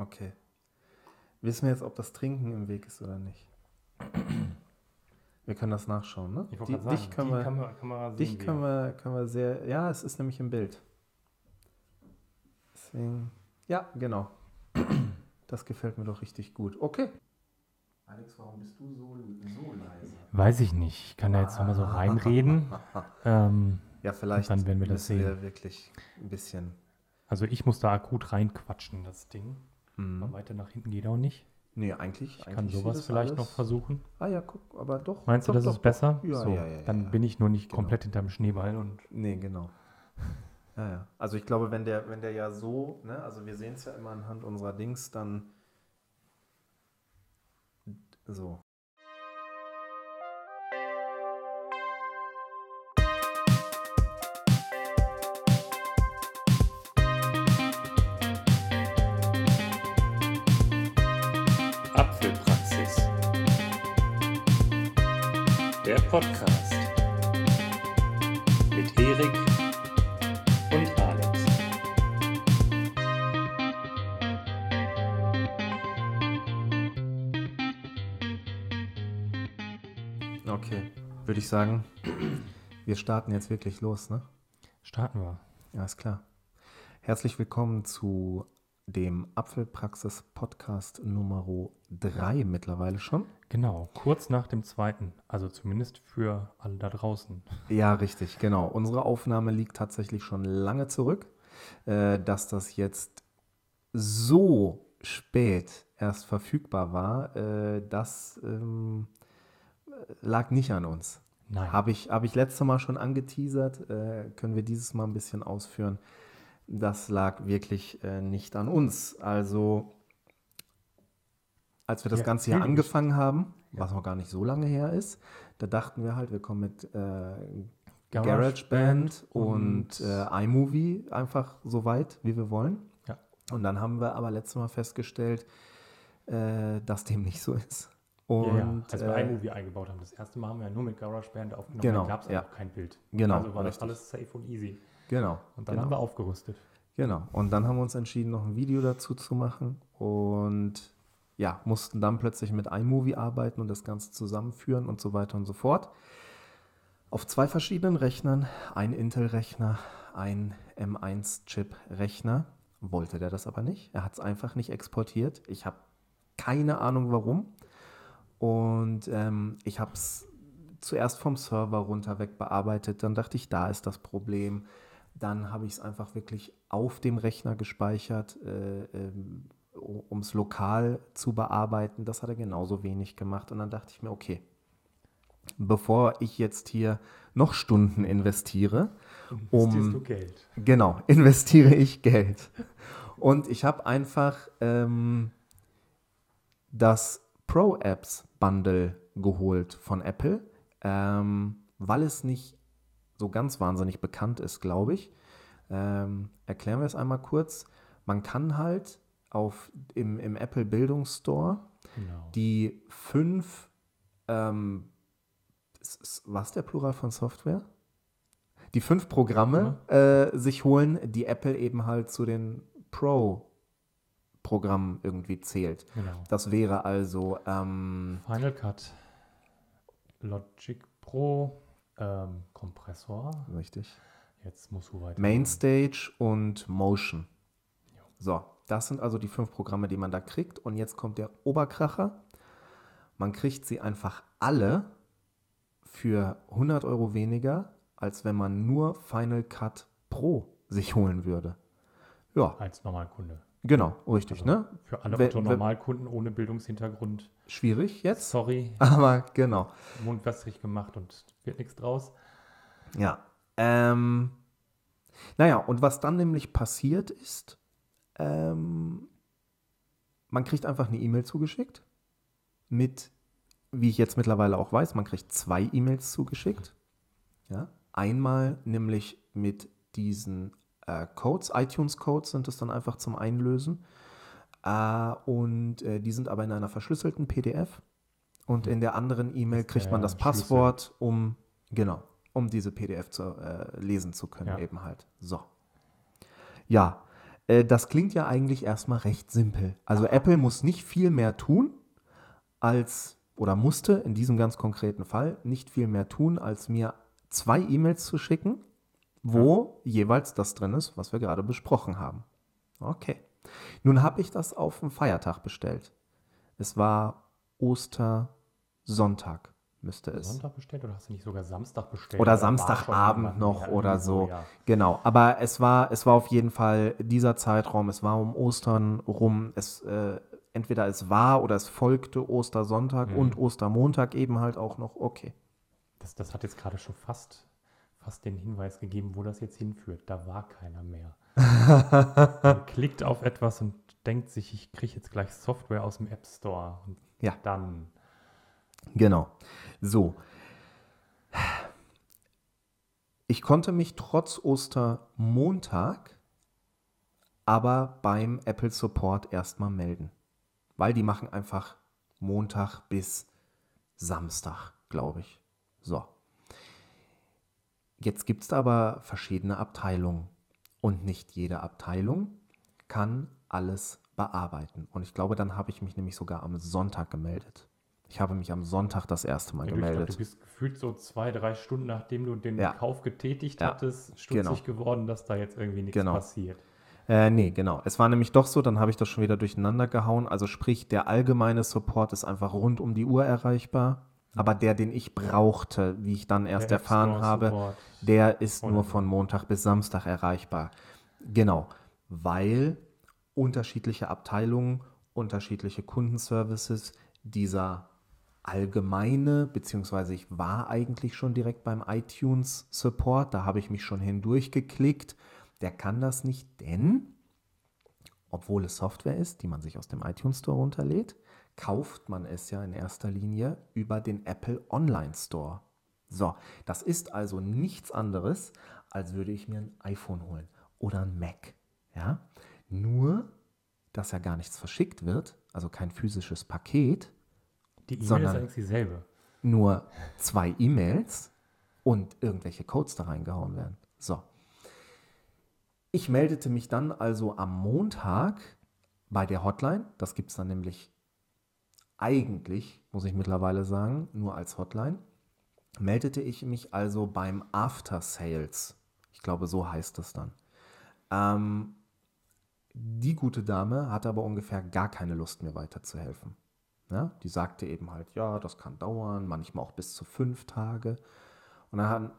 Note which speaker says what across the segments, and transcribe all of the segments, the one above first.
Speaker 1: Okay. Wissen wir jetzt, ob das Trinken im Weg ist oder nicht? Wir können das nachschauen, ne?
Speaker 2: Ich wollte
Speaker 1: Die-
Speaker 2: gerade
Speaker 1: dich
Speaker 2: sagen,
Speaker 1: können
Speaker 2: die
Speaker 1: wir,
Speaker 2: Kamera, Kamera
Speaker 1: dich
Speaker 2: sehen
Speaker 1: können wir, können wir sehr. Ja, es ist nämlich im Bild. Deswegen. Ja, genau. Das gefällt mir doch richtig gut. Okay. Alex, warum bist du so, so leise?
Speaker 2: Weiß ich nicht. Ich kann da jetzt nochmal so reinreden. ähm,
Speaker 1: Ja, vielleicht
Speaker 2: dann werden wir das
Speaker 1: müssen
Speaker 2: sehen.
Speaker 1: wir wirklich ein bisschen.
Speaker 2: also ich muss da akut reinquatschen, das Ding.
Speaker 1: Hm.
Speaker 2: Aber weiter nach hinten geht auch nicht.
Speaker 1: Nee, eigentlich.
Speaker 2: Ich kann
Speaker 1: eigentlich sieht
Speaker 2: sowas vielleicht
Speaker 1: alles-
Speaker 2: noch versuchen.
Speaker 1: Ah ja, guck, aber doch.
Speaker 2: Meinst du,
Speaker 1: doch,
Speaker 2: das
Speaker 1: doch,
Speaker 2: ist besser?
Speaker 1: doch. Ja,
Speaker 2: so,
Speaker 1: ja, ja,
Speaker 2: dann bin ich nur nicht
Speaker 1: Genau.
Speaker 2: komplett hinterm Schneeball und
Speaker 1: Nee, genau. Ja, ja. Also ich glaube, wenn der, wenn der ja so, ne, also wir sehen es ja immer anhand unserer Dings, dann so.
Speaker 3: Podcast mit Erik und Alex.
Speaker 1: Okay, würde ich sagen, wir starten jetzt wirklich los, ne?
Speaker 2: starten wir.
Speaker 1: Ja, ist klar. Herzlich willkommen zu dem Apfelpraxis Podcast Nummer 3 mittlerweile schon.
Speaker 2: Genau, kurz nach dem zweiten. Also zumindest für alle da draußen.
Speaker 1: Ja, richtig, genau. Unsere Aufnahme liegt tatsächlich schon lange zurück. Äh, dass das jetzt so spät erst verfügbar war, äh, das ähm, lag nicht an uns.
Speaker 2: Nein.
Speaker 1: Habe ich, hab ich letztes Mal schon angeteasert, äh, können wir dieses Mal ein bisschen ausführen. Das lag wirklich äh, nicht an uns. Also, als wir das
Speaker 2: Ja,
Speaker 1: Ganze hier angefangen haben, was noch gar nicht so lange her ist, da dachten wir halt, wir kommen mit äh, GarageBand und,
Speaker 2: und-
Speaker 1: äh, iMovie einfach so weit, wie wir wollen.
Speaker 2: Ja.
Speaker 1: Und dann haben wir aber letztes Mal festgestellt, äh, dass dem nicht so ist. Und,
Speaker 2: ja, ja, als wir
Speaker 1: äh,
Speaker 2: iMovie eingebaut haben. Das erste Mal haben wir ja nur mit GarageBand aufgenommen.
Speaker 1: Genau,
Speaker 2: da gab es
Speaker 1: ja.
Speaker 2: auch kein Bild.
Speaker 1: Genau,
Speaker 2: Also war das
Speaker 1: richtig.
Speaker 2: alles safe und easy.
Speaker 1: Genau.
Speaker 2: Und dann
Speaker 1: genau.
Speaker 2: haben wir aufgerüstet.
Speaker 1: Genau. Und dann haben wir uns entschieden, noch ein Video dazu zu machen und ja, mussten dann plötzlich mit iMovie arbeiten und das Ganze zusammenführen und so weiter und so fort. Auf zwei verschiedenen Rechnern, ein Intel-Rechner, ein M1-Chip-Rechner. Wollte der das aber nicht. Er hat es einfach nicht exportiert. Ich habe keine Ahnung warum. Und ähm, ich habe es zuerst vom Server runter weg bearbeitet. Dann dachte ich, da ist das Problem. Dann habe ich es einfach wirklich auf dem Rechner gespeichert, äh, ähm, um es lokal zu bearbeiten. Das hat er genauso wenig gemacht. Und dann dachte ich mir, okay, bevor ich jetzt hier noch Stunden investiere,
Speaker 2: Investierst
Speaker 1: um
Speaker 2: du Geld.
Speaker 1: Genau, investiere ich Geld. Und ich habe einfach ähm, das Pro Apps Bundle geholt von Apple, ähm, weil es nicht so ganz wahnsinnig bekannt ist, glaube ich. Ähm, erklären wir es einmal kurz. Man kann halt auf, im, im Apple Bildungsstore
Speaker 2: Genau.
Speaker 1: die fünf, ähm, was der Plural von Software? Die fünf Programme äh, sich holen, die Apple eben halt zu den Pro-Programmen irgendwie zählt.
Speaker 2: genau.
Speaker 1: Das wäre also, ähm,
Speaker 2: Final Cut, Logic Pro, ähm, Kompressor.
Speaker 1: richtig,
Speaker 2: Jetzt musst du weiter.
Speaker 1: Mainstage und Motion. So, das sind also die fünf Programme, die man da kriegt. Und jetzt kommt der Oberkracher. Man kriegt sie einfach alle für 100 Euro weniger, als wenn man nur Final Cut Pro sich holen würde. Ja,
Speaker 2: Als Normalkunde.
Speaker 1: Genau, richtig,
Speaker 2: Also
Speaker 1: ne?
Speaker 2: Für alle
Speaker 1: Wer-
Speaker 2: Otto
Speaker 1: wer-
Speaker 2: Normalkunden ohne Bildungshintergrund.
Speaker 1: Schwierig jetzt,
Speaker 2: Sorry,
Speaker 1: aber genau.
Speaker 2: Mund wässrig gemacht und wird nichts draus.
Speaker 1: Ja. Ähm, naja, und was dann nämlich passiert ist, ähm, man kriegt einfach eine E-Mail zugeschickt mit, wie ich jetzt mittlerweile auch weiß, man kriegt zwei E-Mails zugeschickt. Ja. Einmal nämlich mit diesen äh, Codes, iTunes-Codes sind es dann einfach zum Einlösen. Äh, und äh, die sind aber in einer verschlüsselten PDF. Und in der anderen E-Mail kriegt man das Passwort, um, genau, um diese PDF zu, äh, lesen zu können,
Speaker 2: Ja.
Speaker 1: eben halt. So. Ja. Äh, das klingt ja eigentlich erstmal recht simpel. Also Apple muss nicht viel mehr tun als, oder musste in diesem ganz konkreten Fall nicht viel mehr tun, als mir zwei E-Mails zu schicken, wo jeweils das drin ist, was wir gerade besprochen haben. Okay. Nun habe ich das auf einen Feiertag bestellt. Es war Ostersonntag, müsste es.
Speaker 2: Sonntag bestellt oder hast du nicht sogar Samstag bestellt?
Speaker 1: Oder
Speaker 2: schon
Speaker 1: Samstagabend noch
Speaker 2: Ja,
Speaker 1: oder so.
Speaker 2: ja.
Speaker 1: Genau, aber es war, es war auf jeden Fall dieser Zeitraum, es war um Ostern rum, es, äh, entweder es war oder es folgte Ostersonntag
Speaker 2: Mhm.
Speaker 1: und Ostermontag eben halt auch noch, okay.
Speaker 2: Das, das hat jetzt gerade schon fast, fast den Hinweis gegeben, wo das jetzt hinführt. Da war keiner mehr. Man klickt auf etwas und denkt sich, ich kriege jetzt gleich Software aus dem App Store. Und
Speaker 1: Ja.
Speaker 2: dann.
Speaker 1: Genau. So. Ich konnte mich trotz Ostermontag aber beim Apple Support erstmal melden. Weil die machen einfach Montag bis Samstag, glaube ich. So. Jetzt gibt es aber verschiedene Abteilungen. Und nicht jede Abteilung kann alles bearbeiten. Und ich glaube, dann habe ich mich nämlich sogar am Sonntag gemeldet. Ich habe mich am Sonntag das erste Mal
Speaker 2: Ja, ich glaub,
Speaker 1: gemeldet.
Speaker 2: du bist gefühlt so zwei, drei Stunden, nachdem du den
Speaker 1: Ja.
Speaker 2: Kauf getätigt
Speaker 1: Ja,
Speaker 2: hattest, stutzig
Speaker 1: genau.
Speaker 2: geworden, dass da jetzt irgendwie nichts
Speaker 1: Genau.
Speaker 2: passiert.
Speaker 1: Äh, nee, genau. Es war nämlich doch so, dann habe ich das schon wieder durcheinander gehauen. Also sprich, der allgemeine Support ist einfach rund um die Uhr erreichbar. Aber der, den ich brauchte, wie ich dann erst
Speaker 2: Der
Speaker 1: erfahren habe, der ist nur von Montag bis Samstag erreichbar. Genau, weil unterschiedliche Abteilungen, unterschiedliche Kundenservices dieser allgemeine, beziehungsweise ich war eigentlich schon direkt beim iTunes Support, da habe ich mich schon hindurchgeklickt. Der kann das nicht, denn obwohl es Software ist, die man sich aus dem iTunes Store runterlädt, kauft man es ja in erster Linie über den Apple Online Store. So, das ist also nichts anderes, als würde ich mir ein iPhone holen oder ein Mac. Ja? Nur, dass ja gar nichts verschickt wird, also kein physisches Paket,
Speaker 2: Die E-Mail ist
Speaker 1: sondern-
Speaker 2: eigentlich dieselbe.
Speaker 1: nur zwei E-Mails und irgendwelche Codes da reingehauen werden. So. Ich meldete mich dann also am Montag bei der Hotline. Das gibt es dann nämlich eigentlich, muss ich mittlerweile sagen, nur als Hotline. Meldete ich mich also beim After Sales. Ich glaube, so heißt es dann. Ähm, die gute Dame hatte aber ungefähr gar keine Lust, mir weiterzuhelfen. Ja, die sagte eben halt, ja, das kann dauern, manchmal auch bis zu fünf Tage. Und dann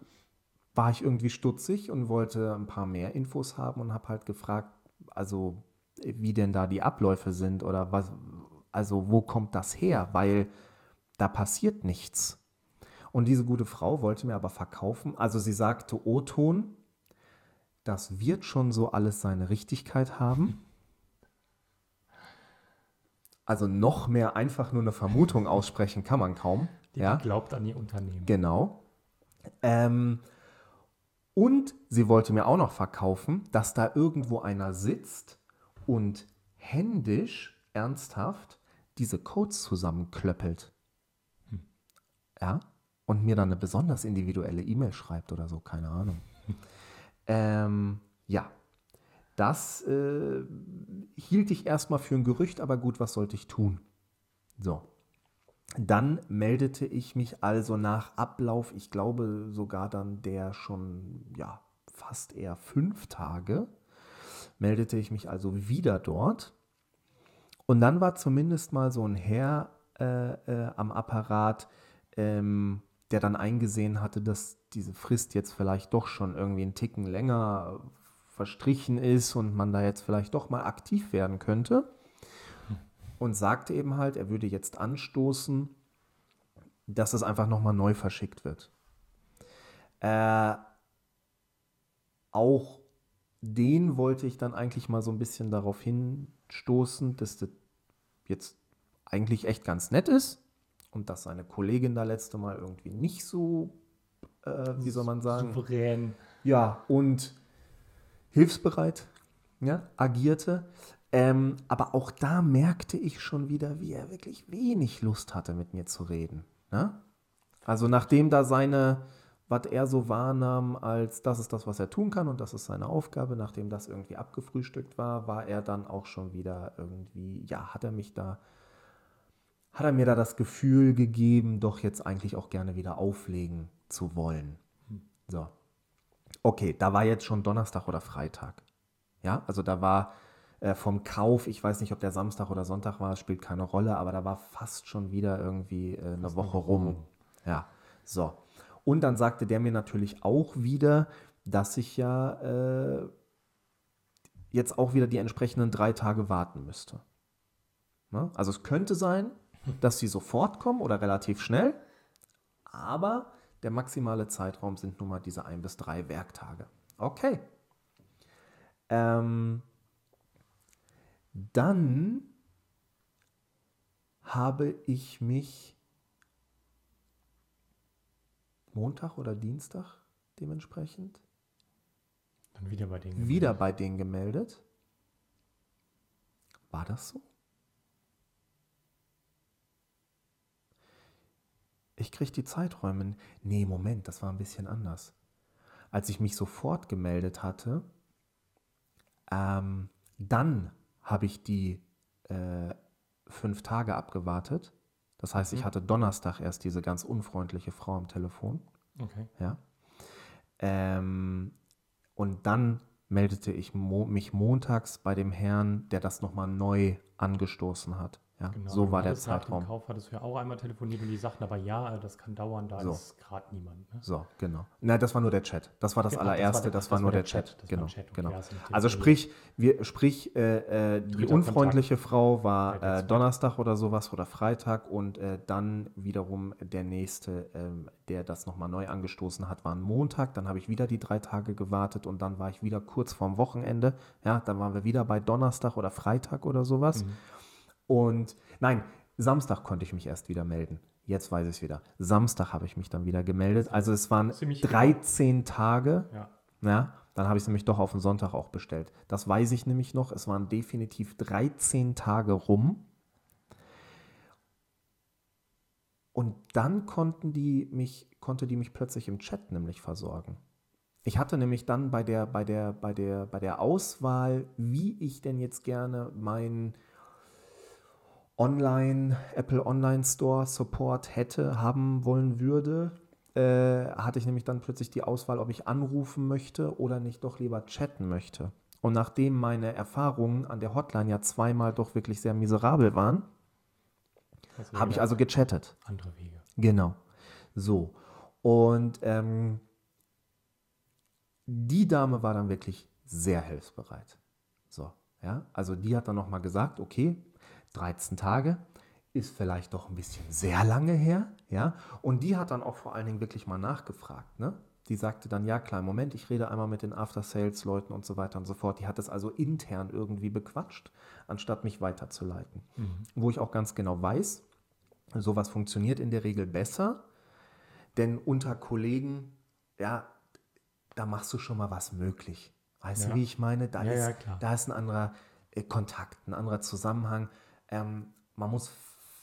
Speaker 1: war ich irgendwie stutzig und wollte ein paar mehr Infos haben und habe halt gefragt, also wie denn da die Abläufe sind oder was, also wo kommt das her? Weil da passiert nichts. Und diese gute Frau wollte mir aber verkaufen, also sie sagte O-Ton, das wird schon so alles seine Richtigkeit haben. Also noch mehr einfach nur eine Vermutung aussprechen kann man kaum.
Speaker 2: Die
Speaker 1: ja?
Speaker 2: glaubt an ihr Unternehmen.
Speaker 1: Genau. Ähm, und sie wollte mir auch noch verkaufen, dass da irgendwo einer sitzt und händisch, ernsthaft diese Codes zusammenklöppelt. Ja. Und mir dann eine besonders individuelle E-Mail schreibt oder so, keine Ahnung. ähm, ja. Das äh, hielt ich erstmal für ein Gerücht, aber gut, was sollte ich tun? So. Dann meldete ich mich also nach Ablauf, ich glaube sogar dann der schon, ja, fast eher fünf Tage, meldete ich mich also wieder dort. Und dann war zumindest mal so ein Herr äh, äh, am Apparat, ähm, der dann eingesehen hatte, dass diese Frist jetzt vielleicht doch schon irgendwie einen Ticken länger verstrichen ist und man da jetzt vielleicht doch mal aktiv werden könnte und sagte eben halt, er würde jetzt anstoßen, dass es einfach nochmal neu verschickt wird. Äh, auch den wollte ich dann eigentlich mal so ein bisschen darauf hinstoßen, dass das jetzt eigentlich echt ganz nett ist und dass seine Kollegin da letzte Mal irgendwie nicht so, äh, wie soll man sagen,
Speaker 2: Souverän.
Speaker 1: ja, und hilfsbereit ja, agierte. Ähm, aber auch da merkte ich schon wieder, wie er wirklich wenig Lust hatte, mit mir zu reden. Ne? Also nachdem da seine was er so wahrnahm, als das ist das, was er tun kann und das ist seine Aufgabe. Nachdem das irgendwie abgefrühstückt war, war er dann auch schon wieder irgendwie, ja, hat er mich da, hat er mir da das Gefühl gegeben, doch jetzt eigentlich auch gerne wieder auflegen zu wollen. So. Okay, da war jetzt schon Donnerstag oder Freitag. Ja, also da war äh, vom Kauf, ich weiß nicht, ob der Samstag oder Sonntag war, spielt keine Rolle, aber da war fast schon wieder irgendwie äh, eine Woche rum. Ja, so. Und dann sagte der mir natürlich auch wieder, dass ich ja äh, jetzt auch wieder die entsprechenden drei Tage warten müsste. Ne? Also es könnte sein, dass sie sofort kommen oder relativ schnell, aber der maximale Zeitraum sind nun mal diese ein bis drei Werktage. Okay. Ähm, dann habe ich mich Montag oder Dienstag dementsprechend
Speaker 2: Dann wieder bei denen.
Speaker 1: wieder bei denen gemeldet. War das so? Ich kriege die Zeiträume. Nee, Moment, das war ein bisschen anders. Als ich mich sofort gemeldet hatte, ähm, dann habe ich die äh, fünf Tage abgewartet. Das heißt, ich
Speaker 2: Mhm.
Speaker 1: hatte Donnerstag erst diese ganz unfreundliche Frau am Telefon.
Speaker 2: Okay.
Speaker 1: Ja. Ähm, und dann meldete ich mo mich montags bei dem Herrn, der das nochmal neu angestoßen hat. Ja,
Speaker 2: Genau.
Speaker 1: so war der
Speaker 2: hattest Nach
Speaker 1: Zeitraum.
Speaker 2: Kauf hattest du ja auch einmal telefoniert und die sagten aber ja, das kann dauern, da
Speaker 1: So.
Speaker 2: ist gerade niemand. Ne?
Speaker 1: So, genau. Na, das war nur der Chat. Das war das
Speaker 2: Genau, das war
Speaker 1: allererste, das
Speaker 2: das
Speaker 1: war nur
Speaker 2: der
Speaker 1: Chat.
Speaker 2: Chat,
Speaker 1: Genau,
Speaker 2: Chat,
Speaker 1: genau. Also sprich, wir, sprich äh, äh, die unfreundliche Frau war äh. Donnerstag oder sowas oder Freitag und äh, dann wiederum der nächste, ähm, der das nochmal neu angestoßen hat, war ein Montag. Dann habe ich wieder die drei Tage gewartet und dann war ich wieder kurz vorm Wochenende. Ja, dann waren wir wieder bei Donnerstag oder Freitag oder sowas.
Speaker 2: Mhm.
Speaker 1: Und nein, Samstag konnte ich mich erst wieder melden. Jetzt weiß ich es wieder. Samstag habe ich mich dann wieder gemeldet. Also es waren
Speaker 2: Ziemlich
Speaker 1: 13 Tage.
Speaker 2: Ja.
Speaker 1: Ja, dann habe ich es nämlich doch auf den Sonntag auch bestellt. Das weiß ich nämlich noch. Es waren definitiv 13 Tage rum. Und dann konnten die mich, konnte die mich plötzlich im Chat nämlich versorgen. Ich hatte nämlich dann bei der, bei der, bei der, bei der Auswahl, wie ich denn jetzt gerne meinen Online, Apple Online Store Support hätte, haben wollen würde, äh, hatte ich nämlich dann plötzlich die Auswahl, ob ich anrufen möchte oder nicht doch lieber chatten möchte. Und nachdem meine Erfahrungen an der Hotline ja zweimal doch wirklich sehr miserabel waren,
Speaker 2: Also
Speaker 1: habe ich also gechattet.
Speaker 2: andere Wege.
Speaker 1: Genau. So. Und ähm, die Dame war dann wirklich sehr hilfsbereit. So, ja. Also die hat dann nochmal gesagt, okay, 13 Tage ist vielleicht doch ein bisschen sehr lange her, ja. Und die hat dann auch vor allen Dingen wirklich mal nachgefragt, ne? Die sagte dann, ja, klar, Moment, ich rede einmal mit den After-Sales-Leuten und so weiter und so fort. Die hat es also intern irgendwie bequatscht, anstatt mich weiterzuleiten. Wo ich auch ganz genau weiß, sowas funktioniert in der Regel besser, denn unter Kollegen, ja, da machst du schon mal was möglich. Weißt
Speaker 2: Ja.
Speaker 1: du, wie ich meine? Da,
Speaker 2: Ja,
Speaker 1: ist,
Speaker 2: ja,
Speaker 1: da ist ein anderer äh, Kontakt, ein anderer Zusammenhang. Ähm, man muss,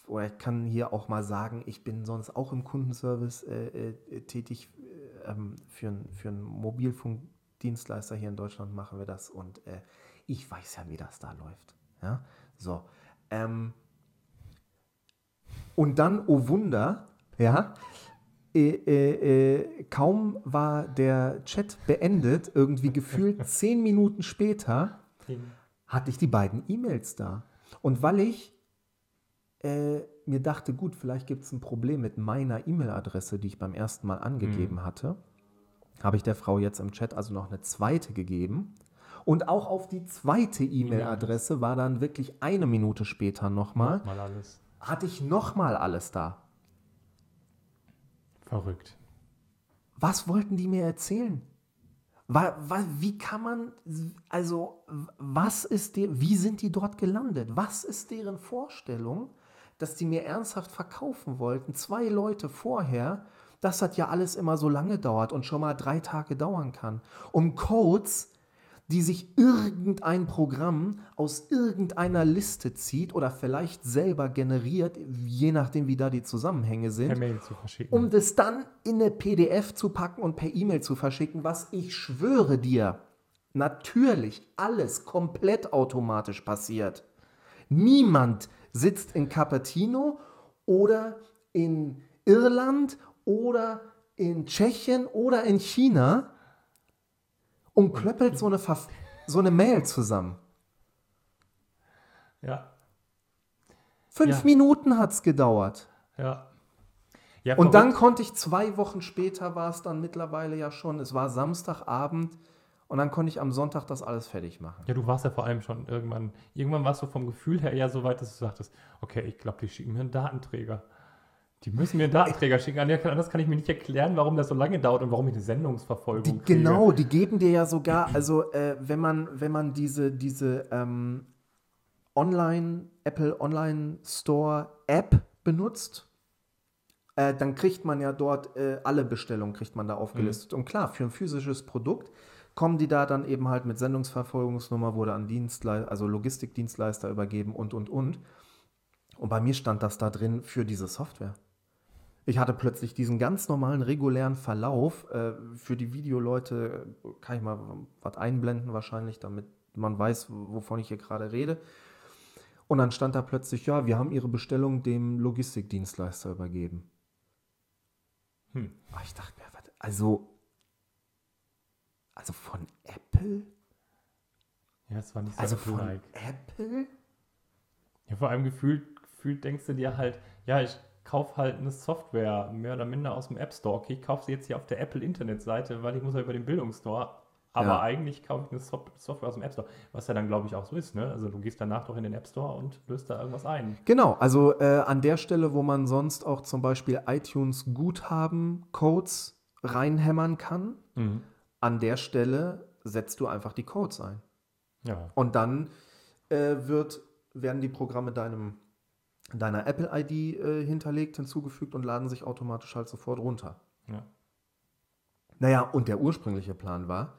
Speaker 1: oder ich kann hier auch mal sagen, ich bin sonst auch im Kundenservice äh, äh, tätig. Äh, ähm, für, ein- für einen Mobilfunkdienstleister hier in Deutschland machen wir das und äh, ich weiß ja, wie das da läuft. Ja, so. Ähm, und dann, oh Wunder, ja, äh, äh, äh, kaum war der Chat beendet, irgendwie gefühlt zehn Minuten später, hatte ich die beiden E-Mails da. Und weil ich äh, mir dachte, gut, vielleicht gibt es ein Problem mit meiner E-Mail-Adresse, die ich beim ersten Mal angegeben hatte, habe ich der Frau jetzt im Chat also noch eine zweite gegeben. Und auch auf die zweite E-Mail-Adresse war dann wirklich eine Minute später nochmal,
Speaker 2: Mal alles.
Speaker 1: hatte ich nochmal alles da.
Speaker 2: Verrückt.
Speaker 1: Was wollten die mir erzählen? Wie kann man, also, was ist der, wie sind die dort gelandet? Was ist deren Vorstellung, dass die mir ernsthaft verkaufen wollten, zwei Leute vorher, das ja alles immer so lange dauert und schon mal drei Tage dauern kann, um Codes, die sich irgendein Programm aus irgendeiner Liste zieht oder vielleicht selber generiert, je nachdem, wie da die Zusammenhänge
Speaker 2: Per
Speaker 1: sind,
Speaker 2: Mail zu verschicken.
Speaker 1: um das dann in eine PDF zu packen und per E-Mail zu verschicken, was ich schwöre dir, natürlich alles komplett automatisch passiert. Niemand sitzt in Cupertino oder in Irland oder in Tschechien oder in China und klöppelt so eine, Verf- so eine Mail zusammen.
Speaker 2: ja,
Speaker 1: Fünf
Speaker 2: Ja.
Speaker 1: Minuten hat es gedauert.
Speaker 2: ja. ja
Speaker 1: Und dann konnte ich zwei Wochen später, war es dann mittlerweile ja schon, es war Samstagabend und dann konnte ich am Sonntag das alles fertig machen.
Speaker 2: Ja, du warst ja vor allem schon irgendwann, irgendwann warst du vom Gefühl her eher so weit, dass du sagtest, okay, ich glaube, die schicken mir einen Datenträger. Die müssen mir einen Datenträger schicken. An der- Anders kann ich mir nicht erklären, warum das so lange dauert und warum ich eine Sendungsverfolgung
Speaker 1: Die,
Speaker 2: kriege.
Speaker 1: genau, die geben dir ja sogar, also äh, wenn man, wenn man diese, diese ähm, Online, Apple Online Store App benutzt, äh, dann kriegt man ja dort äh, alle Bestellungen kriegt man da aufgelistet. Und klar, für ein physisches Produkt kommen die da dann eben halt mit Sendungsverfolgungsnummer, wurde an Dienstlei also Logistikdienstleister übergeben und und und. Und bei mir stand das da drin für diese Software. Ich hatte plötzlich diesen ganz normalen, regulären Verlauf. Äh, für die Videoleute äh, kann ich mal was einblenden wahrscheinlich, damit man weiß, wovon ich hier gerade rede. Und dann stand da plötzlich, ja, wir haben Ihre Bestellung dem Logistikdienstleister übergeben.
Speaker 2: Hm.
Speaker 1: Aber ich dachte mir, was, also, also von Apple?
Speaker 2: Ja, es war nicht so
Speaker 1: Also von. Apple?
Speaker 2: Ja, vor allem gefühlt, gefühlt denkst du dir halt, ja, ich kaufe halt eine Software mehr oder minder aus dem App Store. Okay, ich kaufe sie jetzt hier auf der Apple Internetseite, weil ich muss ja über den Bildungsstore. Aber
Speaker 1: Ja.
Speaker 2: eigentlich kaufe ich eine Sof- Software aus dem App Store, was ja dann, glaube ich, auch so ist. Ne? Also du gehst danach doch in den App Store und löst da irgendwas ein.
Speaker 1: Genau, also äh, an der Stelle, wo man sonst auch zum Beispiel iTunes Guthaben-Codes reinhämmern kann, an der Stelle setzt du einfach die Codes ein.
Speaker 2: Ja.
Speaker 1: Und dann äh, wird, werden die Programme deinem, deiner Apple-ID äh, hinterlegt, hinzugefügt und laden sich automatisch halt sofort runter.
Speaker 2: ja.
Speaker 1: Naja, und der ursprüngliche Plan war,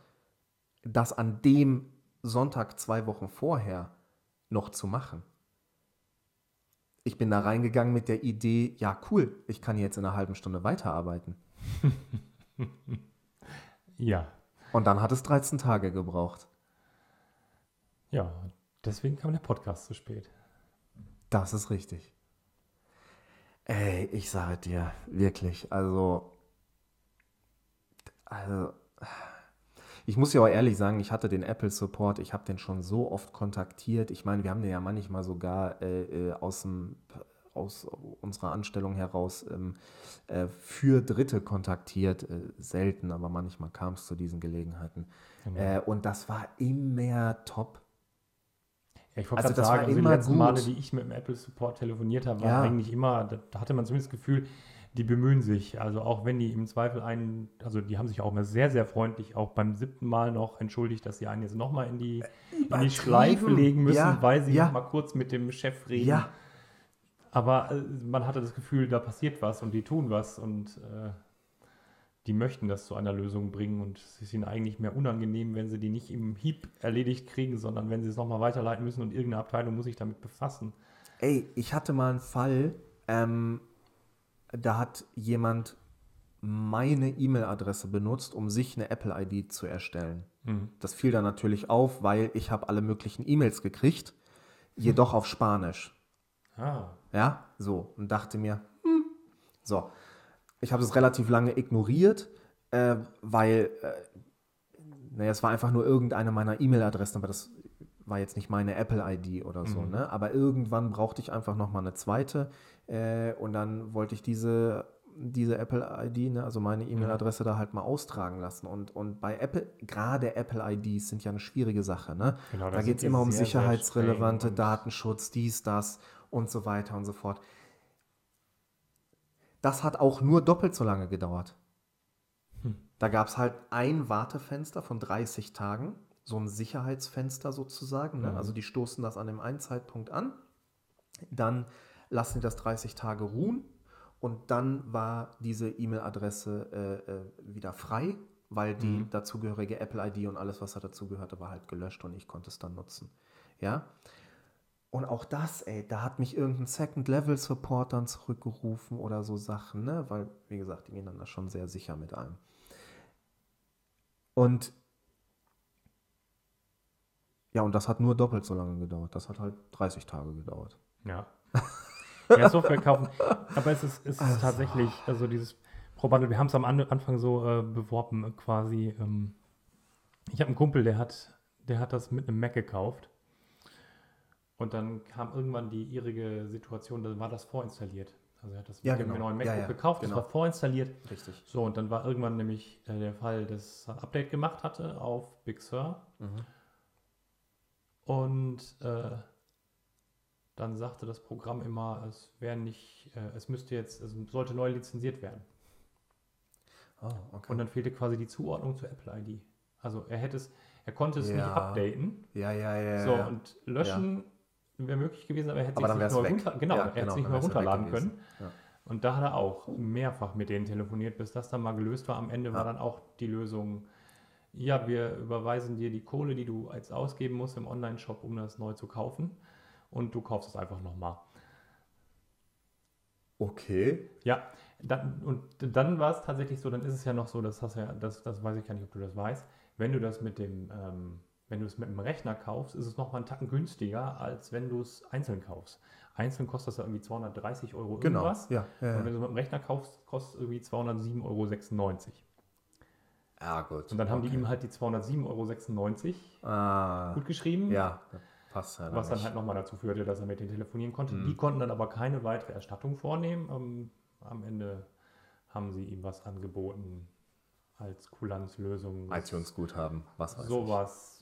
Speaker 1: das an dem Sonntag zwei Wochen vorher noch zu machen. Ich bin da reingegangen mit der Idee, ja cool, ich kann jetzt in einer halben Stunde weiterarbeiten.
Speaker 2: Ja.
Speaker 1: Und dann hat es 13 Tage gebraucht.
Speaker 2: Ja. Deswegen kam der Podcast zu spät.
Speaker 1: Das ist richtig. Ey, ich sage dir, wirklich, also, also, ich muss ja auch ehrlich sagen, ich hatte den Apple Support, ich habe den schon so oft kontaktiert. Ich meine, wir haben den ja manchmal sogar äh, äh, aus, dem, aus unserer Anstellung heraus ähm, äh, für Dritte kontaktiert. Äh, selten, aber manchmal kam es zu diesen Gelegenheiten. Äh, und das war immer top.
Speaker 2: Ich wollte
Speaker 1: Also
Speaker 2: gerade sagen, also die letzten Male,
Speaker 1: gut.
Speaker 2: die ich mit dem Apple Support telefoniert habe, war
Speaker 1: Ja.
Speaker 2: eigentlich immer, da, hatte man zumindest das Gefühl, die bemühen sich. Also auch wenn die im Zweifel einen, also die haben sich auch immer sehr, sehr freundlich auch beim siebten Mal noch entschuldigt, dass sie einen jetzt nochmal in die, in die. Schleife legen müssen,
Speaker 1: Ja,
Speaker 2: weil sie
Speaker 1: ja.
Speaker 2: noch mal kurz mit dem Chef reden.
Speaker 1: Ja,
Speaker 2: Aber äh, man hatte das Gefühl, da passiert was und die tun was und äh, die möchten das zu einer Lösung bringen und es ist ihnen eigentlich mehr unangenehm, wenn sie die nicht im Hieb erledigt kriegen, sondern wenn sie es nochmal weiterleiten müssen und irgendeine Abteilung muss sich damit befassen.
Speaker 1: Ey, ich hatte mal einen Fall, ähm, da hat jemand meine E-Mail-Adresse benutzt, um sich eine Apple-ID zu erstellen. Das fiel dann natürlich auf, weil ich habe alle möglichen E-Mails gekriegt, jedoch auf Spanisch.
Speaker 2: Ah,
Speaker 1: Ja, so. Und dachte mir, hm. so. Ich habe es relativ lange ignoriert, äh, weil, äh, naja, es war einfach nur irgendeine meiner E-Mail-Adressen, aber das war jetzt nicht meine Apple-ID oder so,
Speaker 2: Mhm.
Speaker 1: ne? Aber irgendwann brauchte ich einfach nochmal eine zweite äh, und dann wollte ich diese, diese Apple-ID, ne, also meine E-Mail-Adresse da halt mal austragen lassen. Und, und bei Apple, gerade Apple-IDs sind ja eine schwierige Sache, ne?
Speaker 2: Genau, da
Speaker 1: geht es immer um sicherheitsrelevante Datenschutz, dies, das und so weiter und so fort. Das hat auch nur doppelt so lange gedauert.
Speaker 2: Hm.
Speaker 1: Da gab es halt ein Wartefenster von 30 Tagen, so ein Sicherheitsfenster sozusagen. Ne?
Speaker 2: Mhm.
Speaker 1: Also die stoßen das an dem einen Zeitpunkt an, dann lassen die das 30 Tage ruhen und dann war diese E-Mail-Adresse äh, äh, wieder frei weil die
Speaker 2: Mhm.
Speaker 1: dazugehörige Apple ID und alles, was da dazugehörte, war halt gelöscht und ich konnte es dann nutzen. Ja. Und auch das, ey, da hat mich irgendein Second-Level-Support dann zurückgerufen oder so Sachen, ne? Weil, wie gesagt, die gehen dann da schon sehr sicher mit einem. Und ja, und das hat nur doppelt so lange gedauert. Das hat halt 30 Tage gedauert.
Speaker 2: Ja. ja, Software kaufen. Aber es ist, es ist tatsächlich, also dieses Pro-Bundle, wir haben es am An- Anfang so äh, beworben, äh, quasi. Ähm, ich habe einen Kumpel, der hat, der hat das mit einem Mac gekauft. Und dann kam irgendwann die irrige Situation, dann war das vorinstalliert. Also er hat das
Speaker 1: Ja, genau.
Speaker 2: neuen
Speaker 1: Ja,
Speaker 2: MacBook
Speaker 1: ja,
Speaker 2: gekauft,
Speaker 1: genau.
Speaker 2: das war vorinstalliert.
Speaker 1: Richtig.
Speaker 2: So, und dann war irgendwann nämlich äh, der Fall, dass er ein Update gemacht hatte auf Big Sur.
Speaker 1: Mhm.
Speaker 2: Und äh, dann sagte das Programm immer, es wäre nicht, äh, es müsste jetzt, es sollte neu lizenziert werden.
Speaker 1: Oh, okay.
Speaker 2: Und dann fehlte quasi die Zuordnung zur Apple ID. Also er hätte es, er konnte es nicht
Speaker 1: Ja.
Speaker 2: updaten.
Speaker 1: ja, ja, ja.
Speaker 2: so,
Speaker 1: ja.
Speaker 2: und löschen wäre möglich gewesen, aber er hätte
Speaker 1: Aber wär's
Speaker 2: neu runter, genau,
Speaker 1: Ja,
Speaker 2: er hätte
Speaker 1: genau,
Speaker 2: nicht
Speaker 1: weg
Speaker 2: runterladen können.
Speaker 1: Ja.
Speaker 2: Und da hat er auch mehrfach mit denen telefoniert, bis das dann mal gelöst war. Am Ende war dann auch die Lösung, ja, wir überweisen dir die Kohle, die du jetzt ausgeben musst im Online-Shop, um das neu zu kaufen. Und du kaufst es einfach nochmal.
Speaker 1: Okay.
Speaker 2: Ja, dann, und dann war es tatsächlich so, dann ist es ja noch so, das hast ja, das, das weiß ich gar nicht, ob du das weißt, wenn du das mit dem, ähm, wenn du es mit dem Rechner kaufst, ist es noch mal einen Tacken günstiger, als wenn du es einzeln kaufst. Einzeln kostet das ja irgendwie 230 Euro
Speaker 1: Genau.
Speaker 2: irgendwas.
Speaker 1: Ja, ja,
Speaker 2: Und
Speaker 1: ja.
Speaker 2: wenn du es mit dem Rechner kaufst, kostet es irgendwie 207,96 Euro.
Speaker 1: ja gut.
Speaker 2: Und dann haben
Speaker 1: okay.
Speaker 2: die ihm halt die 207,96 Euro
Speaker 1: Ah,
Speaker 2: gut geschrieben.
Speaker 1: ja, passt ja.
Speaker 2: Was dann
Speaker 1: nicht.
Speaker 2: halt nochmal dazu führte, dass er mit denen telefonieren konnte.
Speaker 1: Mhm.
Speaker 2: Die konnten dann aber keine weitere Erstattung vornehmen. Ähm, am Ende haben sie ihm was angeboten als Kulanzlösung.
Speaker 1: iTunes-Guthaben, was weiß ich.
Speaker 2: Sowas.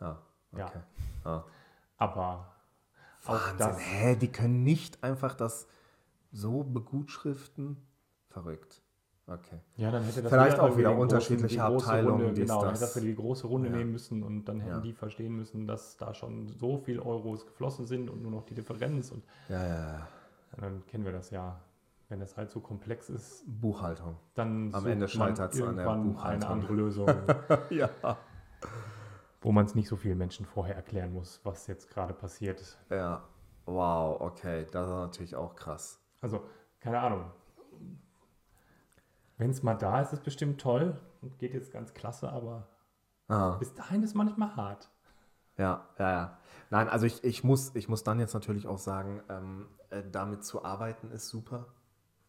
Speaker 1: Ja,
Speaker 2: Ja.
Speaker 1: okay. Ah.
Speaker 2: Aber auch
Speaker 1: Wahnsinn.
Speaker 2: das.
Speaker 1: Hä, die können nicht einfach das so begutschriften? Verrückt. Okay.
Speaker 2: Ja, dann hätte das
Speaker 1: Vielleicht auch wieder unterschiedliche
Speaker 2: die große
Speaker 1: Abteilungen,
Speaker 2: Runde, genau, dann
Speaker 1: das.
Speaker 2: hätte die große Runde
Speaker 1: Ja.
Speaker 2: nehmen müssen und dann hätten
Speaker 1: Ja.
Speaker 2: die verstehen müssen, dass da schon so viel Euros geflossen sind und nur noch die Differenz. Und
Speaker 1: Ja, ja, ja.
Speaker 2: dann kennen wir das ja. Wenn das halt so komplex ist,
Speaker 1: Buchhaltung.
Speaker 2: dann
Speaker 1: Am Ende
Speaker 2: man
Speaker 1: scheitert's an der
Speaker 2: irgendwann eine
Speaker 1: Buchhaltung.
Speaker 2: andere Lösung.
Speaker 1: ja.
Speaker 2: Wo man es nicht so vielen Menschen vorher erklären muss, was jetzt gerade passiert.
Speaker 1: Ja. Wow, okay. Das ist natürlich auch krass.
Speaker 2: Also, keine Ahnung. Wenn es mal da ist, ist es bestimmt toll und geht jetzt ganz klasse, aber
Speaker 1: Ah.
Speaker 2: bis dahin ist manchmal hart.
Speaker 1: Ja, ja, ja. Nein, also ich, ich, muss, ich muss dann jetzt natürlich auch sagen, ähm, äh, damit zu arbeiten ist super.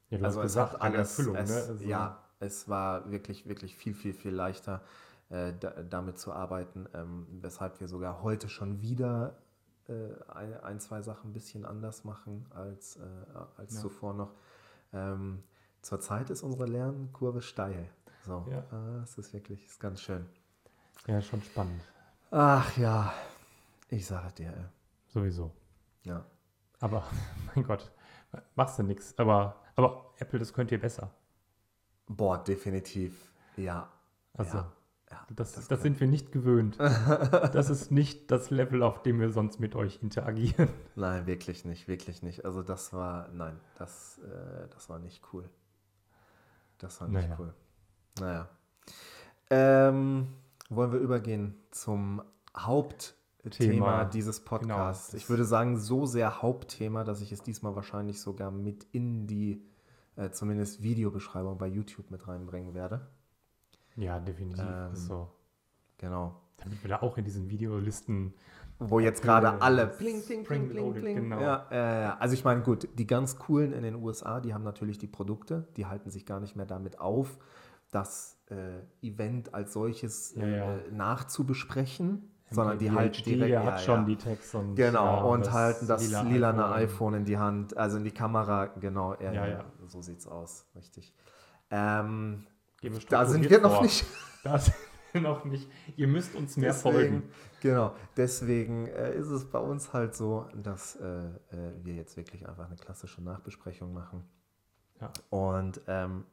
Speaker 2: Ja, du
Speaker 1: also
Speaker 2: hast
Speaker 1: es
Speaker 2: gesagt,
Speaker 1: hat
Speaker 2: eine
Speaker 1: alles,
Speaker 2: Erfüllung,
Speaker 1: es,
Speaker 2: ne? Also,
Speaker 1: ja, es war wirklich, wirklich viel, viel, viel leichter, äh, da, damit zu arbeiten, ähm, weshalb wir sogar heute schon wieder äh, ein, zwei Sachen ein bisschen anders machen als, äh, als
Speaker 2: Ja.
Speaker 1: zuvor noch. Ähm, zurzeit ist unsere Lernkurve steil. So,
Speaker 2: Ja.
Speaker 1: äh, es ist wirklich, ist ganz schön.
Speaker 2: Ja, schon spannend.
Speaker 1: Ach ja, ich sage dir, ey.
Speaker 2: Sowieso.
Speaker 1: ja.
Speaker 2: Aber, mein Gott, machst du nichts. Aber, aber Apple, das könnt ihr besser.
Speaker 1: Boah, definitiv, ja.
Speaker 2: Also,
Speaker 1: ja, ja,
Speaker 2: das, das,
Speaker 1: kann-
Speaker 2: sind wir nicht gewöhnt. das ist nicht das Level, auf dem wir sonst mit euch interagieren.
Speaker 1: Nein, wirklich nicht, wirklich nicht. Also das war, nein, das, äh, das war nicht cool. Das war nicht
Speaker 2: Naja.
Speaker 1: cool. Naja. Ähm, wollen wir übergehen zum Hauptthema
Speaker 2: Thema.
Speaker 1: dieses Podcasts?
Speaker 2: Genau.
Speaker 1: ich würde sagen, so sehr Hauptthema, dass ich es diesmal wahrscheinlich sogar mit in die äh, zumindest Videobeschreibung bei YouTube mit reinbringen werde.
Speaker 2: Ja, definitiv.
Speaker 1: Ähm,
Speaker 2: so.
Speaker 1: Genau.
Speaker 2: Damit wir da auch in diesen Videolisten
Speaker 1: Wo jetzt gerade alle
Speaker 2: das
Speaker 1: bling, bling, bling, bling,
Speaker 2: spring-loaded,
Speaker 1: bling.
Speaker 2: genau.
Speaker 1: Ja, äh. Also ich meine, gut, die ganz coolen in den USA, die haben natürlich die Produkte, die halten sich gar nicht mehr damit auf, das äh, Event als solches
Speaker 2: Ja, ja.
Speaker 1: Äh, nachzubesprechen, sondern die
Speaker 2: MKBHD,
Speaker 1: halt direkt. Ja,
Speaker 2: hat schon
Speaker 1: ja.
Speaker 2: die Text und
Speaker 1: Genau,
Speaker 2: ja,
Speaker 1: und halten das
Speaker 2: lila
Speaker 1: lilane iPhone. in die Hand, also in die Kamera, genau, ja,
Speaker 2: Ja,
Speaker 1: ja, so sieht's aus, richtig. Ähm, da sind wir noch
Speaker 2: vor.
Speaker 1: nicht.
Speaker 2: Da sind wir noch nicht. Ihr müsst uns mehr folgen.
Speaker 1: Genau, deswegen äh, ist es bei uns halt so, dass äh, äh, wir jetzt wirklich einfach eine klassische Nachbesprechung machen.
Speaker 2: Ja.
Speaker 1: Und ähm,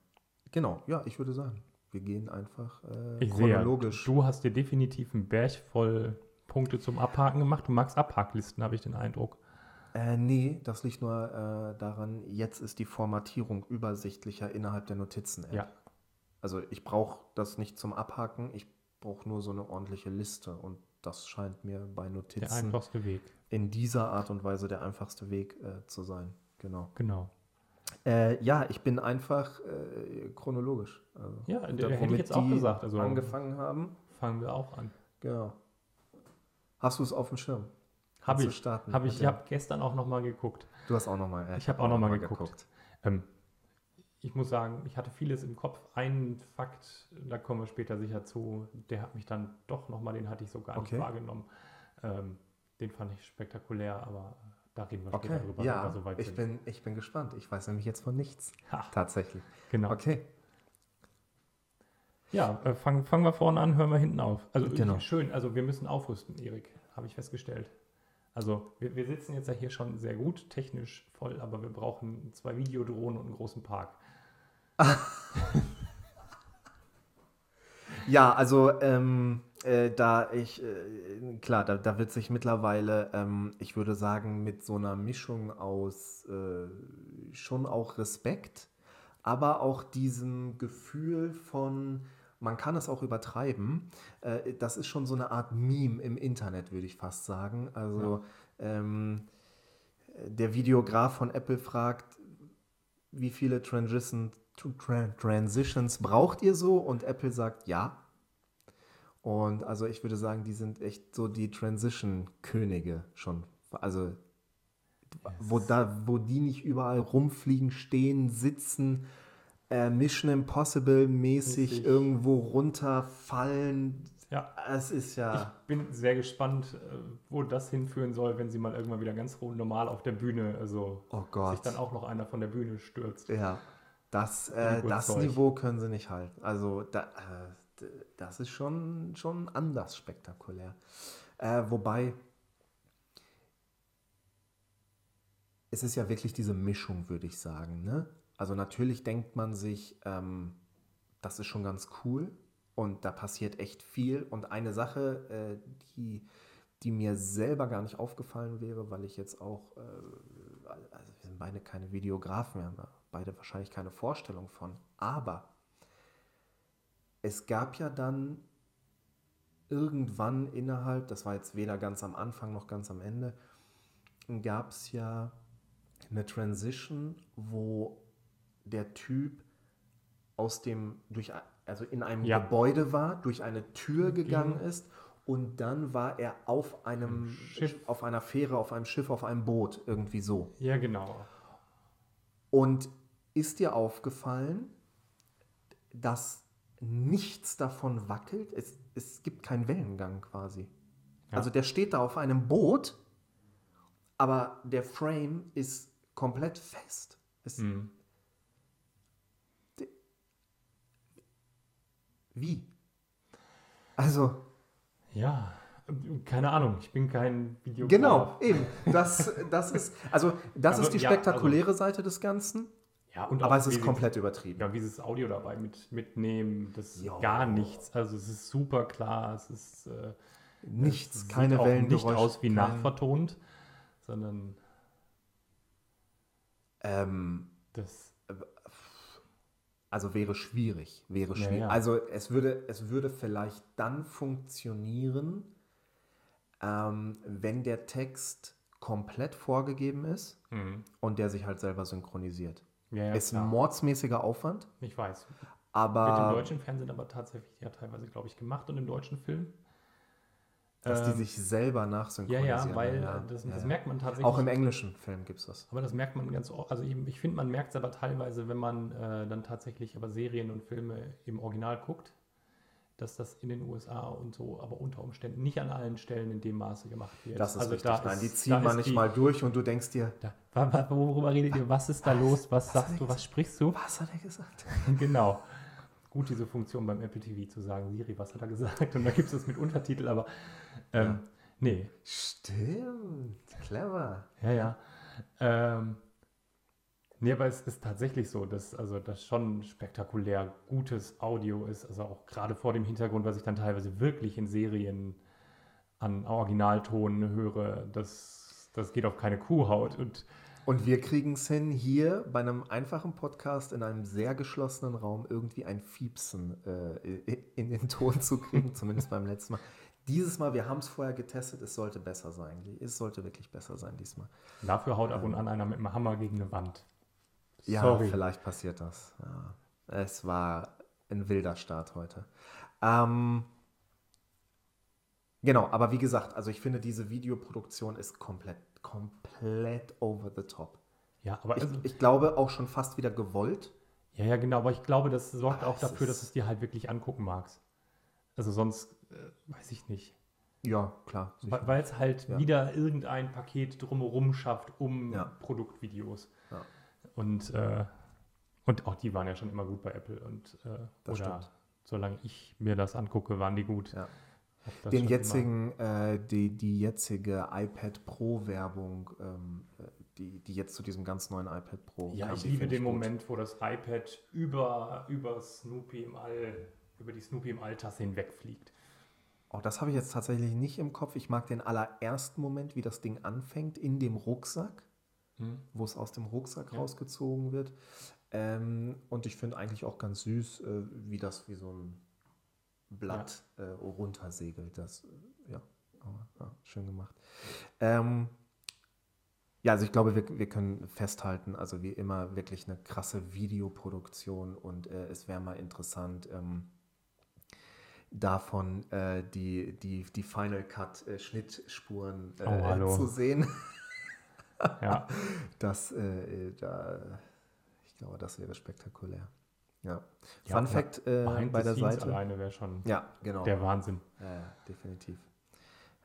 Speaker 1: genau, ja, ich würde sagen, wir gehen einfach äh,
Speaker 2: Ich sehe,
Speaker 1: chronologisch.
Speaker 2: du hast dir definitiv einen Berg voll Punkte zum Abhaken gemacht. Du magst Abhacklisten, habe ich den Eindruck.
Speaker 1: Äh, nee, das liegt nur äh, daran, jetzt ist die Formatierung übersichtlicher innerhalb der Notizen-App.
Speaker 2: Ja.
Speaker 1: Also ich brauche das nicht zum Abhaken, ich brauche nur so eine ordentliche Liste und das scheint mir bei
Speaker 2: Der
Speaker 1: Notizen
Speaker 2: einfachste Weg.
Speaker 1: in dieser Art und Weise der einfachste Weg äh, zu sein. Genau.
Speaker 2: Genau.
Speaker 1: Äh, ja, ich bin einfach äh, chronologisch. Also,
Speaker 2: Ja,
Speaker 1: da-
Speaker 2: der hätte ich jetzt auch gesagt. Also
Speaker 1: angefangen haben.
Speaker 2: fangen wir auch an.
Speaker 1: Genau. Hast du es auf dem Schirm?
Speaker 2: Habe ich. Habe ich
Speaker 1: dem-
Speaker 2: habe gestern auch noch mal geguckt.
Speaker 1: Du hast auch nochmal.
Speaker 2: Ich habe auch noch mal geguckt. Ähm, ich muss sagen, ich hatte vieles im Kopf. Ein Fakt, da kommen wir später sicher zu, der hat mich dann doch nochmal, den hatte ich so gar
Speaker 1: Okay.
Speaker 2: nicht wahrgenommen. Ähm, den fand ich spektakulär, aber da reden wir
Speaker 1: Okay,
Speaker 2: später drüber,
Speaker 1: ja,
Speaker 2: soweit
Speaker 1: ich
Speaker 2: sind.
Speaker 1: bin, ich bin gespannt. Ich weiß nämlich jetzt von nichts.
Speaker 2: Ha,
Speaker 1: Tatsächlich.
Speaker 2: genau.
Speaker 1: Okay.
Speaker 2: Ja, äh, fangen fangen wir vorne an, hören wir hinten auf. Also
Speaker 1: Genau.
Speaker 2: schön, also wir müssen aufrüsten, Erik, habe ich festgestellt. Also wir, wir sitzen jetzt ja hier schon sehr gut, technisch voll, aber wir brauchen zwei Videodrohnen und einen großen Park.
Speaker 1: Ja, also ähm, äh, da ich, äh, klar, da, da wird sich mittlerweile, ähm, ich würde sagen, mit so einer Mischung aus äh, schon auch Respekt, aber auch diesem Gefühl von, man kann es auch übertreiben, äh, das ist schon so eine Art Meme im Internet, würde ich fast sagen. Also ähm, der Videograf von Apple fragt, wie viele Transition, Tran- Transitions braucht ihr so? Und Apple sagt ja. Und also ich würde sagen, die sind echt so die Transition-Könige schon. Also wo, da, wo die nicht überall rumfliegen, stehen, sitzen, äh, Mission Impossible-mäßig irgendwo runterfallen.
Speaker 2: Ja.
Speaker 1: Es ist ja.
Speaker 2: Ich bin sehr gespannt, äh, wo das hinführen soll, wenn sie mal irgendwann wieder ganz normal auf der Bühne, also
Speaker 1: Oh
Speaker 2: sich dann auch noch einer von der Bühne stürzt.
Speaker 1: Ja, das, äh, das
Speaker 2: Zeug.
Speaker 1: Niveau können sie nicht halten. Also da, äh, das ist schon, schon anders spektakulär. Äh, wobei, es ist ja wirklich diese Mischung, würde ich sagen. Ne? Also natürlich denkt man sich, ähm, das ist schon ganz cool und da passiert echt viel. Und eine Sache, äh, die, die mir selber gar nicht aufgefallen wäre, weil ich jetzt auch, äh, also wir sind beide keine Videografen, da beide wahrscheinlich keine Vorstellung von, aber es gab ja dann irgendwann innerhalb, das war jetzt weder ganz am Anfang noch ganz am Ende, gab es ja eine Transition, wo der Typ aus dem, durch, also in einem
Speaker 2: Ja.
Speaker 1: Gebäude war, durch eine Tür gegangen
Speaker 2: Ging.
Speaker 1: ist und dann war er auf einem
Speaker 2: Schiff.
Speaker 1: auf einer Fähre, auf einem Schiff, auf einem Boot, irgendwie so.
Speaker 2: Ja, genau.
Speaker 1: Und ist dir aufgefallen, dass nichts davon wackelt? Es, es gibt keinen Wellengang quasi.
Speaker 2: Ja.
Speaker 1: Also der steht da auf einem Boot, aber der Frame ist komplett fest. Es,
Speaker 2: Hm.
Speaker 1: Wie? Also,
Speaker 2: Ja, keine Ahnung, ich bin kein Videograf.
Speaker 1: genau, eben. Das, das ist, also, das
Speaker 2: Aber
Speaker 1: ist die
Speaker 2: ja,
Speaker 1: spektakuläre Seite des Ganzen,
Speaker 2: Ja, und
Speaker 1: aber es ist komplett übertrieben.
Speaker 2: Ja, wie sie das Audio dabei mit, mitnehmen, das ist gar nichts. Also es ist super klar, es ist äh,
Speaker 1: Nichts,
Speaker 2: es
Speaker 1: keine Wellengeräusche.
Speaker 2: nicht aus wie
Speaker 1: kein-
Speaker 2: nachvertont, sondern
Speaker 1: Ähm,
Speaker 2: das
Speaker 1: Also wäre schwierig, wäre
Speaker 2: Ja,
Speaker 1: schwierig.
Speaker 2: ja.
Speaker 1: Also es würde, es würde vielleicht dann funktionieren, ähm, wenn der Text komplett vorgegeben ist
Speaker 2: mhm.
Speaker 1: und der sich halt selber synchronisiert.
Speaker 2: Ja, ja,
Speaker 1: ist ein mordsmäßiger Aufwand,
Speaker 2: Ich weiß. Mit dem
Speaker 1: aber
Speaker 2: deutschen Fernsehen aber tatsächlich ja teilweise, glaube ich, gemacht und im deutschen Film.
Speaker 1: dass die
Speaker 2: Ähm,
Speaker 1: sich selber
Speaker 2: ja,
Speaker 1: nachsynchronisieren.
Speaker 2: ja, weil
Speaker 1: ja.
Speaker 2: das,
Speaker 1: Ja,
Speaker 2: das
Speaker 1: ja.
Speaker 2: merkt man tatsächlich.
Speaker 1: Auch im englischen Film gibt es das.
Speaker 2: Aber das merkt man ganz oft. Also ich, ich finde, man merkt es aber teilweise, wenn man äh, dann tatsächlich aber Serien und Filme im Original guckt, dass das in den USA und so, aber unter Umständen nicht an allen Stellen in dem Maße gemacht wird.
Speaker 1: Das ist
Speaker 2: also
Speaker 1: richtig.
Speaker 2: da
Speaker 1: Nein, die
Speaker 2: ist-
Speaker 1: ziehen
Speaker 2: da
Speaker 1: man nicht
Speaker 2: die-
Speaker 1: mal durch und du denkst dir,
Speaker 2: Da, worüber redet ihr? Was ist da los? Was
Speaker 1: hat
Speaker 2: sagst du? Was sprichst du?
Speaker 1: was hat er gesagt?
Speaker 2: genau. Gut, diese Funktion beim Apple TV zu sagen, Siri, was hat er gesagt? Und da gibt es das mit Untertitel, aber ähm, nee,
Speaker 1: Stimmt, clever.
Speaker 2: Ja, ja. Ähm, nee, aber es ist tatsächlich so, dass also das schon spektakulär gutes Audio ist. Also auch gerade vor dem Hintergrund, was ich dann teilweise wirklich in Serien an Originalton höre, das, das geht auf keine Kuhhaut. Und
Speaker 1: Und wir kriegen es hin, hier bei einem einfachen Podcast in einem sehr geschlossenen Raum irgendwie ein Fiepsen äh, in den Ton zu kriegen, zumindest beim letzten Mal. Dieses Mal, wir haben es vorher getestet, es sollte besser sein. Es sollte wirklich besser sein diesmal.
Speaker 2: Dafür haut ab und an einer mit dem Hammer gegen eine Wand.
Speaker 1: Ja,
Speaker 2: Sorry.
Speaker 1: vielleicht passiert das. Ja. Es war ein wilder Start heute. Ähm, genau, aber wie gesagt, also ich finde, diese Videoproduktion ist komplett, komplett over the top.
Speaker 2: Ja, aber
Speaker 1: Ich,
Speaker 2: also,
Speaker 1: ich glaube auch schon fast wieder gewollt.
Speaker 2: ja, ja, genau, aber ich glaube, das sorgt
Speaker 1: Aber
Speaker 2: auch dafür, dass
Speaker 1: ist-
Speaker 2: es dir halt wirklich angucken magst. Also sonst äh, weiß ich nicht.
Speaker 1: Ja, klar.
Speaker 2: Weil es halt
Speaker 1: Ja.
Speaker 2: wieder irgendein Paket drumherum schafft um
Speaker 1: Ja.
Speaker 2: Produktvideos.
Speaker 1: Ja.
Speaker 2: Und, äh, und auch die waren ja schon immer gut bei Apple. Und äh,
Speaker 1: Das
Speaker 2: oder
Speaker 1: stimmt.
Speaker 2: solange ich mir das angucke, waren die gut.
Speaker 1: Ja. Den jetzigen, äh, die, die jetzige iPad Pro Werbung, ähm, äh, die, die jetzt zu diesem ganz neuen iPad Pro.
Speaker 2: Ja, ich liebe den
Speaker 1: gut.
Speaker 2: Moment, wo das iPad über, über Snoopy im All, über die Snoopy im Alltasse hinwegfliegt.
Speaker 1: Oh, das habe ich jetzt tatsächlich nicht im Kopf. Ich mag den allerersten Moment, wie das Ding anfängt, in dem Rucksack,
Speaker 2: Hm?
Speaker 1: wo es aus dem Rucksack
Speaker 2: Ja.
Speaker 1: rausgezogen wird. Ähm, und ich finde eigentlich auch ganz süß, äh, wie das wie so ein Blatt äh, runtersegelt. Das, äh, ja, ja, schön gemacht. Ähm, ja, also ich glaube, wir, wir können festhalten, also wie immer wirklich eine krasse Videoproduktion und äh, es wäre mal interessant, ähm, davon äh, die, die, die Final Cut äh, Schnittspuren
Speaker 2: Oh,
Speaker 1: zu sehen.
Speaker 2: Ja,
Speaker 1: Das, äh, da, ich glaube, das wäre spektakulär. Ja.
Speaker 2: Ja,
Speaker 1: Fun Fact äh, bei der Seite.
Speaker 2: alleine wäre schon
Speaker 1: Ja, genau.
Speaker 2: der Wahnsinn.
Speaker 1: Ja, ja, definitiv.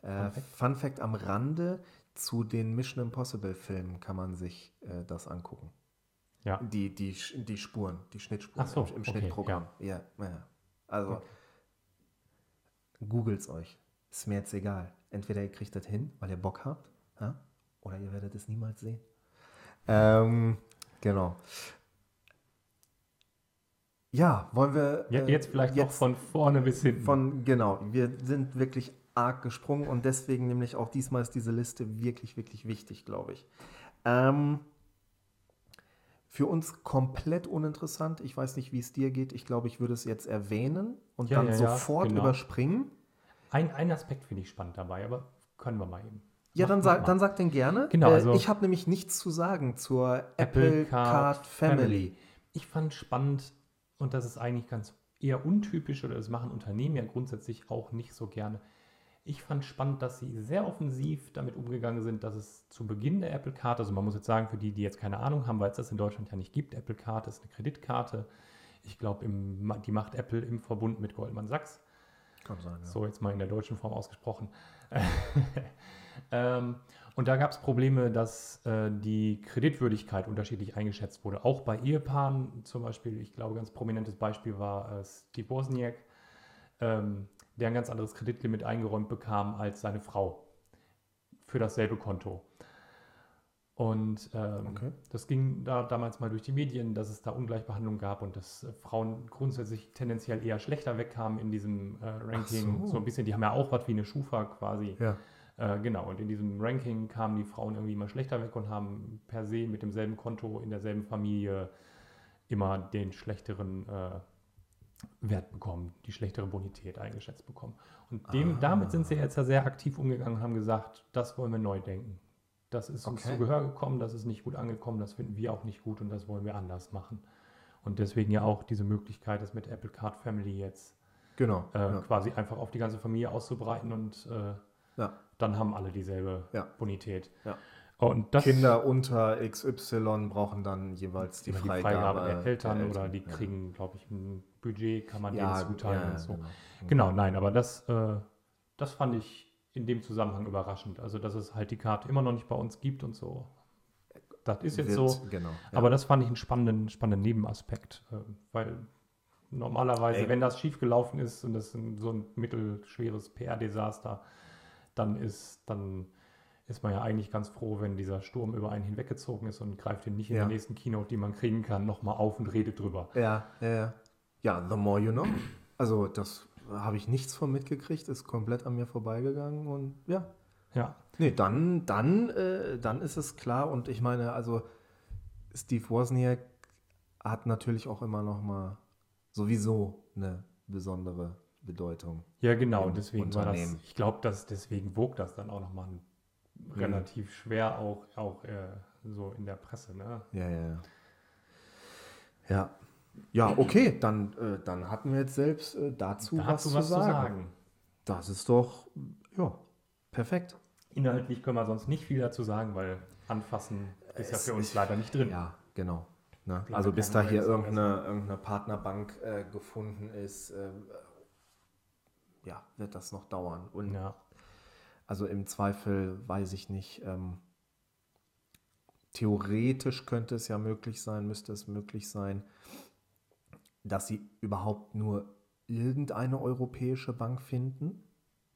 Speaker 1: Äh,
Speaker 2: Fun Fact?
Speaker 1: Fun Fact am Rande: Zu den Mission Impossible Filmen kann man sich äh, das angucken.
Speaker 2: Ja.
Speaker 1: Die, die, die Spuren, die Schnittspuren
Speaker 2: so,
Speaker 1: im, im
Speaker 2: okay,
Speaker 1: Schnittprogramm. Ja, ja. Also
Speaker 2: Okay.
Speaker 1: googelt's euch. Ist mir jetzt egal. Entweder ihr kriegt das hin, weil ihr Bock habt, ja? Oder ihr werdet es niemals sehen. Ähm, genau. Ja, wollen wir.
Speaker 2: Ja,
Speaker 1: äh,
Speaker 2: jetzt vielleicht noch von vorne bis hinten.
Speaker 1: von, genau, wir sind wirklich arg gesprungen und deswegen nämlich auch diesmal ist diese Liste wirklich, wirklich wichtig, glaube ich. Ähm, für uns komplett uninteressant. Ich weiß nicht, wie es dir geht. Ich glaube, ich würde es jetzt erwähnen und
Speaker 2: Ja,
Speaker 1: dann
Speaker 2: ja, ja,
Speaker 1: sofort
Speaker 2: genau.
Speaker 1: überspringen.
Speaker 2: Ein, ein Aspekt finde ich spannend dabei, aber können wir mal eben.
Speaker 1: Ja,
Speaker 2: Mach-
Speaker 1: dann sag, dann sag den gerne.
Speaker 2: Genau,
Speaker 1: Äh,
Speaker 2: also-
Speaker 1: ich habe nämlich nichts zu sagen zur Apple,
Speaker 2: Apple
Speaker 1: Card,
Speaker 2: Card
Speaker 1: Family.
Speaker 2: Family. Ich fand spannend, und das ist eigentlich ganz eher untypisch, oder das machen Unternehmen ja grundsätzlich auch nicht so gerne. Ich fand spannend, dass sie sehr offensiv damit umgegangen sind, dass es zu Beginn der Apple Card, also man muss jetzt sagen, für die, die jetzt keine Ahnung haben, weil es das in Deutschland ja nicht gibt, Apple Card ist eine Kreditkarte. Ich glaube, die macht Apple im Verbund mit Goldman Sachs.
Speaker 1: Kann sein, ja.
Speaker 2: So jetzt mal in der deutschen Form ausgesprochen. ähm, und da gab es Probleme, dass äh, die Kreditwürdigkeit unterschiedlich eingeschätzt wurde. Auch bei Ehepaaren zum Beispiel, ich glaube, ganz prominentes Beispiel war äh, Steve Wozniak, ähm, der ein ganz anderes Kreditlimit eingeräumt bekam als seine Frau für dasselbe Konto. Und ähm,
Speaker 1: Okay.
Speaker 2: das ging da damals mal durch die Medien, dass es da Ungleichbehandlung gab und dass äh, Frauen grundsätzlich tendenziell eher schlechter wegkamen in diesem äh, Ranking.
Speaker 1: so.
Speaker 2: so. ein bisschen, die haben ja auch was wie eine Schufa quasi.
Speaker 1: Ja.
Speaker 2: Äh, genau, und in diesem Ranking kamen die Frauen irgendwie immer schlechter weg und haben per se mit demselben Konto in derselben Familie immer den schlechteren äh, Wert bekommen, die schlechtere Bonität eingeschätzt bekommen. Und dem,
Speaker 1: Ah.
Speaker 2: damit sind sie jetzt ja sehr aktiv umgegangen und haben gesagt, das wollen wir neu denken. Das ist uns
Speaker 1: Okay.
Speaker 2: zu Gehör gekommen, das ist nicht gut angekommen, das finden wir auch nicht gut und das wollen wir anders machen. Und deswegen ja auch diese Möglichkeit, das mit Apple Card Family jetzt
Speaker 1: Genau.
Speaker 2: äh,
Speaker 1: ja.
Speaker 2: quasi einfach auf die ganze Familie auszubreiten und äh,
Speaker 1: Ja.
Speaker 2: Dann haben alle dieselbe
Speaker 1: Ja.
Speaker 2: Bonität.
Speaker 1: Ja.
Speaker 2: Und das
Speaker 1: Kinder unter XY brauchen dann jeweils die
Speaker 2: die
Speaker 1: Freigabe,
Speaker 2: Freigabe der Eltern,
Speaker 1: der
Speaker 2: oder die
Speaker 1: Ja.
Speaker 2: kriegen, glaube ich, ein Budget, kann man
Speaker 1: ja,
Speaker 2: denen zuteilen
Speaker 1: ja,
Speaker 2: und so.
Speaker 1: Genau.
Speaker 2: Genau, nein, aber das, äh, das fand ich in dem Zusammenhang überraschend. Also, dass es halt die Karte immer noch nicht bei uns gibt und so. Das ist jetzt
Speaker 1: Wird-
Speaker 2: so.
Speaker 1: Genau. ja.
Speaker 2: Aber das fand ich einen spannenden, spannenden Nebenaspekt, äh, weil normalerweise,
Speaker 1: Ey.
Speaker 2: wenn das schiefgelaufen ist und das ist ein, so ein mittelschweres PR-Desaster, dann ist, dann ist man ja eigentlich ganz froh, wenn dieser Sturm über einen hinweggezogen ist und greift ihn nicht in
Speaker 1: Ja.
Speaker 2: der nächsten Keynote, die man kriegen kann, nochmal auf und redet drüber.
Speaker 1: Ja, ja, ja. Ja, the more you know. Also das habe ich nichts von mitgekriegt, ist komplett an mir vorbeigegangen und ja,
Speaker 2: Ja.
Speaker 1: Nee, dann, dann, äh, dann ist es klar. Und ich meine, also Steve Wozniak hat natürlich auch immer noch mal sowieso eine besondere Bedeutung.
Speaker 2: Ja, genau. Deswegen war das, ich glaube, dass deswegen wog das dann auch nochmal relativ schwer, auch, auch äh, so in der Presse. Ne?
Speaker 1: Ja, ja, ja. Ja, ja okay, dann, äh, dann hatten wir jetzt selbst äh, dazu,
Speaker 2: Dazu
Speaker 1: was, zu, sagen. Das ist doch, ja, perfekt.
Speaker 2: Inhaltlich können wir sonst nicht viel dazu sagen, weil anfassen ist ja
Speaker 1: Es
Speaker 2: für uns
Speaker 1: ist-
Speaker 2: leider nicht drin.
Speaker 1: Ja, genau. Ne? Also bis da hier
Speaker 2: sagen,
Speaker 1: irgendeine, irgendeine Partnerbank äh, gefunden ist, äh, ja, wird das noch dauern. Und
Speaker 2: Ja.
Speaker 1: also im Zweifel weiß ich nicht. Ähm, theoretisch könnte es ja möglich sein, müsste es möglich sein, dass sie überhaupt nur irgendeine europäische Bank finden.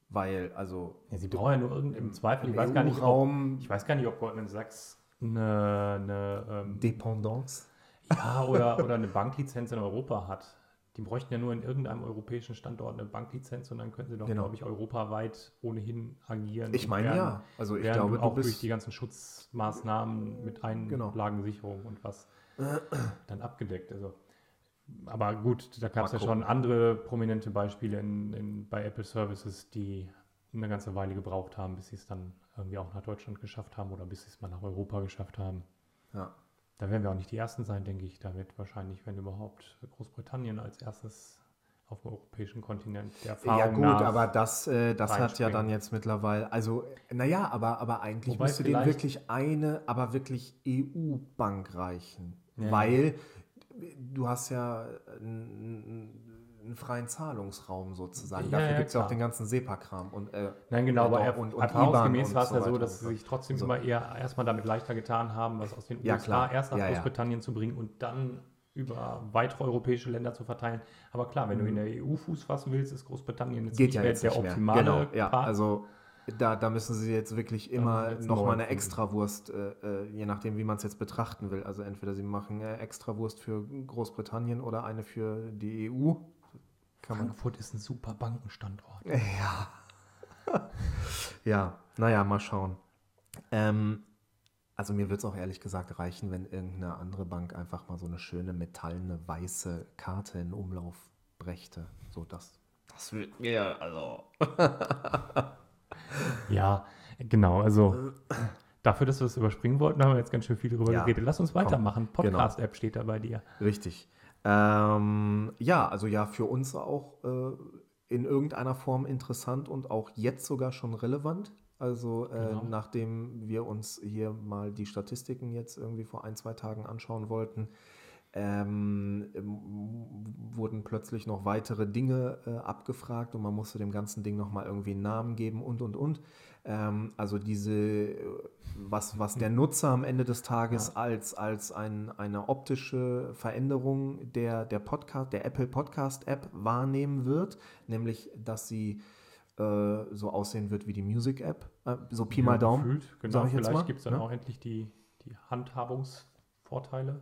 Speaker 1: Weil, also
Speaker 2: Ja, sie brauchen ja nur irgendeinen Zweifel. Ich weiß, gar nicht, ob, ich weiß gar nicht, ob Goldman Sachs eine, eine ähm,
Speaker 1: Dependance.
Speaker 2: ja, oder, oder eine Banklizenz in Europa hat. Die bräuchten ja nur in irgendeinem europäischen Standort eine Banklizenz und dann könnten sie doch,
Speaker 1: Genau.
Speaker 2: glaube ich, europaweit ohnehin agieren.
Speaker 1: Ich meine
Speaker 2: werden-
Speaker 1: ja. Also ich glaube,
Speaker 2: auch durch die ganzen Schutzmaßnahmen mit
Speaker 1: Genau.
Speaker 2: Einlagensicherung und was dann abgedeckt. Also, aber gut, da gab es ja schon andere prominente Beispiele in, in, bei Apple Services, die eine ganze Weile gebraucht haben, bis sie es dann irgendwie auch nach Deutschland geschafft haben oder bis sie es mal nach Europa geschafft haben.
Speaker 1: Ja.
Speaker 2: Da werden wir auch nicht die Ersten sein, denke ich. Da wird wahrscheinlich, wenn überhaupt, Großbritannien als erstes auf dem europäischen Kontinent der Erfahrung
Speaker 1: Ja gut, aber das, äh, das hat ja dann jetzt mittlerweile, also naja, aber, aber eigentlich
Speaker 2: Wobei
Speaker 1: müsste denen wirklich eine, aber wirklich EU-Bank reichen.
Speaker 2: Ja.
Speaker 1: Weil du hast ja einen, einen freien Zahlungsraum sozusagen.
Speaker 2: Ja,
Speaker 1: Dafür
Speaker 2: ja,
Speaker 1: gibt es ja auch den ganzen SEPA-Kram. Und, äh,
Speaker 2: Nein, genau, aber er,
Speaker 1: und- und
Speaker 2: erfahrungsgemäß
Speaker 1: IBAN
Speaker 2: war es ja
Speaker 1: so
Speaker 2: dass sie sich trotzdem
Speaker 1: so.
Speaker 2: immer eher erstmal damit leichter getan haben, was aus den
Speaker 1: Ja,
Speaker 2: USA
Speaker 1: klar.
Speaker 2: erst nach. Großbritannien zu bringen und dann über weitere europäische Länder zu verteilen. Aber klar, wenn du in der EU Fuß fassen willst, ist Großbritannien jetzt
Speaker 1: Mhm. geht ja jetzt
Speaker 2: der optimale
Speaker 1: Genau, ja,
Speaker 2: Part.
Speaker 1: also da, da müssen sie jetzt wirklich immer
Speaker 2: jetzt
Speaker 1: noch
Speaker 2: neu
Speaker 1: mal eine. Extrawurst, äh, äh, je nachdem, wie man es jetzt betrachten will. Also entweder sie machen äh, Extrawurst für Großbritannien oder eine für die EU. Kann man.
Speaker 2: Frankfurt ist ein super Bankenstandort.
Speaker 1: Ja. ja, naja, mal schauen. Ähm, also mir wird es auch ehrlich gesagt reichen, wenn irgendeine andere Bank einfach mal so eine schöne metallene weiße Karte in Umlauf brächte. So das. Das wird mir, also.
Speaker 2: Ja, genau. Also dafür, dass wir es überspringen wollten, haben wir jetzt ganz schön viel darüber
Speaker 1: Ja,
Speaker 2: geredet. Lass uns weitermachen.
Speaker 1: genau.
Speaker 2: Podcast-App steht da bei dir.
Speaker 1: Richtig. Ähm, ja, also ja, für uns auch äh, in irgendeiner Form interessant und auch jetzt sogar schon relevant. Also äh,
Speaker 2: Genau.
Speaker 1: nachdem wir uns hier mal die Statistiken jetzt irgendwie vor ein, zwei Tagen anschauen wollten, ähm, wurden plötzlich noch weitere Dinge äh, abgefragt und man musste dem ganzen Ding nochmal irgendwie einen Namen geben und und und. Ähm, also diese, äh, was, was der Nutzer am Ende des Tages als, als ein, eine optische Veränderung der, der Podcast, der Apple Podcast App wahrnehmen wird, nämlich dass sie äh, so aussehen wird wie die Music App. Äh, so Pi mal Daumen.
Speaker 2: Gefühlt, genau. Vielleicht gibt es dann
Speaker 1: ne?
Speaker 2: auch endlich die, die Handhabungsvorteile.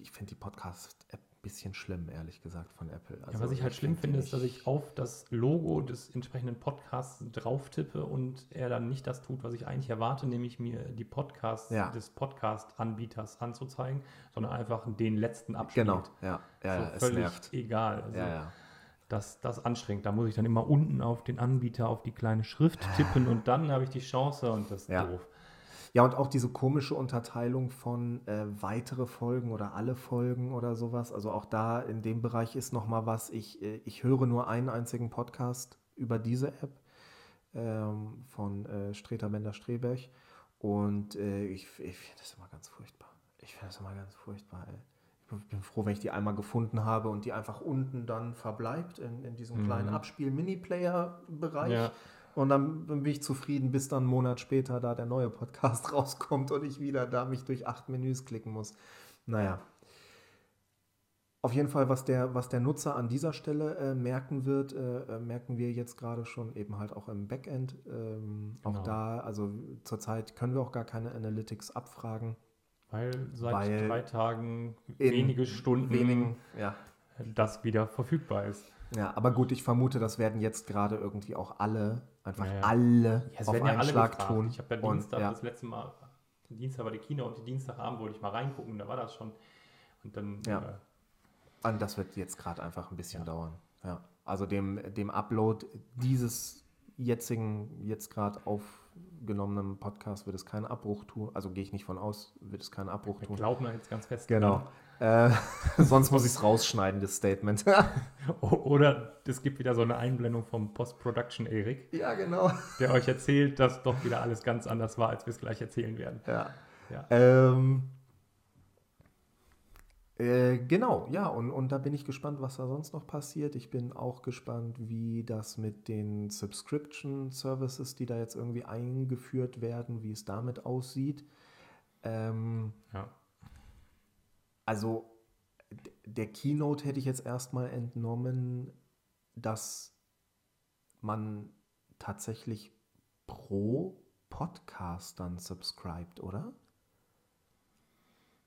Speaker 1: Ich finde die Podcast-App bisschen schlimm, ehrlich gesagt, von Apple.
Speaker 2: Ja,
Speaker 1: Also
Speaker 2: was ich halt schlimm finde, ist, dass ich auf das Logo des entsprechenden Podcasts drauf tippe und er dann nicht das tut, was ich eigentlich erwarte, nämlich mir die Podcasts
Speaker 1: Ja.
Speaker 2: des Podcast-Anbieters anzuzeigen, sondern einfach den letzten Abschnitt.
Speaker 1: Genau, ja, ja,
Speaker 2: so
Speaker 1: ja es
Speaker 2: völlig
Speaker 1: nervt.
Speaker 2: egal. Also
Speaker 1: Ja, ja.
Speaker 2: Das, das anstrengend. Da muss ich dann immer unten auf den Anbieter, auf die kleine Schrift tippen und dann habe ich die Chance und das ist
Speaker 1: Ja.
Speaker 2: doof.
Speaker 1: Ja, und auch diese komische Unterteilung von äh, weitere Folgen oder alle Folgen oder sowas. Also auch da in dem Bereich ist noch mal was. Ich, äh, ich höre nur einen einzigen Podcast über diese App ähm, von äh, Streter Bender Streberg. Und äh, ich, ich finde das immer ganz furchtbar. Ich finde das immer ganz furchtbar. Ey. Ich bin froh, wenn ich die einmal gefunden habe und die einfach unten dann verbleibt in, in diesem kleinen
Speaker 2: Mhm.
Speaker 1: Abspiel-Mini-Player-Bereich.
Speaker 2: Ja.
Speaker 1: Und dann bin ich zufrieden, bis dann einen Monat später da der neue Podcast rauskommt und ich wieder da mich durch acht Menüs klicken muss. Naja. Auf jeden Fall, was der, was der Nutzer an dieser Stelle äh, merken wird, äh, äh, merken wir jetzt gerade schon eben halt auch im Backend. Ähm,
Speaker 2: Genau.
Speaker 1: Auch da, also zurzeit können wir auch gar keine Analytics abfragen.
Speaker 2: Weil seit
Speaker 1: Weil
Speaker 2: drei Tagen wenige Stunden
Speaker 1: Wenigen, ja.
Speaker 2: das wieder verfügbar ist.
Speaker 1: Ja, aber gut, ich vermute, das werden jetzt gerade irgendwie auch alle einfach
Speaker 2: Ja,
Speaker 1: alle
Speaker 2: Ja, es
Speaker 1: auf
Speaker 2: werden ja
Speaker 1: einen
Speaker 2: alle
Speaker 1: Schlag
Speaker 2: gefragt.
Speaker 1: tun.
Speaker 2: Ich habe ja
Speaker 1: Und,
Speaker 2: Dienstag,
Speaker 1: ja.
Speaker 2: das letzte Mal, Dienstag war die Kino und Dienstagabend wollte ich mal reingucken, da war das schon. Und dann,
Speaker 1: Ja.
Speaker 2: äh,
Speaker 1: Und das wird jetzt gerade einfach ein bisschen dauern. Ja. Also dem, dem Upload dieses jetzigen, jetzt gerade aufgenommenen Podcast wird es keinen Abbruch tun. Also gehe ich nicht von aus, wird es keinen Abbruch
Speaker 2: wir
Speaker 1: tun.
Speaker 2: glauben da jetzt ganz fest.
Speaker 1: Genau. Äh, sonst muss ich es rausschneiden, das Statement.
Speaker 2: Oder es gibt wieder so eine Einblendung vom Post-Production Erik,
Speaker 1: ja, genau.
Speaker 2: der euch erzählt, dass doch wieder alles ganz anders war, als wir es gleich erzählen werden.
Speaker 1: Ja.
Speaker 2: Ja.
Speaker 1: Ähm, äh, genau, ja, und, und da bin ich gespannt, was da sonst noch passiert. Ich bin auch gespannt, wie das mit den Subscription Services, die da jetzt irgendwie eingeführt werden, wie es damit aussieht. Ähm,
Speaker 2: Ja.
Speaker 1: Also der Keynote hätte ich jetzt erstmal entnommen, dass man tatsächlich pro Podcast dann subscribt, oder?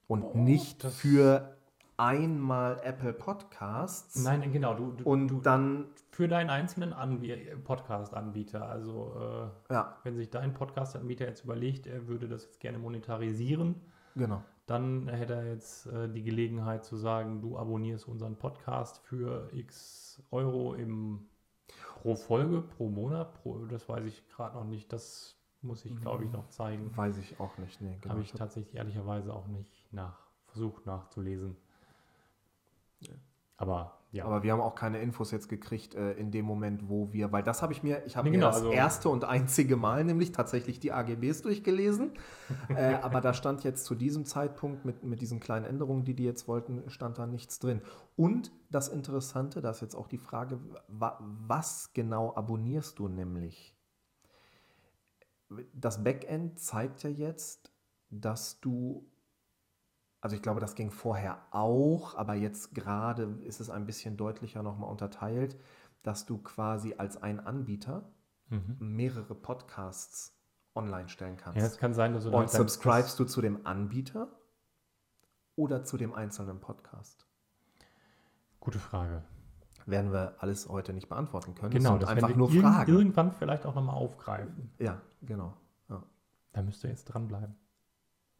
Speaker 1: Und
Speaker 2: Oh,
Speaker 1: nicht für einmal Apple Podcasts
Speaker 2: Nein, genau, du, du,
Speaker 1: und
Speaker 2: du
Speaker 1: dann,
Speaker 2: für deinen einzelnen Anbie Podcast-Anbieter. Also äh,
Speaker 1: ja,
Speaker 2: wenn sich dein Podcast-Anbieter jetzt überlegt, er würde das jetzt gerne monetarisieren,
Speaker 1: genau.
Speaker 2: Dann hätte er jetzt äh, die Gelegenheit zu sagen, du abonnierst unseren Podcast für x Euro im, pro Folge, pro Monat, pro, das weiß ich gerade noch nicht, das muss ich glaube ich noch zeigen.
Speaker 1: Weiß ich auch nicht. Nee, genau.
Speaker 2: Habe ich tatsächlich ehrlicherweise auch nicht nach, versucht nachzulesen. Aber ja.
Speaker 1: Aber wir haben auch keine Infos jetzt gekriegt äh, in dem Moment, wo wir, weil das habe ich mir, ich habe
Speaker 2: Nee,
Speaker 1: mir
Speaker 2: genau,
Speaker 1: das
Speaker 2: also-
Speaker 1: erste und einzige Mal nämlich tatsächlich die AGBs durchgelesen. äh, aber da stand jetzt zu diesem Zeitpunkt mit, mit diesen kleinen Änderungen, die die jetzt wollten, stand da nichts drin. Und das Interessante, da ist jetzt auch die Frage, wa was genau abonnierst du nämlich? Das Backend zeigt ja jetzt, dass du also ich glaube, das ging vorher auch, aber jetzt gerade ist es ein bisschen deutlicher nochmal unterteilt, dass du quasi als ein Anbieter
Speaker 2: mhm.
Speaker 1: mehrere Podcasts online stellen kannst.
Speaker 2: ja, es kann sein, dass du
Speaker 1: Und subscribest du zu dem Anbieter oder zu dem einzelnen Podcast?
Speaker 2: Gute Frage.
Speaker 1: Werden wir alles heute nicht beantworten können.
Speaker 2: Genau,
Speaker 1: das einfach
Speaker 2: wir
Speaker 1: nur
Speaker 2: irgend-
Speaker 1: Fragen.
Speaker 2: irgendwann vielleicht auch nochmal aufgreifen.
Speaker 1: Ja, genau. Ja.
Speaker 2: Da müsst ihr jetzt dranbleiben.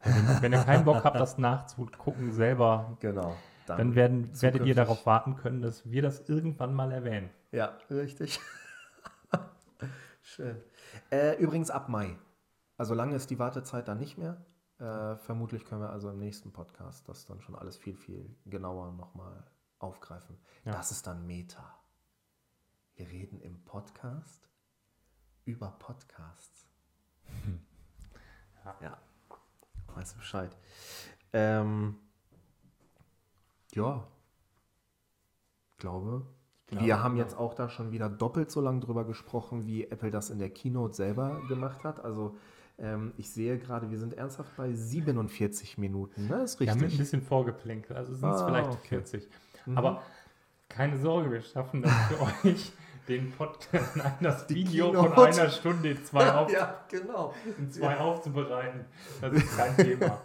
Speaker 2: Wenn, wenn ihr keinen Bock habt, das nachzugucken selber,
Speaker 1: Genau.
Speaker 2: dann werden, werdet ihr darauf warten können, dass wir das irgendwann mal erwähnen.
Speaker 1: Ja, richtig. Schön. Äh, übrigens ab Mai. Also lange ist die Wartezeit dann nicht mehr. Äh, vermutlich können wir also im nächsten Podcast das dann schon alles viel, viel genauer nochmal aufgreifen.
Speaker 2: Ja.
Speaker 1: Das ist dann Meta. Wir reden im Podcast über Podcasts.
Speaker 2: Ja.
Speaker 1: ja. Weißt du Bescheid. Ähm, ja. Glaube,
Speaker 2: glaube,
Speaker 1: wir haben
Speaker 2: ja.
Speaker 1: jetzt auch da schon wieder doppelt so lange drüber gesprochen, wie Apple das in der Keynote selber gemacht hat. Also ähm, ich sehe gerade, wir sind ernsthaft bei 47 Minuten. Ne? Ist
Speaker 2: Wir haben ein
Speaker 1: richtig.
Speaker 2: bisschen vorgeplänkelt, also sind es
Speaker 1: Ah,
Speaker 2: vielleicht
Speaker 1: okay.
Speaker 2: 40.
Speaker 1: Mhm.
Speaker 2: Aber keine Sorge, wir schaffen das für euch, den Podcast, nein, das
Speaker 1: Die
Speaker 2: Video von
Speaker 1: Keynote.
Speaker 2: einer Stunde in zwei, auf,
Speaker 1: ja, genau.
Speaker 2: in zwei aufzubereiten. Das ist kein Thema.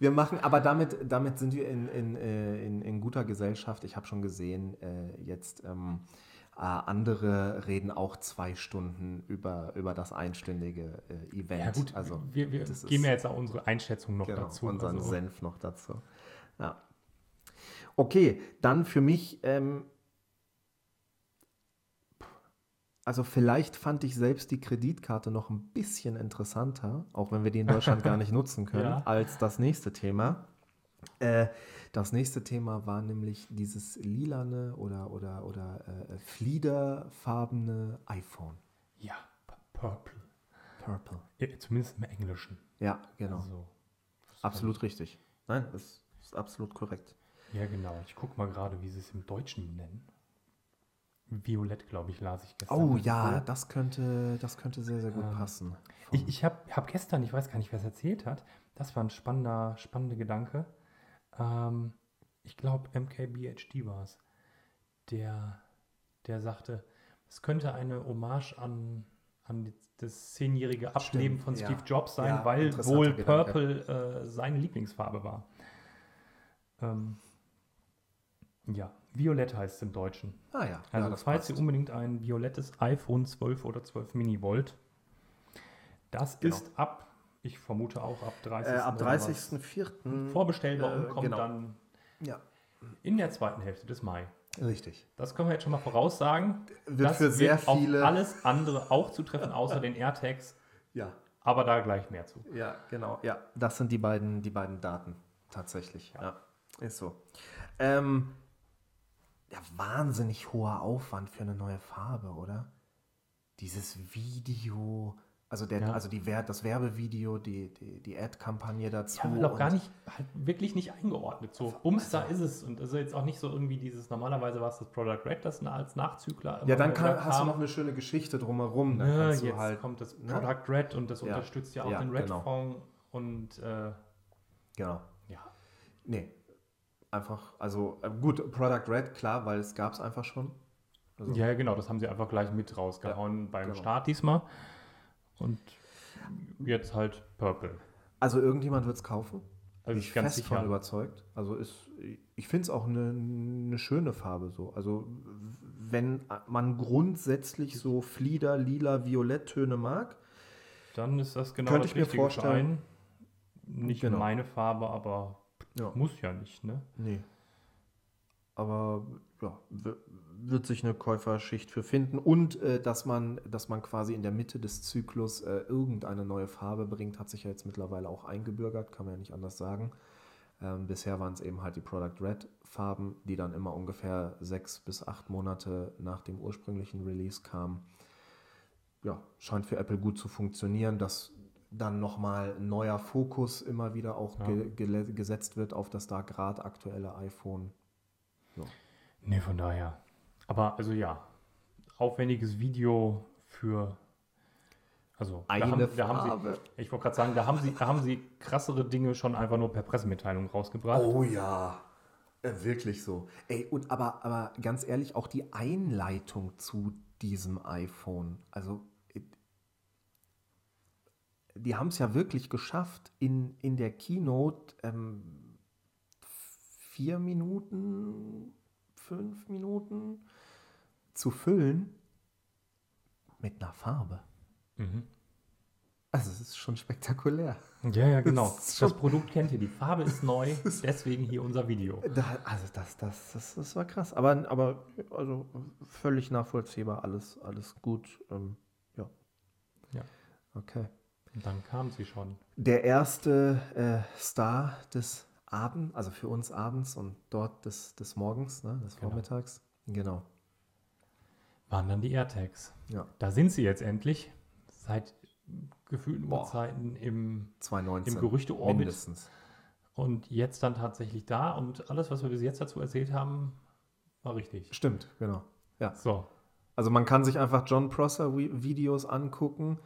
Speaker 1: Wir machen, aber damit, damit sind wir in, in, äh, in, in guter Gesellschaft. Ich habe schon gesehen, äh, jetzt ähm, äh, andere reden auch zwei Stunden über, über das einstündige äh, Event.
Speaker 2: Ja gut,
Speaker 1: also
Speaker 2: wir, wir geben ja jetzt auch unsere Einschätzung noch
Speaker 1: genau,
Speaker 2: dazu.
Speaker 1: unseren
Speaker 2: also,
Speaker 1: Senf noch dazu. Ja. Okay, dann für mich, ähm, also vielleicht fand ich selbst die Kreditkarte noch ein bisschen interessanter, auch wenn wir die in Deutschland gar nicht nutzen können,
Speaker 2: Ja.
Speaker 1: als das nächste Thema. Äh, das nächste Thema war nämlich dieses lilane oder, oder, oder äh, fliederfarbene iPhone.
Speaker 2: ja, Purple.
Speaker 1: Purple.
Speaker 2: Ja, Zumindest im Englischen.
Speaker 1: Ja, genau.
Speaker 2: Also,
Speaker 1: Absolut richtig. Nein, das ist absolut korrekt.
Speaker 2: Ja, genau. Ich gucke mal gerade, wie sie es im Deutschen nennen. Violett, glaube ich, las ich gestern.
Speaker 1: Oh ja, das könnte, das könnte sehr, sehr gut
Speaker 2: Ähm,
Speaker 1: passen.
Speaker 2: Ich, ich habe hab gestern, ich weiß gar nicht, wer es erzählt hat, das war ein spannender, spannender Gedanke. Ähm, ich glaube, MKBHD war es, der, der sagte, es könnte eine Hommage an, an das zehnjährige Ableben
Speaker 1: Stimmt,
Speaker 2: von
Speaker 1: ja.
Speaker 2: Steve Jobs sein,
Speaker 1: Ja,
Speaker 2: weil wohl
Speaker 1: Gedanke.
Speaker 2: Purple äh, seine Lieblingsfarbe war. Ähm, Ja, Violett heißt es im Deutschen.
Speaker 1: Ah ja.
Speaker 2: Also
Speaker 1: ja, das
Speaker 2: falls
Speaker 1: passt.
Speaker 2: ihr unbedingt ein violettes iPhone 12 oder 12 Mini wollt, das
Speaker 1: Genau.
Speaker 2: ist ab, ich vermute auch ab 30.
Speaker 1: äh, ab
Speaker 2: oder was,
Speaker 1: 30.04.
Speaker 2: vorbestellbar und
Speaker 1: Äh,
Speaker 2: kommt
Speaker 1: genau.
Speaker 2: dann
Speaker 1: Ja,
Speaker 2: in der zweiten Hälfte des Mai.
Speaker 1: richtig.
Speaker 2: Das können wir jetzt schon mal voraussagen.
Speaker 1: Wird
Speaker 2: das
Speaker 1: für sehr
Speaker 2: wird
Speaker 1: viele-
Speaker 2: alles andere auch zutreffen, außer den AirTags.
Speaker 1: Ja.
Speaker 2: Aber da gleich mehr zu.
Speaker 1: Ja, genau. Ja, das sind die beiden, die beiden Daten tatsächlich. Ja, ist so. Ähm, ja, wahnsinnig hoher Aufwand für eine neue Farbe, oder? Dieses Video, also, der,
Speaker 2: Ja.
Speaker 1: also die, Wer- das Werbevideo, die, die, die Ad-Kampagne dazu.
Speaker 2: Ja, auch gar nicht, halt wirklich nicht eingeordnet. So, Bums, da ist es. Und also jetzt auch nicht so irgendwie dieses, normalerweise war es das Product Red, das als Nachzügler immer
Speaker 1: Ja, dann kann, hast du noch eine schöne Geschichte drumherum. Dann
Speaker 2: jetzt
Speaker 1: halt,
Speaker 2: kommt das
Speaker 1: ne?
Speaker 2: Product Red und das
Speaker 1: Ja.
Speaker 2: unterstützt ja auch den
Speaker 1: genau.
Speaker 2: Red-Fonds. Und äh,
Speaker 1: Genau.
Speaker 2: ja,
Speaker 1: Nee. Einfach, also äh, gut, Product Red, klar, weil es gab es einfach schon. Also,
Speaker 2: ja, genau, das haben sie einfach gleich mit rausgehauen beim
Speaker 1: genau.
Speaker 2: Start diesmal. Und jetzt halt Purple.
Speaker 1: Also irgendjemand wird es kaufen.
Speaker 2: Also
Speaker 1: Bin ich
Speaker 2: ich ganz
Speaker 1: fest von
Speaker 2: sicher.
Speaker 1: überzeugt. Also ist, ich finde es auch eine, eine schöne Farbe so. Also wenn man grundsätzlich so Flieder, lila, Violetttöne mag,
Speaker 2: Dann ist das genau
Speaker 1: Könnte
Speaker 2: das
Speaker 1: ich mir vorstellen.
Speaker 2: einen. Nicht
Speaker 1: Genau.
Speaker 2: meine Farbe, aber
Speaker 1: Ja.
Speaker 2: muss ja nicht, ne?
Speaker 1: nee. Aber ja, wird sich eine Käuferschicht für finden. Und äh, dass, man, dass man quasi in der Mitte des Zyklus äh, irgendeine neue Farbe bringt, hat sich ja jetzt mittlerweile auch eingebürgert, kann man ja nicht anders sagen. Ähm, bisher waren es eben halt die Product Red Farben, die dann immer ungefähr sechs bis acht Monate nach dem ursprünglichen Release kamen. Ja, scheint für Apple gut zu funktionieren, dass dann nochmal neuer Fokus immer wieder auch
Speaker 2: Ja.
Speaker 1: ge gele- gesetzt wird auf das da gerade aktuelle iPhone.
Speaker 2: Nee, von daher. Aber also ja, aufwendiges Video für. Also, da
Speaker 1: Eine
Speaker 2: haben, da haben
Speaker 1: Farbe.
Speaker 2: sie, ich wollte gerade sagen, da haben, sie, da haben sie krassere Dinge schon einfach nur per Pressemitteilung rausgebracht.
Speaker 1: Oh ja, äh, wirklich so. Ey, und aber, aber ganz ehrlich, auch die Einleitung zu diesem iPhone, also die haben es ja wirklich geschafft, in, in der Keynote ähm, vier Minuten, fünf Minuten zu füllen mit einer Farbe.
Speaker 2: Mhm.
Speaker 1: Also es ist schon spektakulär.
Speaker 2: Ja, ja, genau.
Speaker 1: Das
Speaker 2: Das Produkt kennt ihr, die Farbe ist neu, deswegen hier unser Video.
Speaker 1: Da, also das, das, das, das war krass. Aber, aber also völlig nachvollziehbar, alles, alles gut. Ähm, ja.
Speaker 2: Ja.
Speaker 1: Okay.
Speaker 2: Und dann kam sie schon.
Speaker 1: Der erste äh, Star des Abends, also für uns abends und dort des, des Morgens, ne, des
Speaker 2: Genau.
Speaker 1: Vormittags. Genau.
Speaker 2: Waren dann die AirTags.
Speaker 1: Ja.
Speaker 2: Da sind sie jetzt endlich. Seit gefühlten
Speaker 1: Boah.
Speaker 2: Urzeiten im
Speaker 1: 2019.
Speaker 2: Im Gerüchte-Orbit.
Speaker 1: Mindestens.
Speaker 2: Und jetzt dann tatsächlich da und alles, was wir bis jetzt dazu erzählt haben, war richtig.
Speaker 1: Stimmt, genau. Ja.
Speaker 2: So,
Speaker 1: Also man kann sich einfach John Prosser Vi- Videos angucken,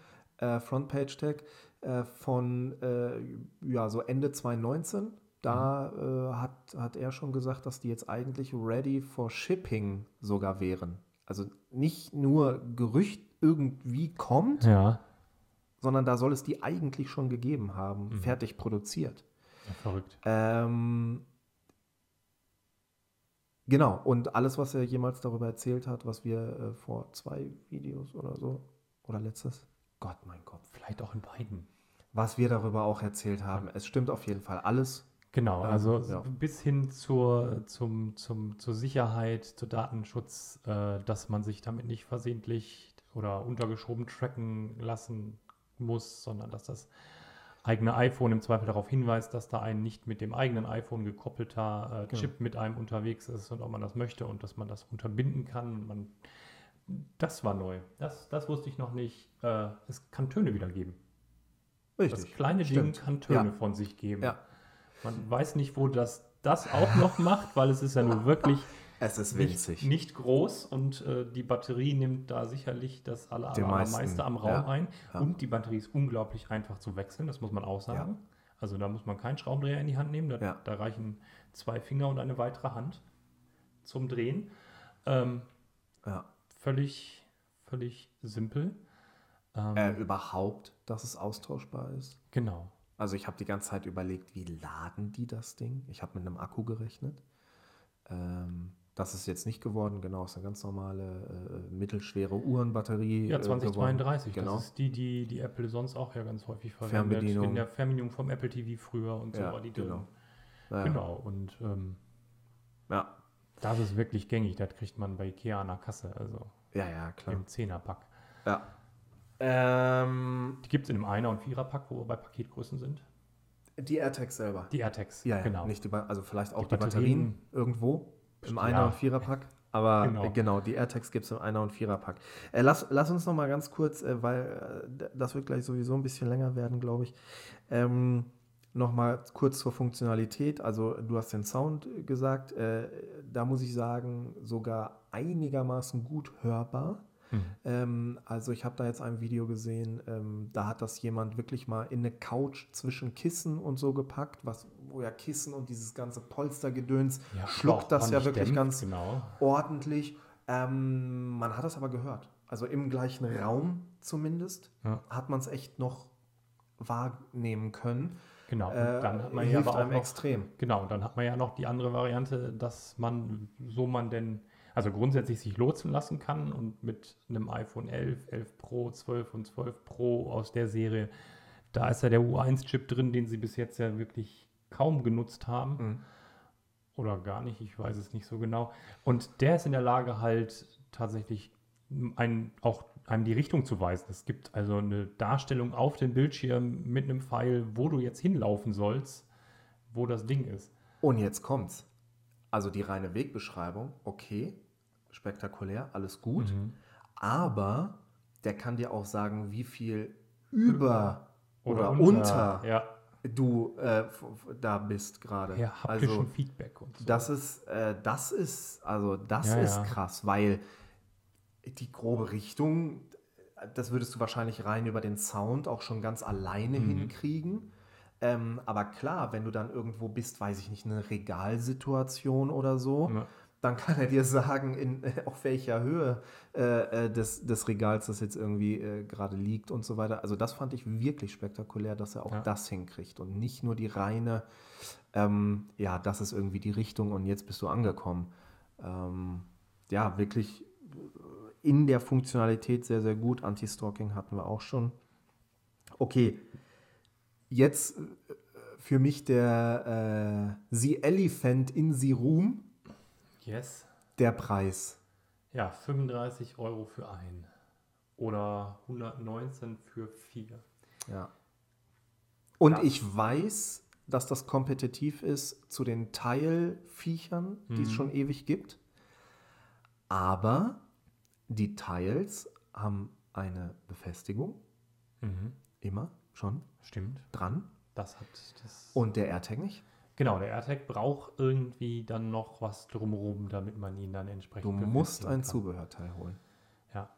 Speaker 1: äh, Frontpage Tag äh, von äh, ja, so Ende 2019. Da äh, hat, hat er schon gesagt, dass die jetzt eigentlich ready for shipping sogar wären. Also nicht nur Gerücht irgendwie kommt,
Speaker 2: ja.
Speaker 1: sondern da soll es die eigentlich schon gegeben haben,
Speaker 2: Mhm.
Speaker 1: fertig produziert.
Speaker 2: ja verrückt.
Speaker 1: Ähm, genau, und alles, was er jemals darüber erzählt hat, was wir äh, vor zwei Videos oder so, oder letztes, Gott, mein Kopf,
Speaker 2: Vielleicht auch in beiden.
Speaker 1: was wir darüber auch erzählt haben, es stimmt auf jeden Fall alles.
Speaker 2: Genau,
Speaker 1: Ähm,
Speaker 2: also
Speaker 1: ja.
Speaker 2: bis hin zur, zum, zum, zur Sicherheit, zu Datenschutz, äh, dass man sich damit nicht versehentlich oder untergeschoben tracken lassen muss, sondern dass das eigene iPhone im Zweifel darauf hinweist, dass da ein nicht mit dem eigenen iPhone gekoppelter äh,
Speaker 1: Genau.
Speaker 2: Chip mit einem unterwegs ist und ob man das möchte und dass man das unterbinden kann. Man, das war neu. Das, das wusste ich noch nicht. Äh, es kann Töne wiedergeben. Das kleine Ding
Speaker 1: Stimmt.
Speaker 2: kann Töne
Speaker 1: Ja.
Speaker 2: von sich geben.
Speaker 1: Ja.
Speaker 2: Man weiß nicht, wo das das auch noch macht, weil es ist ja nur wirklich
Speaker 1: Es ist
Speaker 2: nicht,
Speaker 1: winzig.
Speaker 2: nicht groß und äh, die Batterie nimmt da sicherlich das aller,
Speaker 1: Den
Speaker 2: aller
Speaker 1: meisten,
Speaker 2: meiste am Raum
Speaker 1: ja,
Speaker 2: ein. Und die Batterie ist unglaublich einfach zu wechseln, das muss man auch sagen. Also da muss man keinen Schraubendreher in die Hand nehmen, da, da reichen zwei Finger und eine weitere Hand zum Drehen. Ähm,
Speaker 1: Ja.
Speaker 2: Völlig, völlig simpel. Ähm,
Speaker 1: Äh, überhaupt, dass es austauschbar ist.
Speaker 2: genau.
Speaker 1: Also ich habe die ganze Zeit überlegt, wie laden die das Ding? Ich habe mit einem Akku gerechnet. Ähm, das ist jetzt nicht geworden, genau, ist eine ganz normale äh, mittelschwere Uhrenbatterie.
Speaker 2: Ja,
Speaker 1: äh,
Speaker 2: 2032.
Speaker 1: Genau.
Speaker 2: Das ist die, die, die Apple sonst auch ja ganz häufig verwendet.
Speaker 1: Fernbedienung.
Speaker 2: In der Fernbedienung vom Apple TV früher und so
Speaker 1: Ja,
Speaker 2: war die drin.
Speaker 1: genau. Ja,
Speaker 2: Genau. Und ähm,
Speaker 1: Ja.
Speaker 2: Das ist wirklich gängig. Das kriegt man bei Ikea an der Kasse, also
Speaker 1: ja, ja, klar.
Speaker 2: im Zehnerpack.
Speaker 1: Ja. Ähm,
Speaker 2: Die gibt es in einem Einer- und Viererpack, wo wir bei Paketgrößen sind.
Speaker 1: die AirTags selber.
Speaker 2: Die AirTags,
Speaker 1: Ja, ja,
Speaker 2: genau.
Speaker 1: nicht die, also vielleicht auch
Speaker 2: Die
Speaker 1: die, Batterien,
Speaker 2: Batterien.
Speaker 1: irgendwo im
Speaker 2: Ja.
Speaker 1: Einer- und Viererpack. Aber genau,
Speaker 2: Genau.
Speaker 1: die AirTags gibt es im Einer- und Viererpack. Äh, lass, lass uns noch mal ganz kurz, äh, weil äh, das wird gleich sowieso ein bisschen länger werden, glaube ich. Ähm, noch mal kurz zur Funktionalität. Also du hast den Sound gesagt. Äh, da muss ich sagen, sogar einigermaßen gut hörbar.
Speaker 2: Hm.
Speaker 1: Ähm, also ich habe da jetzt ein Video gesehen, ähm, da hat das jemand wirklich mal in eine Couch zwischen Kissen und so gepackt, was, wo ja Kissen und dieses ganze Polstergedöns
Speaker 2: Ja,
Speaker 1: schluckt das ja wirklich
Speaker 2: dämpft,
Speaker 1: ganz
Speaker 2: Genau.
Speaker 1: ordentlich. Ähm, man hat das aber gehört. Also im gleichen Raum zumindest
Speaker 2: Ja.
Speaker 1: hat man es echt noch wahrnehmen können.
Speaker 2: Genau. Und
Speaker 1: Äh,
Speaker 2: dann hat man ja aber auch noch,
Speaker 1: extrem.
Speaker 2: Genau, und dann hat man ja noch die andere Variante, dass man, so man denn, also grundsätzlich sich lotsen lassen kann und mit einem iPhone 11, 11 Pro, 12 und 12 Pro aus der Serie, da ist ja der U1-Chip drin, den sie bis jetzt ja wirklich kaum genutzt haben.
Speaker 1: Mhm.
Speaker 2: Oder gar nicht, ich weiß es nicht so genau. Und der ist in der Lage halt tatsächlich ein, auch einem die Richtung zu weisen. Es gibt also eine Darstellung auf dem Bildschirm mit einem Pfeil, wo du jetzt hinlaufen sollst, wo das Ding ist.
Speaker 1: Und jetzt kommt's. Also die reine Wegbeschreibung, okay, spektakulär, alles gut.
Speaker 2: Mhm.
Speaker 1: Aber der kann dir auch sagen, wie viel über oder, unter,
Speaker 2: ja,
Speaker 1: du äh, da bist gerade.
Speaker 2: ja, haptischen
Speaker 1: also
Speaker 2: Feedback und so.
Speaker 1: das ist, äh, das ist, also das
Speaker 2: Ja,
Speaker 1: ist krass, weil die grobe Richtung, das würdest du wahrscheinlich rein über den Sound auch schon ganz alleine
Speaker 2: Mhm.
Speaker 1: hinkriegen. Ähm, aber klar, wenn du dann irgendwo bist, weiß ich nicht, eine Regalsituation oder so,
Speaker 2: Ja.
Speaker 1: dann kann er dir sagen, in, auf welcher Höhe äh, äh, des, des Regals das jetzt irgendwie äh, gerade liegt und so weiter. Also das fand ich wirklich spektakulär, dass er auch
Speaker 2: Ja.
Speaker 1: das hinkriegt und nicht nur die reine, ähm, ja, das ist irgendwie die Richtung und jetzt bist du angekommen. Ähm, ja, wirklich in der Funktionalität sehr, sehr gut. Anti-Stalking hatten wir auch schon. Okay, jetzt äh, für mich der äh, The Elephant in the Room,
Speaker 2: Yes.
Speaker 1: der Preis.
Speaker 2: Ja, 35 Euro für ein. Oder 119 für vier.
Speaker 1: Ja. Und
Speaker 2: Ja.
Speaker 1: ich weiß, dass das kompetitiv ist zu den Teilviechern, die es
Speaker 2: Mhm.
Speaker 1: schon ewig gibt. Aber die Teils haben eine Befestigung,
Speaker 2: Mhm.
Speaker 1: immer schon
Speaker 2: Stimmt.
Speaker 1: dran.
Speaker 2: Das hat das.
Speaker 1: Und der AirTag nicht.
Speaker 2: Genau, der AirTag braucht irgendwie dann noch was drumherum, damit man ihn dann entsprechend.
Speaker 1: Du musst ein
Speaker 2: kann.
Speaker 1: Zubehörteil holen.
Speaker 2: Ja.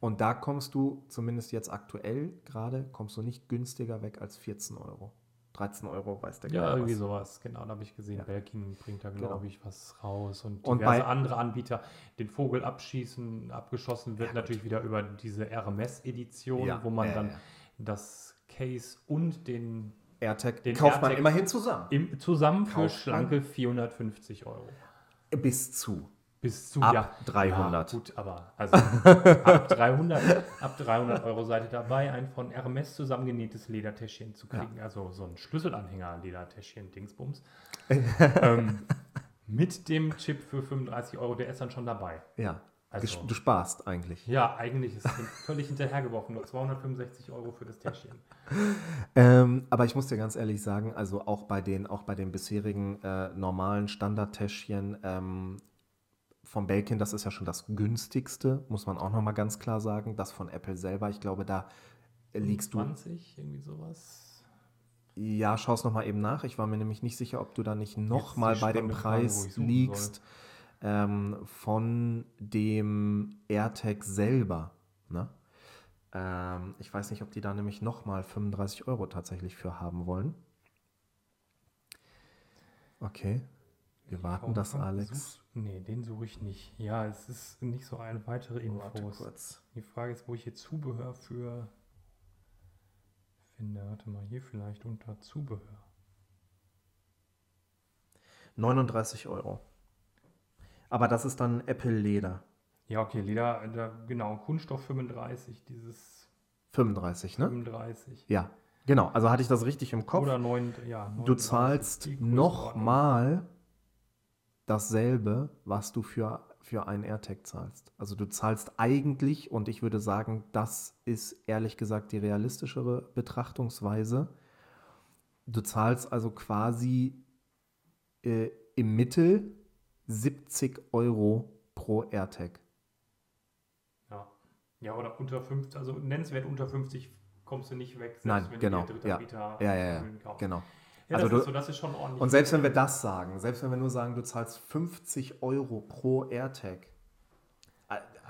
Speaker 1: Und da kommst du, zumindest jetzt aktuell gerade, kommst du nicht günstiger weg als 14 Euro. 13 Euro weiß der
Speaker 2: Ja, irgendwie
Speaker 1: was.
Speaker 2: sowas. Genau, da habe ich gesehen.
Speaker 1: Ja.
Speaker 2: Belkin bringt da, glaube
Speaker 1: Genau.
Speaker 2: ich, was raus. Und
Speaker 1: Und
Speaker 2: diverse andere Anbieter. Den Vogel abschießen, abgeschossen wird natürlich wieder über diese RMS-Edition,
Speaker 1: Ja,
Speaker 2: wo man
Speaker 1: ja,
Speaker 2: dann
Speaker 1: ja.
Speaker 2: das Case und den
Speaker 1: AirTag
Speaker 2: Den
Speaker 1: kauft man
Speaker 2: AirTag-
Speaker 1: immerhin zusammen.
Speaker 2: im, zusammen für
Speaker 1: Kauft man?
Speaker 2: schlanke 450 Euro.
Speaker 1: Bis zu.
Speaker 2: Bis zu
Speaker 1: Ab 300.
Speaker 2: Ja, gut, aber also ab 300, ab 300 Euro seid ihr dabei, ein von Hermes zusammengenähtes Ledertäschchen zu kriegen. Also so ein Schlüsselanhänger Ledertäschchen Dingsbums. ähm, mit dem Chip für 35 Euro, der ist dann schon dabei.
Speaker 1: Ja.
Speaker 2: Also-
Speaker 1: du sparst eigentlich.
Speaker 2: Ja, eigentlich ist es völlig hinterhergeworfen. Nur 265 Euro für das Täschchen.
Speaker 1: Ähm, aber ich muss dir ganz ehrlich sagen, also auch bei den, auch bei den bisherigen äh, normalen Standardtäschchen ähm, von Belkin, das ist ja schon das günstigste, muss man auch nochmal ganz klar sagen. Das von Apple selber, ich glaube, da liegst du.
Speaker 2: 20, irgendwie sowas.
Speaker 1: Ja, schau es nochmal eben nach. Ich war mir nämlich nicht sicher, ob du da nicht nochmal bei dem
Speaker 2: Frage,
Speaker 1: Preis
Speaker 2: suchen
Speaker 1: liegst ähm, von dem AirTag selber. Ne? Ähm, ich weiß nicht, ob die da nämlich nochmal 35 Euro tatsächlich für haben wollen. Okay, wir warten das, Alex.
Speaker 2: Nee, den suche ich nicht. Ja, es ist nicht so eine weitere
Speaker 1: Warte
Speaker 2: Infos.
Speaker 1: kurz.
Speaker 2: Die Frage ist, wo ich hier Zubehör für finde. Warte mal, hier vielleicht unter Zubehör.
Speaker 1: 39 Euro. Aber das ist dann Apple Leder.
Speaker 2: Ja, okay, Leder, da, genau, Kunststoff 35, dieses
Speaker 1: 35, ne?
Speaker 2: 35.
Speaker 1: Ja, genau. Also hatte ich das richtig im Kopf.
Speaker 2: Oder 9, ja.
Speaker 1: Du
Speaker 2: 39,
Speaker 1: zahlst nochmal dasselbe, was du für, für einen AirTag zahlst. Also du zahlst eigentlich, und ich würde sagen, das ist ehrlich gesagt die realistischere Betrachtungsweise, du zahlst also quasi äh, im Mittel 70 Euro pro AirTag.
Speaker 2: Ja. ja, oder unter 50, also nennenswert unter 50 kommst du nicht weg, selbst
Speaker 1: Nein,
Speaker 2: wenn
Speaker 1: genau,
Speaker 2: du dir
Speaker 1: ja.
Speaker 2: Drittanbieter
Speaker 1: Ja, ja, ja,
Speaker 2: kaufst.
Speaker 1: genau.
Speaker 2: Ja,
Speaker 1: Also
Speaker 2: das,
Speaker 1: du-
Speaker 2: ist so, das ist schon ordentlich.
Speaker 1: Und selbst wenn wir das sagen, selbst wenn wir nur sagen, du zahlst 50 Euro pro AirTag,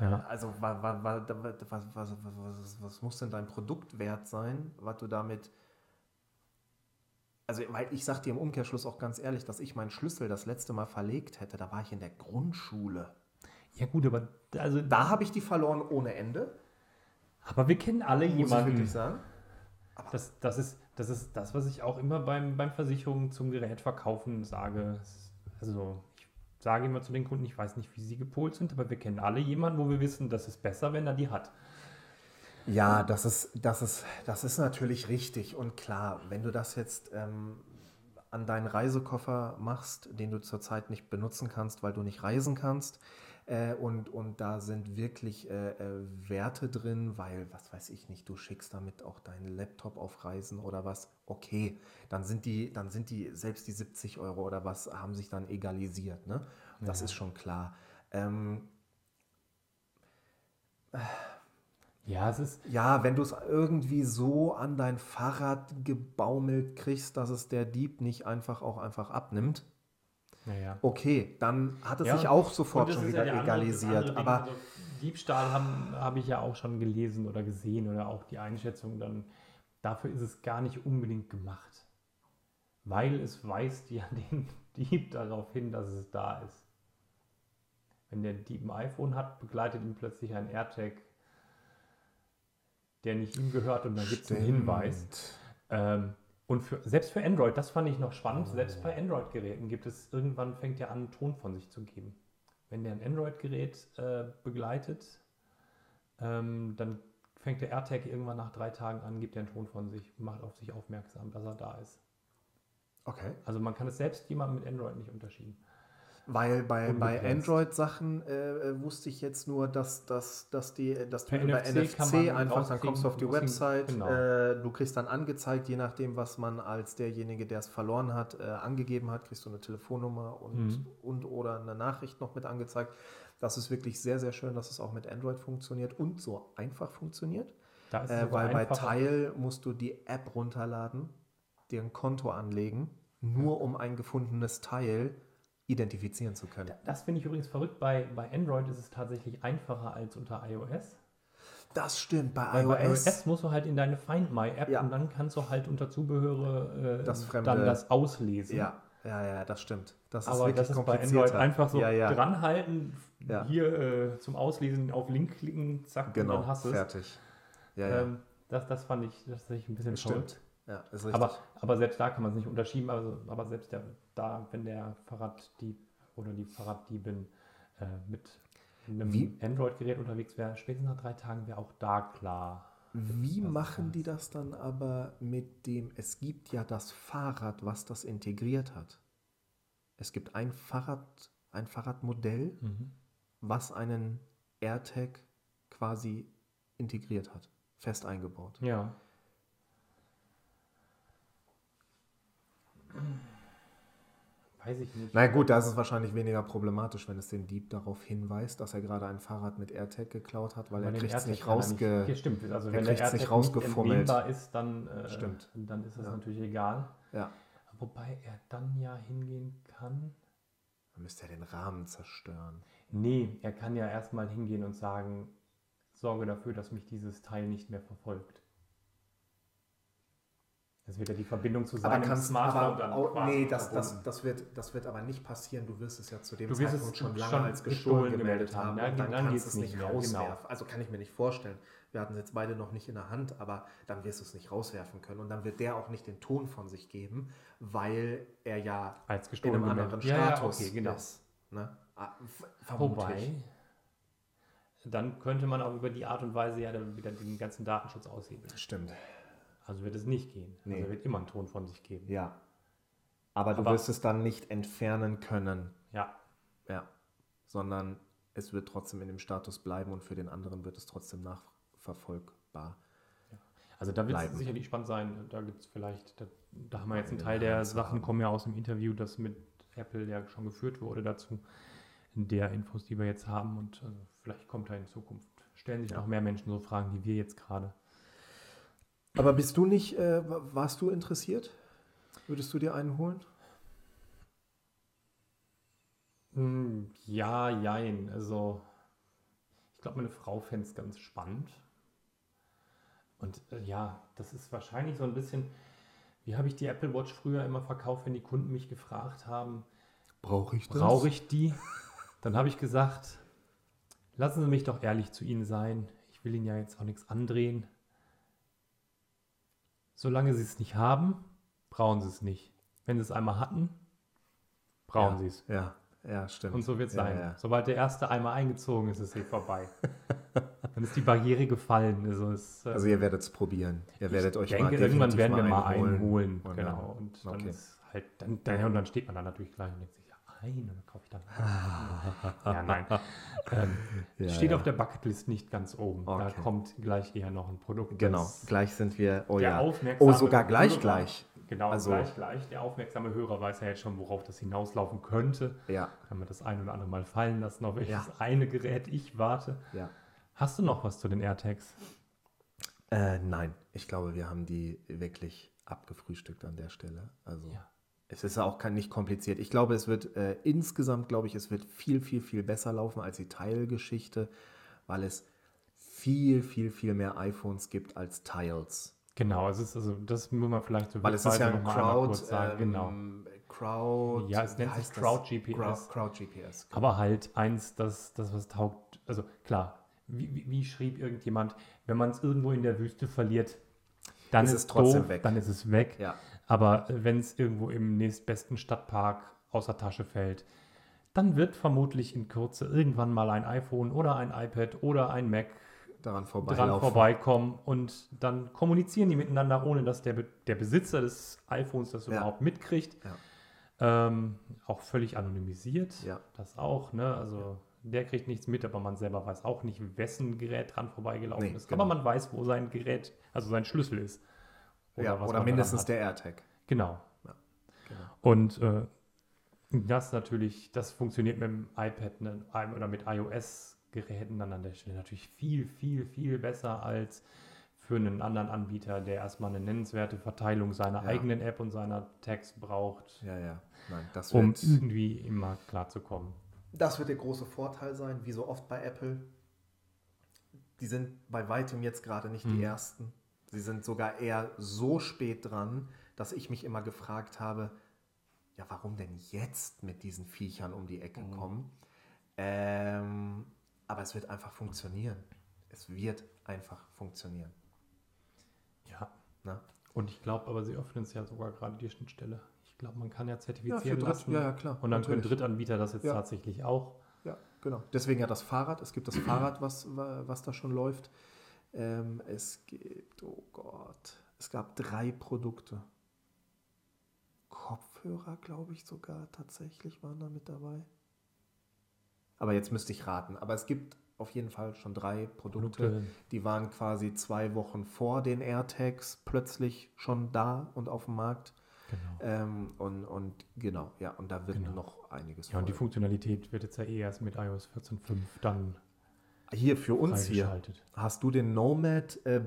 Speaker 2: Ja.
Speaker 1: also was, was, was, was, muss denn dein Produkt wert sein, was du damit... Also, weil ich sag dir im Umkehrschluss auch ganz ehrlich, dass ich meinen Schlüssel das letzte Mal verlegt hätte, da war ich in der Grundschule.
Speaker 2: Ja, gut, aber also
Speaker 1: Da habe ich die verloren ohne Ende,
Speaker 2: Aber wir kennen alle
Speaker 1: muss ich
Speaker 2: jemanden.
Speaker 1: wirklich sagen.
Speaker 2: Das, das, ist, das ist das, was ich auch immer beim, beim Versicherungen zum Gerät verkaufen sage. Also ich sage immer zu den Kunden, ich weiß nicht, wie sie gepolt sind, aber wir kennen alle jemanden, wo wir wissen, das ist besser, wenn er die hat.
Speaker 1: Ja, das ist, das ist, das ist natürlich richtig und klar. Wenn du das jetzt ähm, an deinen Reisekoffer machst, den du zurzeit nicht benutzen kannst, weil du nicht reisen kannst, äh, und, und da sind wirklich äh, äh, Werte drin, weil, was weiß ich nicht, du schickst damit auch deinen Laptop auf Reisen oder was, okay, dann sind die, dann sind die, selbst die 70 Euro oder was, haben sich dann egalisiert, ne? Das ist schon klar. Ähm,
Speaker 2: Ja, es ist,
Speaker 1: Ja, wenn du es irgendwie so an dein Fahrrad gebaumelt kriegst, dass es der Dieb nicht einfach auch einfach abnimmt,
Speaker 2: naja.
Speaker 1: okay, dann hat es
Speaker 2: Ja,
Speaker 1: sich auch sofort schon wieder
Speaker 2: ja
Speaker 1: egalisiert. Aber
Speaker 2: Also Diebstahl habe hab ich ja auch schon gelesen oder gesehen oder auch die Einschätzung dann, dafür ist es gar nicht unbedingt gemacht. Weil es weist ja den Dieb darauf hin, dass es da ist. Wenn der Dieb ein iPhone hat, begleitet ihn plötzlich ein AirTag, der nicht ihm gehört und dann gibt es einen Hinweis. Ähm, und für, selbst für Android, das fand ich noch spannend, selbst bei Android-Geräten gibt es, irgendwann fängt er an, einen Ton von sich zu geben. Wenn der ein Android-Gerät äh, begleitet, ähm, dann fängt der AirTag irgendwann nach drei Tagen an, gibt er einen Ton von sich, macht auf sich aufmerksam, dass er da ist.
Speaker 1: okay.
Speaker 2: Also man kann es selbst jemandem mit Android nicht unterschieden.
Speaker 1: Weil bei, bei. Android-Sachen äh, äh, wusste ich jetzt nur, dass, dass, dass, die, dass du über
Speaker 2: NFC
Speaker 1: NFC einfach, dann kommst du auf die Website,
Speaker 2: genau.
Speaker 1: äh, du kriegst dann angezeigt, je nachdem, was man als derjenige, der es verloren hat, äh, angegeben hat, kriegst du eine Telefonnummer und,
Speaker 2: Mhm.
Speaker 1: und oder eine Nachricht noch mit angezeigt. Das ist wirklich sehr, sehr schön, dass es auch mit Android funktioniert und so einfach funktioniert. Äh, weil bei. Tile musst du die App runterladen, dir ein Konto anlegen, nur um ein gefundenes Teil identifizieren zu können.
Speaker 2: Das finde ich übrigens verrückt. Bei, bei Android ist es tatsächlich einfacher als unter iOS.
Speaker 1: Das stimmt, bei
Speaker 2: Weil bei
Speaker 1: iOS.
Speaker 2: iOS musst du halt in deine Find My App
Speaker 1: Ja.
Speaker 2: und dann kannst du halt unter Zubehöre äh,
Speaker 1: Das Fremde-
Speaker 2: dann das auslesen.
Speaker 1: Ja, ja, ja, das stimmt. Das ist
Speaker 2: Aber
Speaker 1: wirklich
Speaker 2: das ist bei. Android einfach so
Speaker 1: ja, ja.
Speaker 2: dranhalten, hier äh, zum Auslesen auf Link klicken, zack,
Speaker 1: Genau,
Speaker 2: und dann hast du es.
Speaker 1: fertig. Ja.
Speaker 2: Ähm, das, das fand ich, das fand ich ein bisschen
Speaker 1: stimmt. Ja, ist richtig.
Speaker 2: Aber, aber selbst da kann man es nicht unterschieben. Also, aber selbst der, da, wenn der Fahrraddieb oder die Fahrraddiebin äh, mit einem Android-Gerät unterwegs wäre, spätestens nach drei Tagen wäre auch da klar.
Speaker 1: Wie machen die das dann aber mit dem, es gibt ja das Fahrrad, was das integriert hat. Es gibt ein Fahrrad, ein Fahrradmodell, was einen AirTag quasi integriert hat, fest eingebaut.
Speaker 2: Ja. Weiß ich nicht.
Speaker 1: Na gut, da ist es wahrscheinlich weniger problematisch, wenn es den Dieb darauf hinweist, dass er gerade ein Fahrrad mit AirTag geklaut hat, weil er kriegt es nicht rausge...
Speaker 2: Ja, stimmt. Also
Speaker 1: er
Speaker 2: wenn der
Speaker 1: nicht rausgefummelt.
Speaker 2: entnehmbar ist, dann, äh,
Speaker 1: Stimmt.
Speaker 2: dann ist es
Speaker 1: Ja.
Speaker 2: natürlich egal.
Speaker 1: Ja,
Speaker 2: Wobei er dann ja hingehen kann.
Speaker 1: dann müsste er den Rahmen zerstören.
Speaker 2: Nee, er kann ja erstmal hingehen und sagen, sorge dafür, dass mich dieses Teil nicht mehr verfolgt. Das wird ja die Verbindung zu
Speaker 1: Aber
Speaker 2: seinem
Speaker 1: kannst
Speaker 2: Smartphone
Speaker 1: aber,
Speaker 2: dann
Speaker 1: auch,
Speaker 2: quasi
Speaker 1: nee, das, das, das, wird, das wird aber nicht passieren. Du wirst es ja zu dem
Speaker 2: Du wirst es
Speaker 1: Zeitpunkt schon lange
Speaker 2: schon
Speaker 1: als
Speaker 2: gestohlen
Speaker 1: gestohlen gemeldet
Speaker 2: gemeldet
Speaker 1: haben.
Speaker 2: Ja,
Speaker 1: und dann,
Speaker 2: dann
Speaker 1: kannst du es
Speaker 2: nicht mehr, genau.
Speaker 1: rauswerfen. Also kann ich mir nicht vorstellen. Wir hatten es jetzt beide noch nicht in der Hand, aber dann wirst du es nicht rauswerfen können. Und dann wird der auch nicht den Ton von sich geben, weil er ja
Speaker 2: als
Speaker 1: in
Speaker 2: gestohlen
Speaker 1: einem anderen
Speaker 2: gemeldet. Ja, ja,
Speaker 1: Status
Speaker 2: okay, genau.
Speaker 1: ist. Ne? Ah,
Speaker 2: Wobei,
Speaker 1: ich.
Speaker 2: dann könnte man auch über die Art und Weise ja dann wieder den ganzen Datenschutz aushebeln.
Speaker 1: Stimmt.
Speaker 2: Also wird es nicht gehen.
Speaker 1: Nee.
Speaker 2: Also wird immer einen Ton von sich geben.
Speaker 1: Ja. Aber du
Speaker 2: Aber-
Speaker 1: wirst es dann nicht entfernen können.
Speaker 2: Ja,
Speaker 1: Ja. Sondern es wird trotzdem in dem Status bleiben und für den anderen wird es trotzdem nachverfolgbar.
Speaker 2: also da wird es sicherlich spannend sein. Da gibt es vielleicht, da, da haben wir jetzt einen
Speaker 1: in
Speaker 2: Teil
Speaker 1: der
Speaker 2: Sachen, kommen ja aus dem Interview, das mit Apple ja schon geführt wurde dazu. Der Infos, die wir jetzt haben. Und also vielleicht kommt da in Zukunft, stellen sich
Speaker 1: Ja.
Speaker 2: noch mehr Menschen so Fragen, wie wir jetzt gerade.
Speaker 1: Aber bist du nicht, äh, wa- warst du interessiert? Würdest du dir einen holen?
Speaker 2: Hm, Ja, jein. Also, ich glaube, meine Frau fände es ganz spannend. Und äh, ja, das ist wahrscheinlich so ein bisschen, wie habe ich die Apple Watch früher immer verkauft, wenn die Kunden mich gefragt haben,
Speaker 1: Brauche ich
Speaker 2: brauche ich die? Dann habe ich gesagt, lassen Sie mich doch ehrlich zu Ihnen sein. Ich will Ihnen ja jetzt auch nichts andrehen. Solange Sie es nicht haben, brauchen Sie es nicht. Wenn Sie es einmal hatten, brauchen Sie es.
Speaker 1: Ja, ja, stimmt.
Speaker 2: Und so wird es
Speaker 1: Ja,
Speaker 2: sein.
Speaker 1: ja.
Speaker 2: Sobald der erste einmal eingezogen ist, ist es eh vorbei. Dann ist die Barriere gefallen. Also, es, äh,
Speaker 1: Also ihr werdet es probieren. Ihr werdet
Speaker 2: ich
Speaker 1: euch
Speaker 2: denke,
Speaker 1: mal
Speaker 2: irgendwann werden wir mal
Speaker 1: einen
Speaker 2: holen.
Speaker 1: Und
Speaker 2: genau. Und dann
Speaker 1: okay.
Speaker 2: ist halt, dann, dann, und dann steht man da natürlich gleich und denkt sich, ja, ein, und dann kaufe ich dann. ja, nein. Ähm,
Speaker 1: Ja,
Speaker 2: steht
Speaker 1: ja.
Speaker 2: auf der Bucketlist nicht ganz oben. Da
Speaker 1: Okay.
Speaker 2: kommt gleich eher noch ein Produkt.
Speaker 1: Genau, gleich sind wir. Oh ja. Oh, sogar gleich,
Speaker 2: Hörer-
Speaker 1: gleich.
Speaker 2: Genau,
Speaker 1: Also-
Speaker 2: gleich, gleich. Der aufmerksame Hörer weiß ja jetzt schon, worauf das hinauslaufen könnte.
Speaker 1: Ja,
Speaker 2: Kann man das ein oder andere Mal fallen lassen, auf welches
Speaker 1: Ja.
Speaker 2: eine Gerät ich warte.
Speaker 1: ja.
Speaker 2: Hast du noch was zu den AirTags?
Speaker 1: Äh, nein, ich glaube, wir haben die wirklich abgefrühstückt an der Stelle. Also
Speaker 2: Ja.
Speaker 1: Es ist auch nicht kompliziert. Ich glaube, es wird äh, insgesamt, glaube ich, es wird viel, viel, viel besser laufen als die Teilgeschichte, weil es viel, viel, viel mehr iPhones gibt als Tiles.
Speaker 2: Genau, es ist also, das muss man vielleicht so
Speaker 1: Weil es ist ja ein Crowd,
Speaker 2: sagen. genau.
Speaker 1: ähm, Crowd,
Speaker 2: Ja, es nennt sich? Crowd GPS.
Speaker 1: Crowd, Crowd GPS.
Speaker 2: Aber halt eins, das, das was taugt, also klar, wie, wie, wie schrieb irgendjemand, wenn man es irgendwo in der Wüste verliert, dann
Speaker 1: Ist
Speaker 2: ist
Speaker 1: es
Speaker 2: es
Speaker 1: trotzdem
Speaker 2: doof,
Speaker 1: weg.
Speaker 2: dann ist es weg.
Speaker 1: Ja,
Speaker 2: Aber wenn es irgendwo im nächstbesten Stadtpark außer Tasche fällt, dann wird vermutlich in Kürze irgendwann mal ein iPhone oder ein iPad oder ein Mac
Speaker 1: daran
Speaker 2: dran
Speaker 1: vorbeilaufen.
Speaker 2: vorbeikommen und dann kommunizieren die miteinander, ohne dass der, Be der Besitzer des iPhones das
Speaker 1: Ja.
Speaker 2: überhaupt mitkriegt.
Speaker 1: Ja.
Speaker 2: Ähm, auch völlig anonymisiert.
Speaker 1: Ja.
Speaker 2: Das auch, ne? Also der kriegt nichts mit, aber man selber weiß auch nicht, wessen Gerät dran vorbeigelaufen
Speaker 1: Nee,
Speaker 2: ist.
Speaker 1: genau.
Speaker 2: Aber man weiß, wo sein Gerät, also sein Schlüssel ist.
Speaker 1: Ja,
Speaker 2: was
Speaker 1: oder
Speaker 2: man
Speaker 1: mindestens der AirTag.
Speaker 2: Genau.
Speaker 1: Genau.
Speaker 2: Und äh, das natürlich, das funktioniert mit dem iPad ne, oder mit iOS-Geräten dann an der Stelle natürlich viel, viel, viel besser als für einen anderen Anbieter, der erstmal eine nennenswerte Verteilung seiner
Speaker 1: Ja.
Speaker 2: eigenen App und seiner Tags braucht,
Speaker 1: Ja, ja. Nein, das
Speaker 2: um
Speaker 1: wird,
Speaker 2: irgendwie im Markt klarzukommen.
Speaker 1: das wird der große Vorteil sein, wie so oft bei Apple. Die sind bei weitem jetzt gerade nicht
Speaker 2: Mhm.
Speaker 1: die ersten. Sie sind sogar eher so spät dran, dass ich mich immer gefragt habe, ja, warum denn jetzt mit diesen Viechern um die Ecke
Speaker 2: Mhm.
Speaker 1: kommen? Ähm, aber es wird einfach funktionieren. Es wird einfach funktionieren.
Speaker 2: Ja.
Speaker 1: Ne?
Speaker 2: Und ich glaube, aber sie öffnen es ja sogar gerade die Schnittstelle. Ich glaube, man kann ja
Speaker 1: Ja,
Speaker 2: zertifizieren
Speaker 1: Dritt-
Speaker 2: lassen.
Speaker 1: ja, ja, klar,
Speaker 2: Und dann können. Drittanbieter das jetzt
Speaker 1: Ja.
Speaker 2: tatsächlich auch.
Speaker 1: Ja, genau. Deswegen ja das Fahrrad. Es gibt das Fahrrad, was, wa- was da schon läuft. Ähm, es gibt, oh Gott, es gab drei Produkte. Kopfhörer, glaube ich sogar, tatsächlich waren da mit dabei. Aber jetzt müsste ich raten. Aber es gibt auf jeden Fall schon drei Produkte,
Speaker 2: Produkte.
Speaker 1: die waren quasi zwei Wochen vor den AirTags plötzlich schon da und auf dem Markt.
Speaker 2: Genau.
Speaker 1: Ähm, und, und genau, ja, und da wird
Speaker 2: Genau.
Speaker 1: noch einiges
Speaker 2: Ja, und die
Speaker 1: folgen.
Speaker 2: Funktionalität wird jetzt ja eh erst mit iOS 14.5 dann
Speaker 1: Hier für uns hier. Hast du den Nomad äh,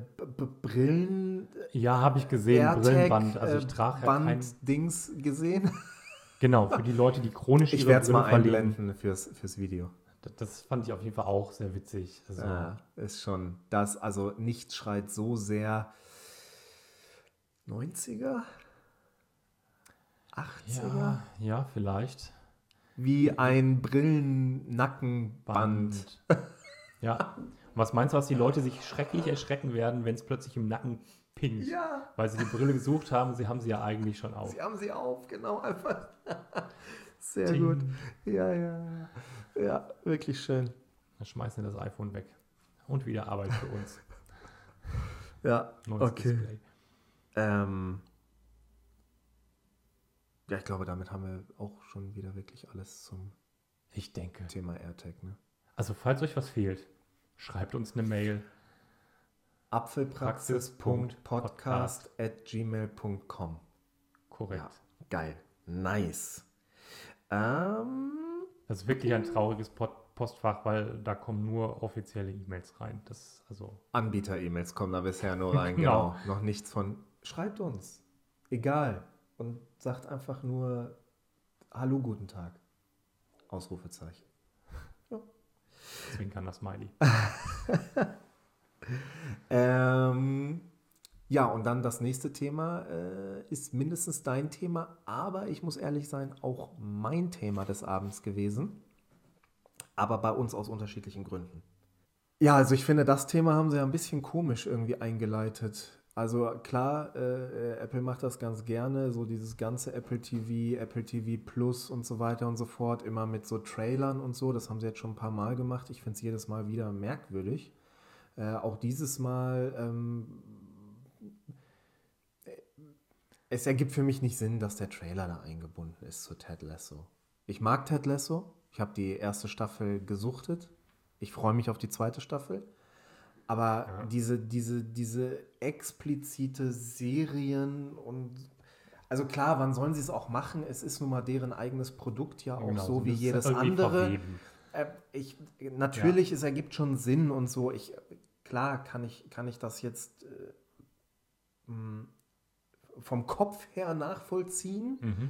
Speaker 1: Brillen
Speaker 2: Ja, habe ich gesehen,
Speaker 1: AirTag,
Speaker 2: Brillenband. Also ich
Speaker 1: äh,
Speaker 2: trage ja
Speaker 1: Band
Speaker 2: kein...
Speaker 1: Dings gesehen?
Speaker 2: Genau, für die Leute, die chronisch
Speaker 1: Ich werde es mal einblenden fürs, fürs Video.
Speaker 2: Das, das fand ich auf jeden Fall auch sehr witzig. Also,
Speaker 1: Ja, ist schon das, also nichts schreit so sehr 90er? 80er?
Speaker 2: ja, ja, vielleicht.
Speaker 1: Wie ein Brillennackenband.
Speaker 2: Ja. Und was meinst du, was die Leute sich schrecklich erschrecken werden, wenn es plötzlich im Nacken pinkt?
Speaker 1: Ja,
Speaker 2: Weil sie die Brille gesucht haben, sie haben sie ja eigentlich schon auf.
Speaker 1: sie haben sie auf, genau, einfach. Sehr
Speaker 2: Ting.
Speaker 1: gut. Ja, ja, ja. Ja, wirklich schön.
Speaker 2: Dann schmeißen wir das iPhone weg. Und wieder Arbeit für uns.
Speaker 1: Ja,
Speaker 2: Neues
Speaker 1: okay.
Speaker 2: Display.
Speaker 1: Ähm, ja, ich glaube, damit haben wir auch schon wieder wirklich alles zum
Speaker 2: Ich denke.
Speaker 1: Thema AirTag. Ne?
Speaker 2: Also, falls euch was fehlt, schreibt uns eine Mail.
Speaker 1: Apfelpraxis.podcast at gmail.com.
Speaker 2: Korrekt.
Speaker 1: Ja, geil. Nice. Ähm,
Speaker 2: Das ist wirklich ein trauriges Pod Postfach, weil da kommen nur offizielle E-Mails rein. Das also
Speaker 1: Anbieter-E-Mails kommen da bisher nur rein.
Speaker 2: Genau.
Speaker 1: genau. Noch nichts von. Schreibt uns. Egal. Und sagt einfach nur Hallo, guten Tag. Ausrufezeichen.
Speaker 2: Zwinkern das Smiley.
Speaker 1: Ähm, ja, und dann das nächste Thema äh, ist mindestens dein Thema, aber ich muss ehrlich sein, auch mein Thema des Abends gewesen. Aber bei uns aus unterschiedlichen Gründen. Ja, also ich finde, das Thema haben sie ja ein bisschen komisch irgendwie eingeleitet. Also klar, äh, äh, Apple macht das ganz gerne, so dieses ganze Apple TV, Apple TV Plus und so weiter und so fort, immer mit so Trailern und so. Das haben sie jetzt schon ein paar Mal gemacht. Ich finde es jedes Mal wieder merkwürdig. Äh, auch dieses Mal, ähm, äh, es ergibt für mich nicht Sinn, dass der Trailer da eingebunden ist zu Ted Lasso. Ich mag Ted Lasso. Ich habe die erste Staffel gesuchtet. Ich freue mich auf die zweite Staffel. Aber
Speaker 2: Ja.
Speaker 1: diese, diese, diese explizite Serien und also klar, wann sollen sie es auch machen? Es ist nun mal deren eigenes Produkt, ja auch
Speaker 2: Genau,
Speaker 1: so wie jedes andere. Äh, ich, natürlich, es ergibt schon Sinn und so. Ich, klar kann ich, kann ich das jetzt äh, mh, vom Kopf her nachvollziehen,
Speaker 2: Mhm.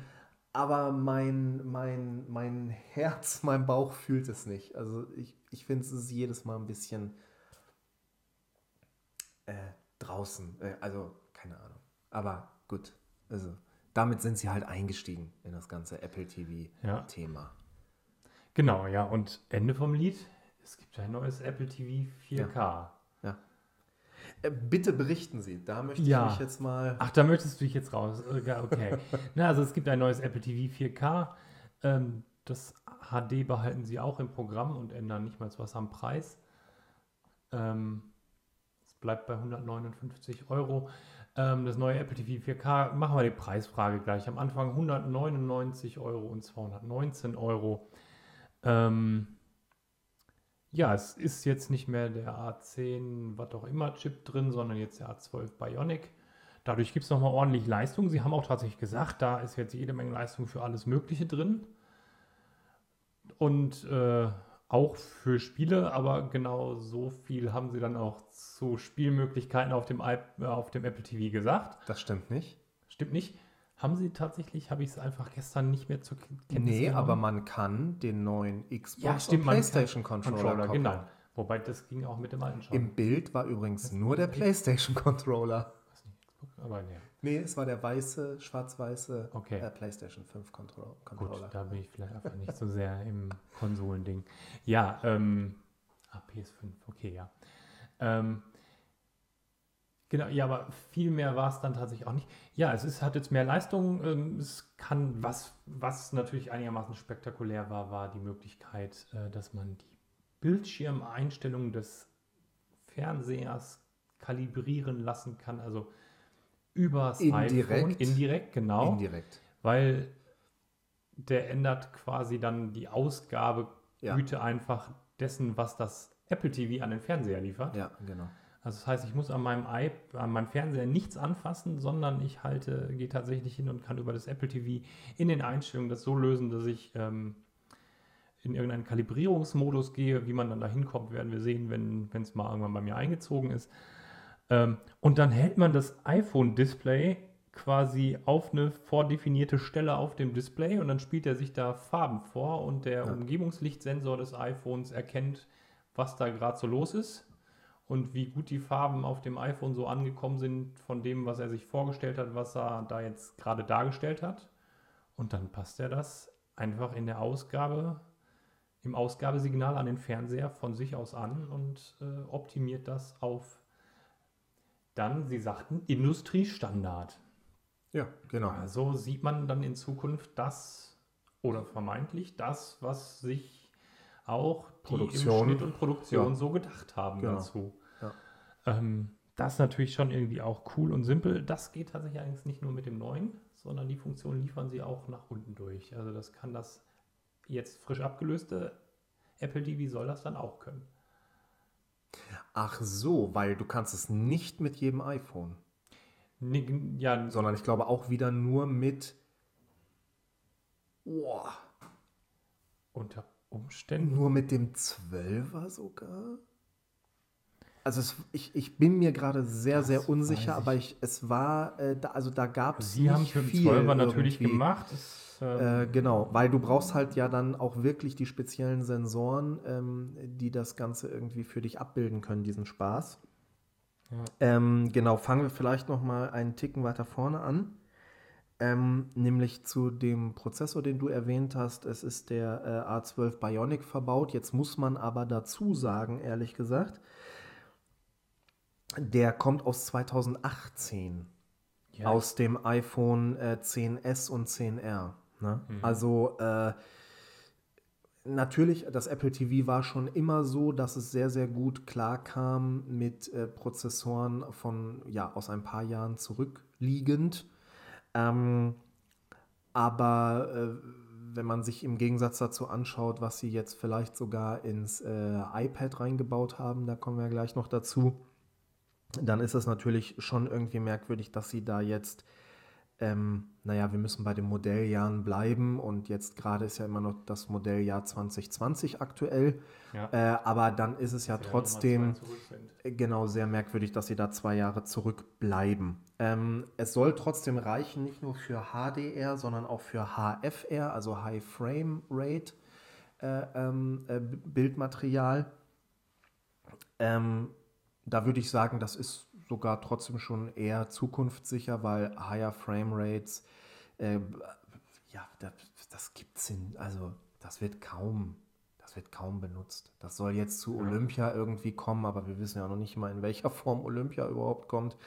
Speaker 1: aber mein, mein, mein Herz, mein Bauch fühlt es nicht. Also ich, ich finde es ist jedes Mal ein bisschen draußen. Äh, also keine Ahnung. Aber gut, also damit sind sie halt eingestiegen in das ganze Apple TV-Thema.
Speaker 2: Ja. Genau, ja. Und Ende vom Lied. Es gibt ein neues Apple TV 4K.
Speaker 1: Äh, bitte berichten Sie, da möchte
Speaker 2: Ja.
Speaker 1: ich mich jetzt mal.
Speaker 2: Ach, da möchtest du dich jetzt raus. Äh, ja, Okay. Na, also es gibt ein neues Apple TV 4K. Ähm, das HD behalten sie auch im Programm und ändern nicht mal was am Preis. Ähm, bleibt bei 159 Euro. Ähm, das neue Apple TV 4K, machen wir die Preisfrage gleich. Am Anfang 199 Euro und 219 Euro. Ähm, ja, es ist jetzt nicht mehr der A10, was auch immer Chip drin, sondern jetzt der A12 Bionic. Dadurch gibt es nochmal ordentlich Leistung. Sie haben auch tatsächlich gesagt, da ist jetzt jede Menge Leistung für alles Mögliche drin. Und äh, auch für Spiele, aber genau so viel haben sie dann auch zu Spielmöglichkeiten auf dem, äh, auf dem Apple TV gesagt.
Speaker 1: Das stimmt nicht.
Speaker 2: Stimmt nicht. Haben sie tatsächlich, habe ich es einfach gestern nicht mehr zur Kenntnis
Speaker 1: Nee,
Speaker 2: genommen.
Speaker 1: aber man kann den neuen Xbox
Speaker 2: ja, stimmt,
Speaker 1: PlayStation Controller,
Speaker 2: Controller
Speaker 1: koppeln.
Speaker 2: genau. Wobei das ging auch mit dem alten schon.
Speaker 1: Im Bild war übrigens nur der PlayStation Controller.
Speaker 2: Weiß nicht, Xbox, aber nee.
Speaker 1: Nee, es war der weiße, schwarz-weiße
Speaker 2: Okay.
Speaker 1: äh, PlayStation 5 Contro
Speaker 2: Gut,
Speaker 1: Controller.
Speaker 2: da bin ich vielleicht einfach nicht so sehr im Konsolending. Ja, ähm, ah, PS5, okay, ja. Ähm, genau, ja, aber viel mehr war es dann tatsächlich auch nicht. Ja, es ist, hat jetzt mehr Leistung. Ähm, es kann, was, was natürlich einigermaßen spektakulär war, war die Möglichkeit, äh, dass man die Bildschirmeinstellungen des Fernsehers kalibrieren lassen kann, also übers
Speaker 1: Indirekt.
Speaker 2: iPhone. Indirekt, genau
Speaker 1: Indirekt.
Speaker 2: weil der ändert quasi dann die Ausgabegüte
Speaker 1: Ja.
Speaker 2: einfach dessen, was das Apple TV an den Fernseher liefert.
Speaker 1: Ja, genau.
Speaker 2: Also das heißt, ich muss an meinem, iP an meinem Fernseher nichts anfassen, sondern ich halte, gehe tatsächlich hin und kann über das Apple TV in den Einstellungen das so lösen, dass ich ähm, in irgendeinen Kalibrierungsmodus gehe. Wie man dann da hinkommt, werden wir sehen, wenn es mal irgendwann bei mir eingezogen ist. Ähm, und dann hält man das iPhone-Display quasi auf eine vordefinierte Stelle auf dem Display und dann spielt er sich da Farben vor und der
Speaker 1: Ja.
Speaker 2: Umgebungslichtsensor des iPhones erkennt, was da gerade so los ist und wie gut die Farben auf dem iPhone so angekommen sind von dem, was er sich vorgestellt hat, was er da jetzt gerade dargestellt hat. Und dann passt er das einfach in der Ausgabe, im Ausgabesignal an den Fernseher von sich aus an und äh, optimiert das auf dann, Sie sagten, Industriestandard.
Speaker 1: Ja, genau.
Speaker 2: Also sieht man dann in Zukunft das Oder vermeintlich das, was sich auch die
Speaker 1: Produktion.
Speaker 2: im Schnitt und Produktion
Speaker 1: Ja.
Speaker 2: so gedacht haben
Speaker 1: Genau.
Speaker 2: dazu.
Speaker 1: Ja.
Speaker 2: Ähm, das ist natürlich schon irgendwie auch cool und simpel. Das geht tatsächlich eigentlich nicht nur mit dem neuen, sondern die Funktion liefern sie auch nach unten durch. Also das kann das jetzt frisch abgelöste Apple TV soll das dann auch können.
Speaker 1: Ach so, weil du kannst es nicht mit jedem iPhone,
Speaker 2: Nee, Ja,
Speaker 1: sondern ich glaube auch wieder nur mit. Boah,
Speaker 2: unter Umständen.
Speaker 1: nur mit dem 12er sogar? Also es, ich, ich bin mir gerade sehr,
Speaker 2: Das
Speaker 1: sehr unsicher,
Speaker 2: ich.
Speaker 1: aber ich, es war, äh, da, also da gab es
Speaker 2: Sie haben es mit dem 12er natürlich gemacht. Das, ähm,
Speaker 1: Äh, genau, weil du brauchst halt ja dann auch wirklich die speziellen Sensoren, ähm, die das Ganze irgendwie für dich abbilden können, diesen Spaß.
Speaker 2: Ja.
Speaker 1: Ähm, genau, fangen wir vielleicht noch mal einen Ticken weiter vorne an. Ähm, nämlich zu dem Prozessor, den du erwähnt hast. Es ist der äh, A12 Bionic verbaut. Jetzt muss man aber dazu sagen, ehrlich gesagt, der kommt aus 2018
Speaker 2: ja,
Speaker 1: aus dem iPhone äh, 10s und 10R. Ne?
Speaker 2: Mhm.
Speaker 1: Also äh, natürlich, das Apple TV war schon immer so, dass es sehr, sehr gut klarkam mit äh, Prozessoren von, ja, aus ein paar Jahren zurückliegend. Ähm, aber äh, wenn man sich im Gegensatz dazu anschaut, was sie jetzt vielleicht sogar ins äh, iPad reingebaut haben, da kommen wir gleich noch dazu, dann ist es natürlich schon irgendwie merkwürdig, dass sie da jetzt, ähm, naja, wir müssen bei den Modelljahren bleiben und jetzt gerade ist ja immer noch das Modelljahr 2020 aktuell,
Speaker 2: ja.
Speaker 1: äh, aber dann ist es ja
Speaker 2: wir
Speaker 1: trotzdem äh, genau sehr merkwürdig, dass sie da zwei Jahre zurückbleiben. Ähm, es soll trotzdem reichen, nicht nur für HDR, sondern auch für HFR, also High Frame Rate äh, ähm, äh, Bildmaterial. Ähm, da würde ich sagen, das ist sogar trotzdem schon eher zukunftssicher, weil Higher Frame Rates, äh, ja, das, das gibt's in, also das wird kaum, das wird kaum benutzt. Das soll jetzt zu. Olympia irgendwie kommen, aber wir wissen ja noch nicht mal, in welcher Form Olympia überhaupt kommt.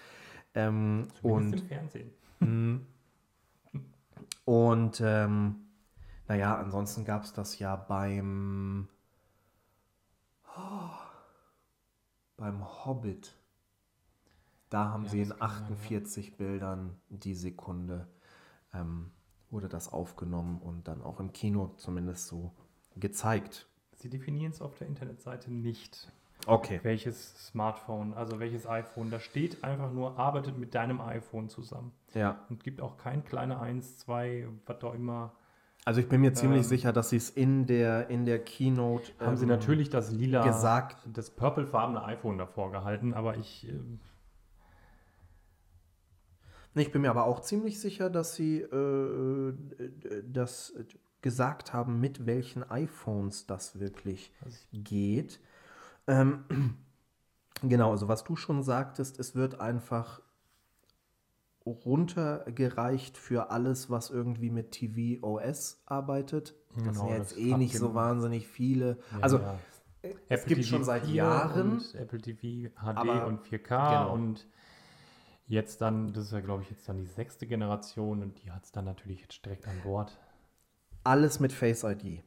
Speaker 1: Ähm,
Speaker 2: Zumindest
Speaker 1: und
Speaker 2: im Fernsehen.
Speaker 1: Und ähm, naja, ansonsten gab es das ja beim oh, beim Hobbit. Da haben
Speaker 2: Ja,
Speaker 1: sie in
Speaker 2: kann sein, ja.
Speaker 1: 48 Bildern die Sekunde ähm, wurde das aufgenommen und dann auch im Kino zumindest so gezeigt.
Speaker 2: Sie definieren es auf der Internetseite nicht,
Speaker 1: Okay.
Speaker 2: welches Smartphone, also welches iPhone. Da steht einfach nur, arbeitet mit deinem iPhone zusammen.
Speaker 1: Ja.
Speaker 2: Und gibt auch kein kleine 1, 2, was auch immer.
Speaker 1: Also ich bin mir ziemlich
Speaker 2: Ähm,
Speaker 1: sicher, dass sie es in der in der Keynote
Speaker 2: Haben sie
Speaker 1: ähm,
Speaker 2: natürlich das lila,
Speaker 1: gesagt.
Speaker 2: das purplefarbene iPhone davor gehalten, aber ich, ähm,
Speaker 1: Ich bin mir aber auch ziemlich sicher, dass sie äh, äh, das gesagt haben, mit welchen iPhones das wirklich
Speaker 2: also
Speaker 1: geht. Ähm, genau, also was du schon sagtest, es wird einfach runtergereicht für alles, was irgendwie mit TV OS arbeitet. Das
Speaker 2: Genau,
Speaker 1: sind jetzt
Speaker 2: das
Speaker 1: eh nicht so wahnsinnig viele.
Speaker 2: Ja,
Speaker 1: also
Speaker 2: ja.
Speaker 1: es gibt schon seit
Speaker 2: 4
Speaker 1: Jahren.
Speaker 2: Apple TV HD
Speaker 1: Aber-
Speaker 2: und 4K
Speaker 1: genau.
Speaker 2: und jetzt dann, das ist ja glaube ich jetzt dann die sechste Generation und die hat es dann natürlich jetzt direkt an Bord.
Speaker 1: alles mit Face ID.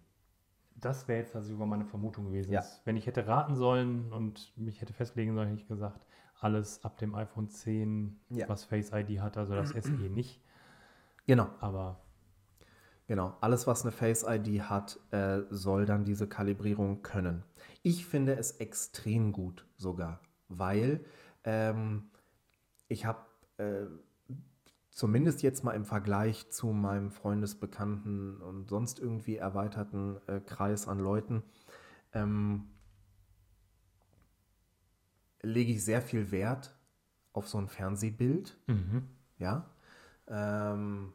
Speaker 2: Das wäre jetzt also sogar meine Vermutung gewesen.
Speaker 1: Ja.
Speaker 2: Wenn ich hätte raten sollen und mich hätte festlegen sollen, hätte ich gesagt, alles ab dem iPhone 10,
Speaker 1: Ja.
Speaker 2: was Face ID hat, also das SE nicht.
Speaker 1: Genau.
Speaker 2: Aber
Speaker 1: Genau, alles, was eine Face ID hat, äh, soll dann diese Kalibrierung können. Ich finde es extrem gut sogar, weil ähm, ich habe äh, zumindest jetzt mal im Vergleich zu meinem Freundesbekannten und sonst irgendwie erweiterten äh, Kreis an Leuten, ähm, lege ich sehr viel Wert auf so ein Fernsehbild. Ja. Ähm,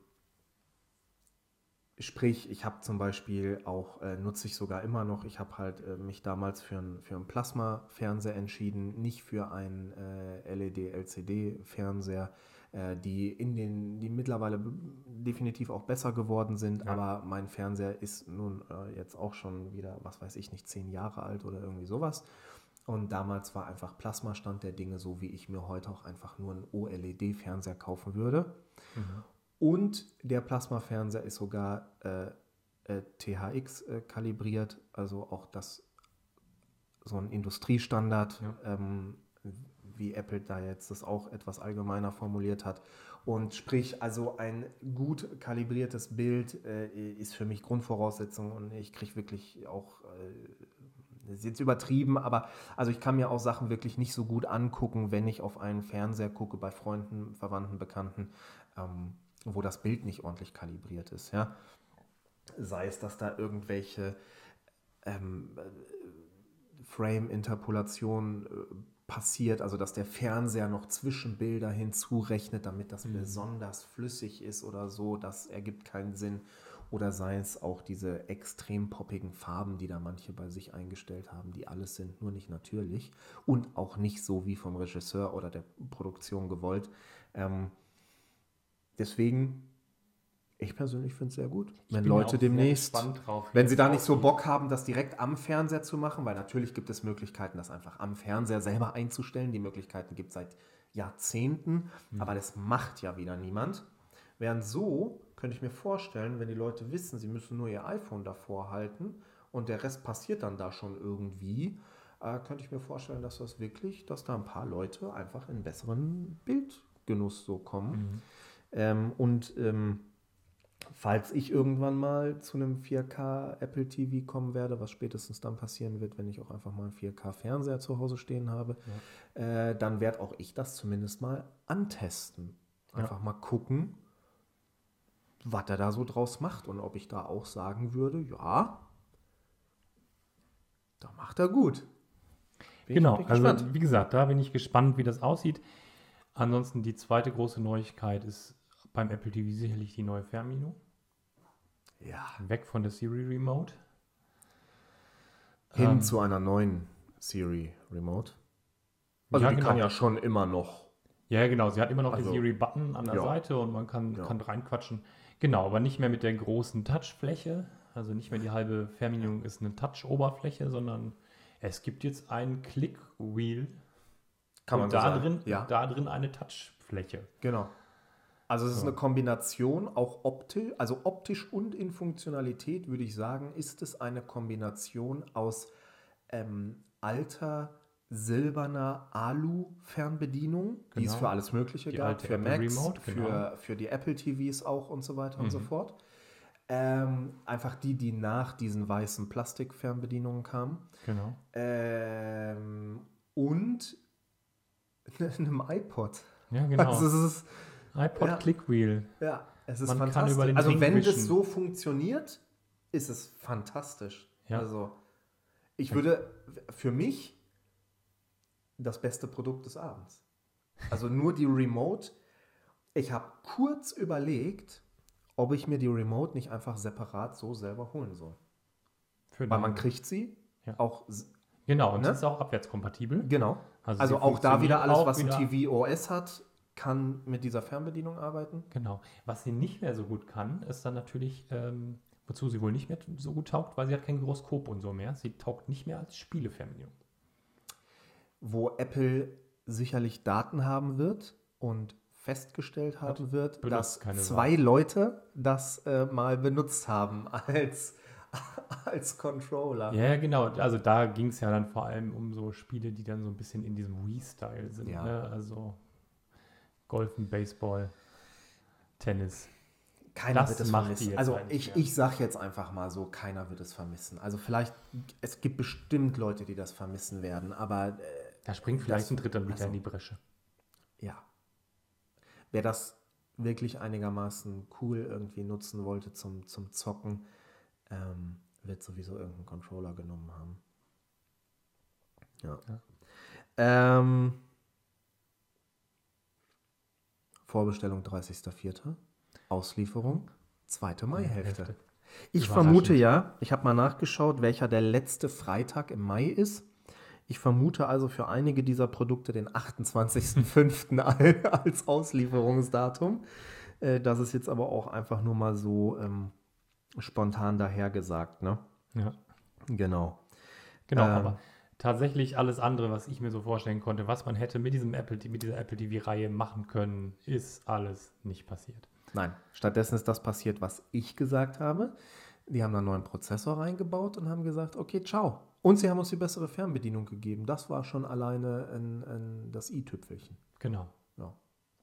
Speaker 1: sprich, ich habe zum Beispiel auch, äh, nutze ich sogar immer noch, ich habe halt äh, mich damals für einen für einen Plasma-Fernseher entschieden, nicht für einen äh, LED-LCD-Fernseher, äh, die in den, die mittlerweile definitiv auch besser geworden sind,
Speaker 2: Ja.
Speaker 1: aber mein Fernseher ist nun äh, jetzt auch schon wieder, was weiß ich nicht, zehn Jahre alt oder irgendwie sowas. Und damals war einfach Plasmastand der Dinge, so wie ich mir heute auch einfach nur einen OLED-Fernseher kaufen würde. Und der Plasmafernseher ist sogar äh, äh, THX äh, kalibriert, also auch das so ein Industriestandard,
Speaker 2: Ja.
Speaker 1: ähm, wie Apple da jetzt das auch etwas allgemeiner formuliert hat. Und sprich, also ein gut kalibriertes Bild äh, ist für mich Grundvoraussetzung und ich kriege wirklich auch, äh, das ist jetzt übertrieben, aber also ich kann mir auch Sachen wirklich nicht so gut angucken, wenn ich auf einen Fernseher gucke bei Freunden, Verwandten, Bekannten, ähm, wo das Bild nicht ordentlich kalibriert ist. Ja? Sei es, dass da irgendwelche ähm, Frame-Interpolation äh, passiert, also dass der Fernseher noch Zwischenbilder hinzurechnet, damit das besonders flüssig ist oder so, das ergibt keinen Sinn. Oder sei es auch diese extrem poppigen Farben, die da manche bei sich eingestellt haben, die alles sind, nur nicht natürlich und auch nicht so wie vom Regisseur oder der Produktion gewollt. Ähm, deswegen, ich persönlich finde es sehr gut,
Speaker 2: Ich
Speaker 1: wenn Leute demnächst wenn sie da nicht so. Bock haben, das direkt am Fernseher zu machen, weil natürlich gibt es Möglichkeiten, das einfach am Fernseher selber einzustellen. Die Möglichkeiten gibt es seit Jahrzehnten,
Speaker 2: Mhm.
Speaker 1: aber das macht ja wieder niemand. Während so könnte ich mir vorstellen, wenn die Leute wissen, sie müssen nur ihr iPhone davor halten und der Rest passiert dann da schon irgendwie, äh, könnte ich mir vorstellen, dass das wirklich, dass da ein paar Leute einfach in besseren Bildgenuss so kommen.
Speaker 2: Mhm.
Speaker 1: Ähm, und ähm, falls ich irgendwann mal zu einem 4K Apple TV kommen werde, was spätestens dann passieren wird, wenn ich auch einfach mal einen 4K Fernseher zu Hause stehen habe, äh, dann werde auch ich das zumindest mal antesten. Einfach mal gucken, was er da so draus macht und ob ich da auch sagen würde, ja, da macht er gut. Bin
Speaker 2: Genau, also
Speaker 1: gespannt.
Speaker 2: wie gesagt, da bin ich gespannt, wie das aussieht. Ansonsten die zweite große Neuigkeit ist beim Apple TV sicherlich die neue Fernbedienung.
Speaker 1: Ja,
Speaker 2: Weg von der Siri Remote.
Speaker 1: hin
Speaker 2: Ähm,
Speaker 1: zu einer neuen Siri Remote. Also
Speaker 2: ja,
Speaker 1: die
Speaker 2: genau.
Speaker 1: kann ja schon immer noch.
Speaker 2: Ja, genau. Sie hat immer noch
Speaker 1: Also,
Speaker 2: den Siri-Button an der
Speaker 1: ja.
Speaker 2: Seite und man kann,
Speaker 1: Ja.
Speaker 2: kann reinquatschen. Genau, aber nicht mehr mit der großen Touchfläche. Also nicht mehr die halbe Fernbedienung ist eine Touch-Oberfläche, sondern es gibt jetzt ein Click-Wheel.
Speaker 1: Kann man
Speaker 2: und
Speaker 1: so
Speaker 2: da
Speaker 1: sagen.
Speaker 2: drin,
Speaker 1: Ja,
Speaker 2: da drin eine Touchfläche.
Speaker 1: genau. Also es ist
Speaker 2: So.
Speaker 1: eine Kombination, auch optisch, also optisch und in Funktionalität würde ich sagen, ist es eine Kombination aus ähm, alter silberner Alu-Fernbedienung, die es
Speaker 2: Genau.
Speaker 1: für alles Mögliche
Speaker 2: Die
Speaker 1: gab, für
Speaker 2: Apple
Speaker 1: Macs,
Speaker 2: Remote, genau.
Speaker 1: für, für die Apple TVs auch und so weiter und so
Speaker 2: Mhm.
Speaker 1: fort. Ähm, einfach die, die nach diesen weißen Plastikfernbedienungen kamen.
Speaker 2: Genau.
Speaker 1: Ähm, und einem iPod.
Speaker 2: Ja, genau.
Speaker 1: Also es ist,
Speaker 2: iPod
Speaker 1: ja.
Speaker 2: Click-Wheel.
Speaker 1: ja, es ist
Speaker 2: Man kann
Speaker 1: fantastisch.
Speaker 2: über den
Speaker 1: also
Speaker 2: Ring
Speaker 1: wenn
Speaker 2: wischen.
Speaker 1: das so funktioniert, ist es fantastisch.
Speaker 2: Ja.
Speaker 1: Also ich würde für mich das beste Produkt des Abends. Also nur die Remote. Ich habe kurz überlegt, ob ich mir die Remote nicht einfach separat so selber holen soll.
Speaker 2: Für
Speaker 1: Weil man kriegt sie
Speaker 2: Ja.
Speaker 1: auch
Speaker 2: Genau, und
Speaker 1: ne?
Speaker 2: sie ist auch abwärtskompatibel.
Speaker 1: genau.
Speaker 2: Also,
Speaker 1: Also auch da wieder alles, was ein
Speaker 2: wieder-
Speaker 1: TV OS hat, kann mit dieser Fernbedienung arbeiten.
Speaker 2: Genau. Was sie nicht mehr so gut kann, ist dann natürlich, ähm, wozu sie wohl nicht mehr so gut taugt, weil sie hat kein Gyroskop und so mehr. Sie taugt nicht mehr als Spielefernbedienung.
Speaker 1: Wo Apple sicherlich Daten haben wird und festgestellt haben wird,
Speaker 2: benutzt
Speaker 1: dass zwei Leute das äh, mal benutzt haben als, als Controller.
Speaker 2: Ja, genau. Also da ging es ja dann vor allem um so Spiele, die dann so ein bisschen in diesem Wii-Style sind.
Speaker 1: Ja.
Speaker 2: Ne? Also Golfen, Baseball, Tennis.
Speaker 1: Keiner
Speaker 2: Das
Speaker 1: wird es vermissen. Also ich, ich sage jetzt einfach mal so, keiner wird es vermissen. Also vielleicht, es gibt bestimmt Leute, die das vermissen werden, aber äh,
Speaker 2: Da springt vielleicht
Speaker 1: Das-
Speaker 2: ein dritter Meter
Speaker 1: also-
Speaker 2: in die Bresche.
Speaker 1: ja. Wer das wirklich einigermaßen cool irgendwie nutzen wollte zum, zum Zocken, ähm, wird sowieso irgendeinen Controller genommen haben. Ja.
Speaker 2: Ja.
Speaker 1: Ähm, Vorbestellung 30.04. Auslieferung zweite Maihälfte.
Speaker 2: Hälfte.
Speaker 1: Ich vermute ja, ich habe mal nachgeschaut, welcher der letzte Freitag im Mai ist. Ich vermute also für einige dieser Produkte den 28.05. al- als Auslieferungsdatum. Äh, Das ist jetzt aber auch einfach nur mal so ähm, spontan dahergesagt. Ne?
Speaker 2: Ja.
Speaker 1: Genau.
Speaker 2: Genau,
Speaker 1: Ähm.
Speaker 2: aber tatsächlich alles andere, was ich mir so vorstellen konnte, was man hätte mit, diesem Apple, mit dieser Apple TV-Reihe machen können, ist alles nicht passiert.
Speaker 1: Nein, stattdessen ist das passiert, was ich gesagt habe. Die haben da einen neuen Prozessor reingebaut und haben gesagt, okay, ciao. Und sie haben uns die bessere Fernbedienung gegeben. Das war schon alleine ein, ein, das i-Tüpfelchen.
Speaker 2: Genau.
Speaker 1: Ja.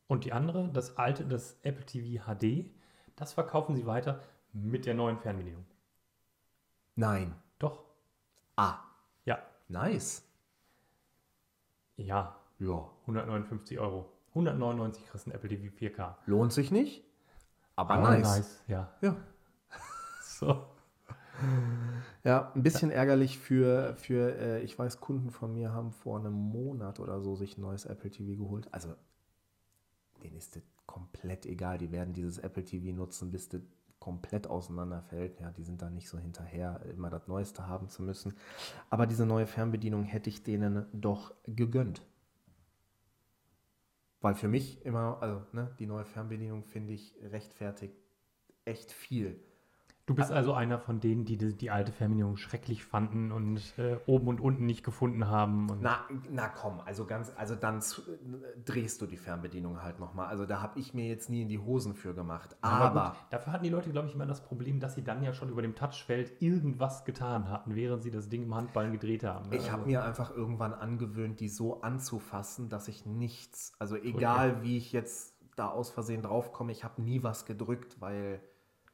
Speaker 2: Und die andere, das alte, das Apple TV HD, das verkaufen sie weiter mit der neuen Fernbedienung.
Speaker 1: Nein.
Speaker 2: Doch.
Speaker 1: Ah,
Speaker 2: Ja.
Speaker 1: nice.
Speaker 2: Ja.
Speaker 1: Ja.
Speaker 2: 159 Euro. 199 kriegst du ein Apple TV 4K.
Speaker 1: Lohnt sich nicht, aber
Speaker 2: Aber
Speaker 1: nice.
Speaker 2: Ja.
Speaker 1: Ja.
Speaker 2: So.
Speaker 1: Ja, ein bisschen ärgerlich für, für äh, ich weiß, Kunden von mir haben vor einem Monat oder so sich ein neues Apple TV geholt. Also, denen ist das komplett egal. Die werden dieses Apple TV nutzen, bis das komplett auseinanderfällt. Ja, die sind da nicht so hinterher, immer das Neueste haben zu müssen. Aber diese neue Fernbedienung hätte ich denen doch gegönnt. Weil für mich immer, also ne, die neue Fernbedienung finde ich rechtfertigt echt viel.
Speaker 2: Du bist also einer von denen, die die, die alte Fernbedienung schrecklich fanden und äh, oben und unten nicht gefunden haben.
Speaker 1: Na, na komm, also ganz, also dann zu, drehst du die Fernbedienung halt nochmal. Also da habe ich mir jetzt nie in die Hosen für gemacht. Aber,
Speaker 2: gut, dafür hatten die Leute, glaube ich, immer das Problem, dass sie dann ja schon über dem Touchfeld irgendwas getan hatten, während sie das Ding im Handballen gedreht haben. ne?
Speaker 1: ich habe
Speaker 2: Also-
Speaker 1: mir einfach irgendwann angewöhnt, die so anzufassen, dass ich nichts, also egal wie ich jetzt da aus Versehen draufkomme, ich habe nie was gedrückt, weil.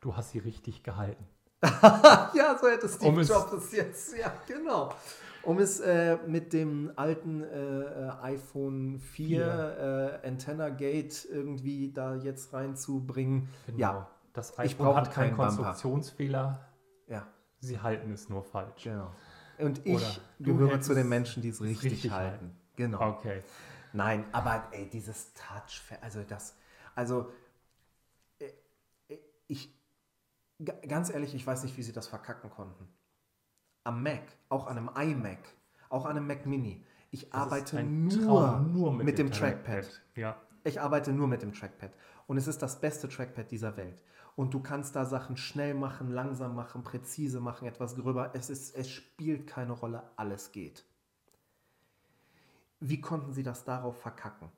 Speaker 2: Du hast sie richtig gehalten.
Speaker 1: ja, so hätte Steve
Speaker 2: Um es-
Speaker 1: Jobs es jetzt, ja, genau. Um es äh, mit dem alten äh, iPhone 4 äh, Antenna Gate irgendwie da jetzt reinzubringen. Ja,
Speaker 2: Genau. Das
Speaker 1: Ich
Speaker 2: iPhone
Speaker 1: brauche
Speaker 2: hat keinen. Konstruktionsfehler.
Speaker 1: ja.
Speaker 2: Sie halten es nur falsch.
Speaker 1: Genau. Und ich
Speaker 2: Oder
Speaker 1: gehöre zu den Menschen, die es richtig,
Speaker 2: richtig
Speaker 1: halten. Genau.
Speaker 2: Okay.
Speaker 1: Nein, aber ey, dieses Touch, also das, also äh, äh, ich, ga- ganz ehrlich, ich weiß nicht, wie sie das verkacken konnten. Am Mac, auch an einem iMac, auch an einem Mac Mini. Ich
Speaker 2: Das
Speaker 1: arbeite
Speaker 2: ein
Speaker 1: nur,
Speaker 2: Traum,
Speaker 1: mit, dem Trackpad.
Speaker 2: Ja.
Speaker 1: Ich arbeite nur mit dem Trackpad. Und es ist das beste Trackpad dieser Welt. Und du kannst da Sachen schnell machen, langsam machen, präzise machen, etwas gröber. Es, ist, es spielt keine Rolle, alles geht. Wie konnten sie das darauf verkacken?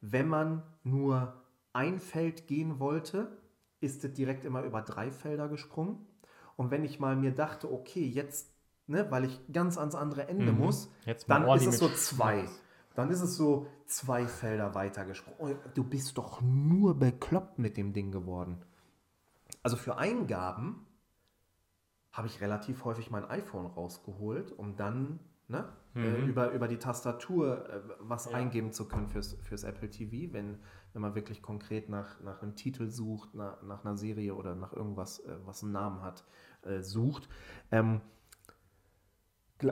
Speaker 1: Wenn man nur ein Feld gehen wollte, ist es direkt immer über drei Felder gesprungen. Und wenn ich mal mir dachte, okay, jetzt, ne, weil ich ganz ans andere Ende
Speaker 2: Mhm.
Speaker 1: muss, dann ist es so zwei. Dann ist es so zwei Felder weiter gesprungen. Oh, Du bist doch nur bekloppt mit dem Ding geworden. Also für Eingaben habe ich relativ häufig mein iPhone rausgeholt, um dann ne, äh, über, über die Tastatur äh, was
Speaker 2: Ja.
Speaker 1: eingeben zu können fürs, fürs Apple TV, wenn, wenn man wirklich konkret nach, nach einem Titel sucht, nach, nach einer Serie oder nach irgendwas, äh, was einen Namen hat, sucht. Ähm,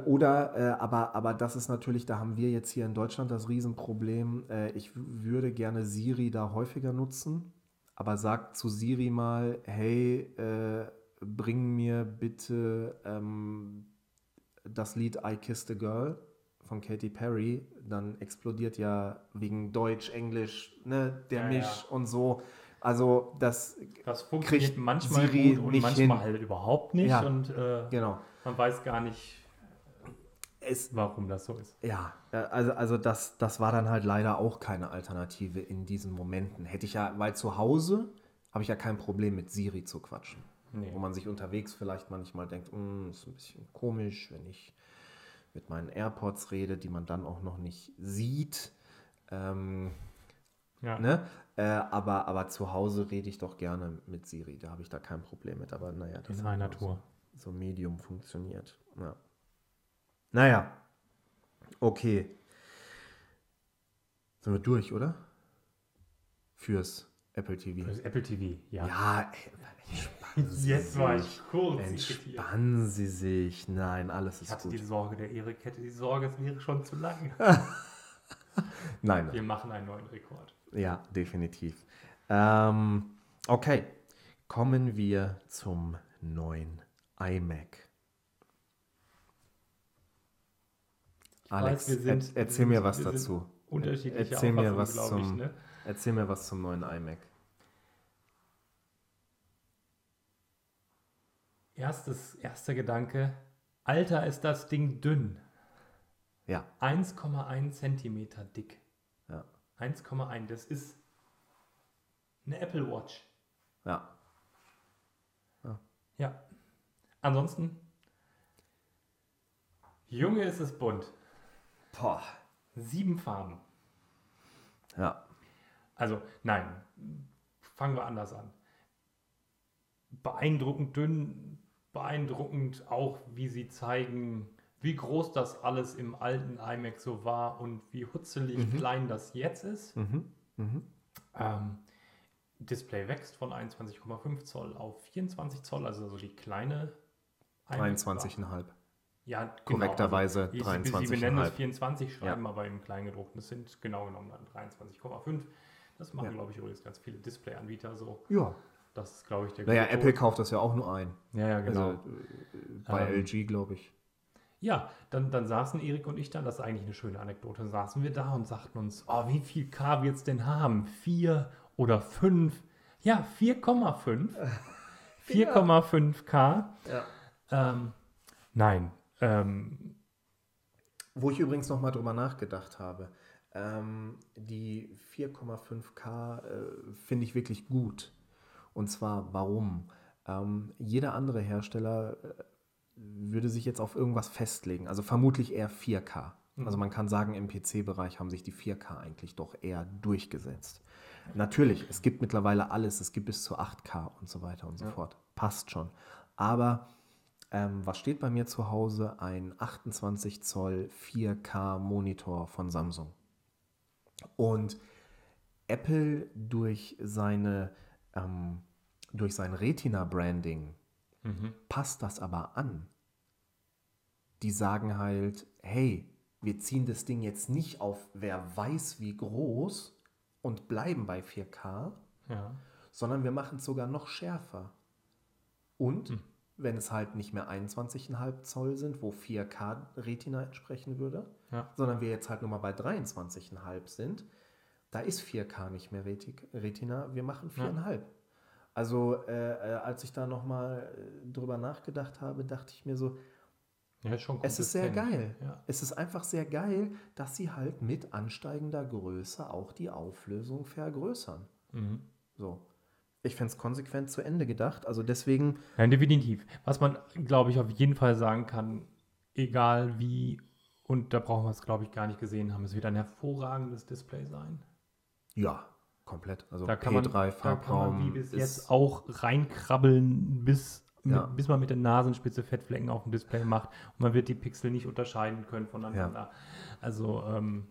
Speaker 1: Oder, aber, aber das ist natürlich, da haben wir jetzt hier in Deutschland das Riesenproblem. Ich würde gerne Siri da häufiger nutzen, aber sag zu Siri mal, hey, bring mir bitte ähm, das Lied I Kissed a Girl von Katy Perry. Dann explodiert ja wegen Deutsch, Englisch, ne, der
Speaker 2: Ja,
Speaker 1: Misch
Speaker 2: ja.
Speaker 1: und so. Also das,
Speaker 2: Das funktioniert
Speaker 1: Kriegt
Speaker 2: manchmal
Speaker 1: Siri
Speaker 2: gut und manchmal
Speaker 1: hin.
Speaker 2: halt überhaupt nicht.
Speaker 1: Ja.
Speaker 2: Und äh,
Speaker 1: genau.
Speaker 2: man weiß gar nicht,
Speaker 1: Es,
Speaker 2: warum das so ist.
Speaker 1: Ja, äh, also, also das, das war dann halt leider auch keine Alternative in diesen Momenten. Hätte ich ja, weil zu Hause habe ich ja kein Problem mit Siri zu quatschen.
Speaker 2: Nee.
Speaker 1: Wo man sich unterwegs vielleicht manchmal denkt, "Hm, ist ein bisschen komisch, wenn ich mit meinen AirPods rede, die man dann auch noch nicht sieht. Ähm,
Speaker 2: Ja.
Speaker 1: ne? äh, aber, aber zu Hause rede ich doch gerne mit Siri, da habe ich da kein Problem mit. Aber naja, das
Speaker 2: In
Speaker 1: hat
Speaker 2: einer Tour.
Speaker 1: So, so Medium funktioniert. Ja. Naja, okay. Sind wir durch, oder? Fürs Apple TV.
Speaker 2: Fürs Apple TV, ja.
Speaker 1: Ja, ey, entspannen Sie
Speaker 2: Jetzt war ich kurz irritiert.
Speaker 1: Entspannen Sie sich. Nein, alles
Speaker 2: Ich
Speaker 1: ist
Speaker 2: hatte
Speaker 1: gut.
Speaker 2: die Sorge, der Erik hätte die Sorge, es wäre schon zu lang.
Speaker 1: Nein,
Speaker 2: Wir machen einen neuen Rekord.
Speaker 1: ja, definitiv. Ähm, okay, kommen wir zum neuen iMac. Alex,
Speaker 2: weiß, sind-
Speaker 1: er, erzähl
Speaker 2: wir
Speaker 1: mir
Speaker 2: sind-
Speaker 1: was
Speaker 2: sind
Speaker 1: dazu.
Speaker 2: Unterschiedliche
Speaker 1: Erzähl mir, was
Speaker 2: glaube ich,
Speaker 1: zum,
Speaker 2: ne?
Speaker 1: erzähl mir was zum neuen iMac.
Speaker 2: Erstes, erster Gedanke. Alter, ist das Ding dünn.
Speaker 1: Ja,
Speaker 2: 1,1 Zentimeter dick.
Speaker 1: ja,
Speaker 2: 1,1. Das ist eine Apple Watch.
Speaker 1: ja.
Speaker 2: Ja. ansonsten, Junge ist es bunt.
Speaker 1: Boah.
Speaker 2: Sieben Farben.
Speaker 1: Ja.
Speaker 2: Also, nein, fangen wir anders an. Beeindruckend dünn, beeindruckend auch, wie sie zeigen, wie groß das alles im alten iMac so war und wie hutzelig
Speaker 1: Mhm.
Speaker 2: klein das jetzt ist.
Speaker 1: Mhm. Mhm.
Speaker 2: Ähm, Display wächst von 21,5 Zoll auf 24 Zoll, also so die kleine iMac
Speaker 1: 23,5.
Speaker 2: Ja, genau.
Speaker 1: Korrekterweise
Speaker 2: Also, sie-
Speaker 1: 23,5.
Speaker 2: Sie benennen es 24, schreiben aber im Kleingedruckten. Das sind genau genommen dann 23,5. Das machen,
Speaker 1: Ja.
Speaker 2: glaube ich, übrigens ganz viele Display-Anbieter so.
Speaker 1: Ja.
Speaker 2: Das ist, glaube ich, der
Speaker 1: Naja, Apple kauft das ja auch nur ein.
Speaker 2: Ja, ja, genau.
Speaker 1: Also äh, bei
Speaker 2: Ähm,
Speaker 1: LG, glaube ich.
Speaker 2: Ja, dann, dann saßen Erik und ich dann, das ist eigentlich eine schöne Anekdote, dann saßen wir da und sagten uns, oh, wie viel K wird es denn haben? Vier oder fünf? Ja, 4,5. 4,5K.
Speaker 1: Ja.
Speaker 2: Ähm, nein. Ähm,
Speaker 1: Wo ich übrigens nochmal drüber nachgedacht habe. Ähm, die 4,5K äh, finde ich wirklich gut. Und zwar warum? Ähm, jeder andere Hersteller äh, würde sich jetzt auf irgendwas festlegen. Also vermutlich eher 4K. Also man kann sagen, im PC-Bereich haben sich die 4K eigentlich doch eher durchgesetzt. Natürlich, es gibt mittlerweile alles, es gibt bis zu 8K und so weiter und so fort. Passt schon. Aber ähm, was steht bei mir zu Hause? Ein 28 Zoll 4K Monitor von Samsung. Und Apple durch seine ähm, durch sein Retina-Branding passt das aber an. Die sagen halt, hey, wir ziehen das Ding jetzt nicht auf wer weiß wie groß und bleiben bei 4K,
Speaker 2: ja.
Speaker 1: sondern wir machen es sogar noch schärfer. Und wenn es halt nicht mehr 21,5 Zoll sind, wo 4K Retina entsprechen würde,
Speaker 2: Ja.
Speaker 1: sondern wir jetzt halt nur mal bei 23,5 sind, da ist 4K nicht mehr Reti- Retina, wir machen 4,5. Also äh, äh, als ich da nochmal drüber nachgedacht habe, dachte ich mir so,
Speaker 2: Ja,
Speaker 1: es ist sehr geil.
Speaker 2: Ja.
Speaker 1: Es ist einfach sehr geil, dass sie halt mit ansteigender Größe auch die Auflösung vergrößern.
Speaker 2: Mhm.
Speaker 1: So. Ich fände es konsequent zu Ende gedacht. Also deswegen,
Speaker 2: Ja, definitiv. Was man, glaube ich, auf jeden Fall sagen kann, egal wie, und da brauchen wir es, glaube ich, gar nicht gesehen haben, es wird ein hervorragendes Display sein.
Speaker 1: ja, komplett. Also
Speaker 2: Da kann, man,
Speaker 1: P3
Speaker 2: da kann
Speaker 1: Farbraum
Speaker 2: man wie bis jetzt auch reinkrabbeln, bis,
Speaker 1: Ja.
Speaker 2: mit, bis man mit der Nasenspitze Fettflecken auf dem Display macht und man wird die Pixel nicht unterscheiden können voneinander. Also, ähm,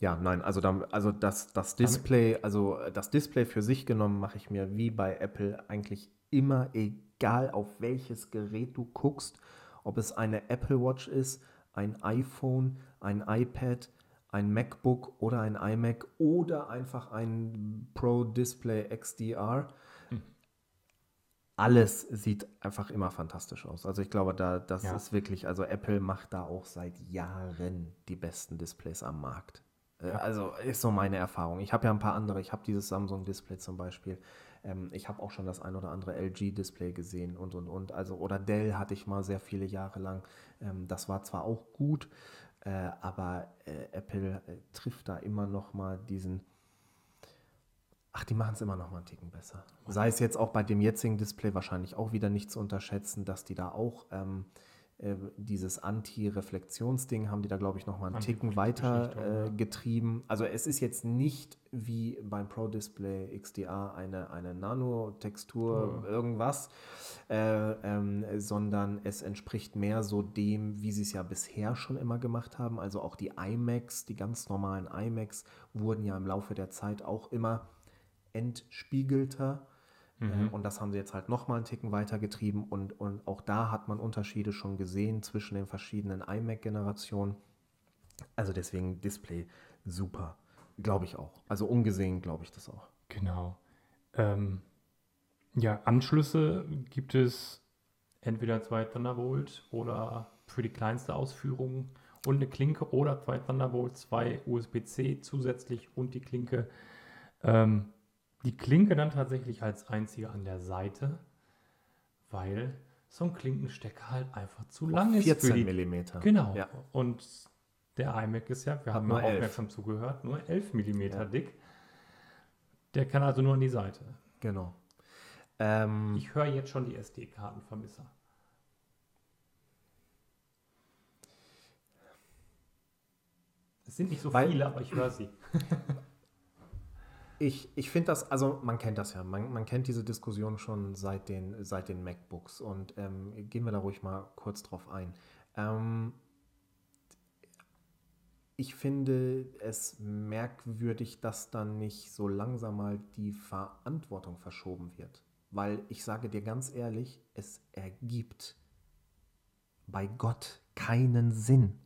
Speaker 1: Ja, nein, also, da, also das, das Display, also das Display für sich genommen mache ich mir wie bei Apple eigentlich immer, egal auf welches Gerät du guckst, ob es eine Apple Watch ist, ein iPhone, ein iPad, ein MacBook oder ein iMac oder einfach ein Pro Display XDR. Alles sieht einfach immer fantastisch aus. Also ich glaube, da, das
Speaker 2: Ja.
Speaker 1: ist wirklich, also Apple macht da auch seit Jahren die besten Displays am Markt. Äh, Also ist so meine Erfahrung. Ich habe ja ein paar andere. Ich habe dieses Samsung-Display zum Beispiel. Ähm, ich habe auch schon das ein oder andere LG-Display gesehen und und und. Also oder Dell hatte ich mal sehr viele Jahre lang. Ähm, das war zwar auch gut, äh, aber äh, Apple äh, trifft da immer noch mal diesen. Ach, die machen es immer noch mal einen Ticken besser. Sei es jetzt auch bei dem jetzigen Display wahrscheinlich auch wieder nicht zu unterschätzen, dass die da auch ähm, äh, dieses Anti-Reflektionsding haben die da, glaube ich, noch mal einen Ticken weiter äh,
Speaker 2: ja.
Speaker 1: getrieben. Also es ist jetzt nicht wie beim Pro Display XDR eine, eine Nanotextur, irgendwas, äh, ähm, sondern es entspricht mehr so dem, wie sie es ja bisher schon immer gemacht haben. Also auch die iMacs, die ganz normalen iMacs, wurden ja im Laufe der Zeit auch immer entspiegelter. Äh, Und das haben sie jetzt halt nochmal einen Ticken weitergetrieben. Und, und auch da hat man Unterschiede schon gesehen zwischen den verschiedenen iMac-Generationen. Also deswegen Display super. Glaube ich auch. Also ungesehen glaube ich das auch.
Speaker 2: Genau. Ähm, ja, Anschlüsse gibt es entweder zwei Thunderbolt oder für die kleinste Ausführung und eine Klinke oder zwei Thunderbolt, zwei USB-C zusätzlich und die Klinke. Ähm, die Klinke dann tatsächlich als einzige an der Seite, weil so ein Klinkenstecker halt einfach zu oh, lang
Speaker 1: 14
Speaker 2: ist. 14
Speaker 1: Millimeter.
Speaker 2: Genau.
Speaker 1: Ja.
Speaker 2: Und der iMac ist ja, wir Hat haben
Speaker 1: nur
Speaker 2: aufmerksam zugehört, nur 11 Millimeter
Speaker 1: ja.
Speaker 2: dick. Der kann also nur an die Seite.
Speaker 1: Genau. Ähm,
Speaker 2: ich höre jetzt schon die SD-Kartenvermisser. Es sind nicht so
Speaker 1: weil,
Speaker 2: viele, aber ich höre sie.
Speaker 1: Ich, ich finde das, also man kennt das ja, man, man kennt diese Diskussion schon seit den, seit den MacBooks und ähm, gehen wir da ruhig mal kurz drauf ein. Ähm, ich finde es merkwürdig, dass dann nicht so langsam mal die Verantwortung verschoben wird. Weil ich sage dir ganz ehrlich, es ergibt bei Gott keinen Sinn,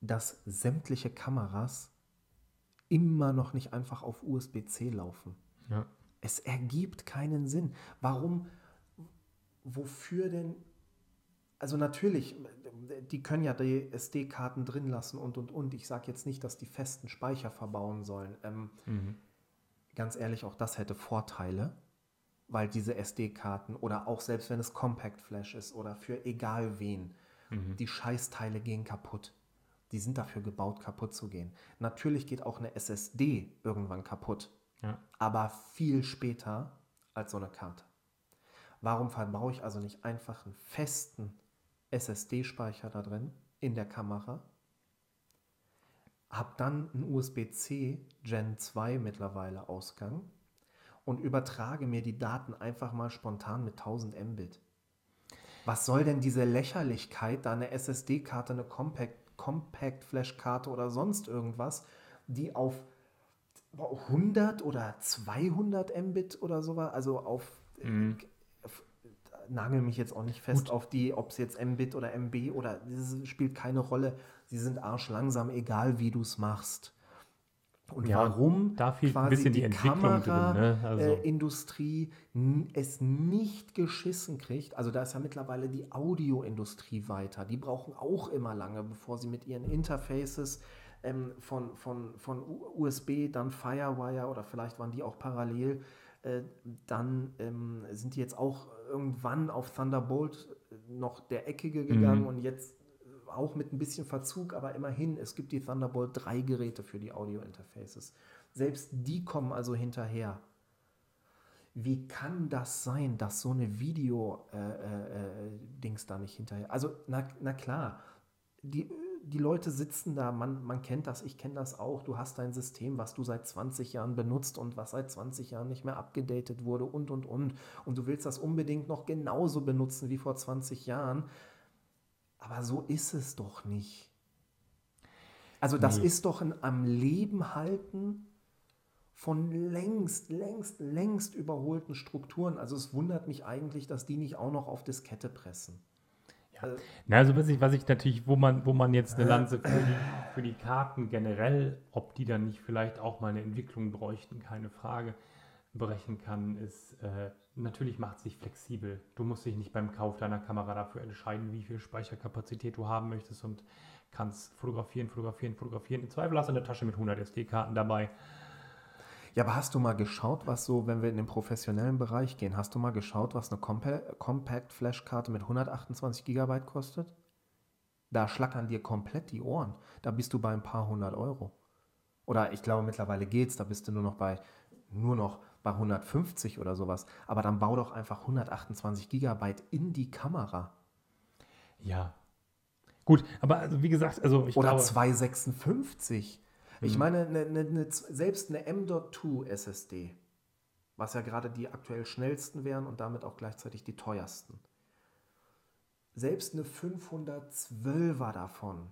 Speaker 1: dass sämtliche Kameras immer noch nicht einfach auf USB-C laufen.
Speaker 2: Ja.
Speaker 1: Es ergibt keinen Sinn. Warum, wofür denn? Also natürlich, die können ja die SD-Karten drin lassen und und und. Ich sage jetzt nicht, dass die festen Speicher verbauen sollen. Ähm,
Speaker 2: Mhm.
Speaker 1: ganz ehrlich, auch das hätte Vorteile, weil diese SD-Karten oder auch selbst wenn es Compact Flash ist oder für egal wen, die Scheißteile gehen kaputt. Die sind dafür gebaut, kaputt zu gehen. Natürlich geht auch eine SSD irgendwann kaputt,
Speaker 2: Ja.
Speaker 1: aber viel später als so eine Karte. Warum verbaue ich also nicht einfach einen festen SSD-Speicher da drin in der Kamera? Hab dann einen USB-C Gen 2 mittlerweile Ausgang und übertrage mir die Daten einfach mal spontan mit 1000 Mbit. Was soll denn diese Lächerlichkeit, da eine SSD-Karte, eine Compact, Compact Flash-Karte oder sonst irgendwas, die auf 100 oder 200 Mbit oder sowas, also auf,
Speaker 2: Mhm.
Speaker 1: auf nagel mich jetzt auch nicht fest auf die, ob es jetzt Mbit oder MB oder das spielt keine Rolle. Sie sind arschlangsam, egal wie du es machst. Und
Speaker 2: Ja,
Speaker 1: warum
Speaker 2: da fehlt ein bisschen die Entwicklung drin, ne? Also-
Speaker 1: äh, es nicht geschissen kriegt. Also da ist ja mittlerweile die Audioindustrie weiter. Die brauchen auch immer lange, bevor sie mit ihren Interfaces ähm, von, von, von USB, dann Firewire oder vielleicht waren die auch parallel, äh, dann ähm, sind die jetzt auch irgendwann auf Thunderbolt noch der Eckige gegangen
Speaker 2: Mhm.
Speaker 1: und jetzt auch mit ein bisschen Verzug, aber immerhin, es gibt die Thunderbolt 3 Geräte für die Audio-Interfaces. Selbst die kommen also hinterher. Wie kann das sein, dass so eine Video-Dings äh, äh, Dings da nicht hinterher? Also, na, na klar, die, die Leute sitzen da, man, man kennt das, ich kenne das auch. Du hast dein System, was du seit 20 Jahren benutzt und was seit 20 Jahren nicht mehr abgedatet wurde und und und. Und du willst das unbedingt noch genauso benutzen wie vor 20 Jahren. Aber so ist es doch nicht. Also das
Speaker 2: Nee.
Speaker 1: ist doch ein am Leben halten von längst, längst, längst überholten Strukturen. Also es wundert mich eigentlich, dass die nicht auch noch auf Diskette pressen. Äh,
Speaker 2: Na, also was ich, was ich natürlich, wo man, wo man jetzt eine Lanze für die, für die Karten generell, ob die dann nicht vielleicht auch mal eine Entwicklung bräuchten, keine Frage, brechen kann, ist, äh, natürlich macht es sich flexibel. Du musst dich nicht beim Kauf deiner Kamera dafür entscheiden, wie viel Speicherkapazität du haben möchtest und kannst fotografieren, fotografieren, fotografieren. Im Zweifel hast du eine Tasche mit 100 SD-Karten dabei.
Speaker 1: Ja, aber hast du mal geschaut, was so, wenn wir in den professionellen Bereich gehen, hast du mal geschaut, was eine Compa Compact Flash-Karte mit 128 GB kostet? Da schlackern dir komplett die Ohren. Da bist du bei ein paar hundert Euro. Oder ich glaube, mittlerweile geht's, da bist du nur noch bei, nur noch bei 150 oder sowas. Aber dann bau doch einfach 128 GB in die Kamera.
Speaker 2: Ja. Gut, aber also wie gesagt, also ich
Speaker 1: Oder
Speaker 2: glaube,
Speaker 1: 256. Ich
Speaker 2: Mhm.
Speaker 1: meine, ne, ne, ne, selbst eine M.2 SSD, was ja gerade die aktuell schnellsten wären und damit auch gleichzeitig die teuersten. Selbst eine 512er davon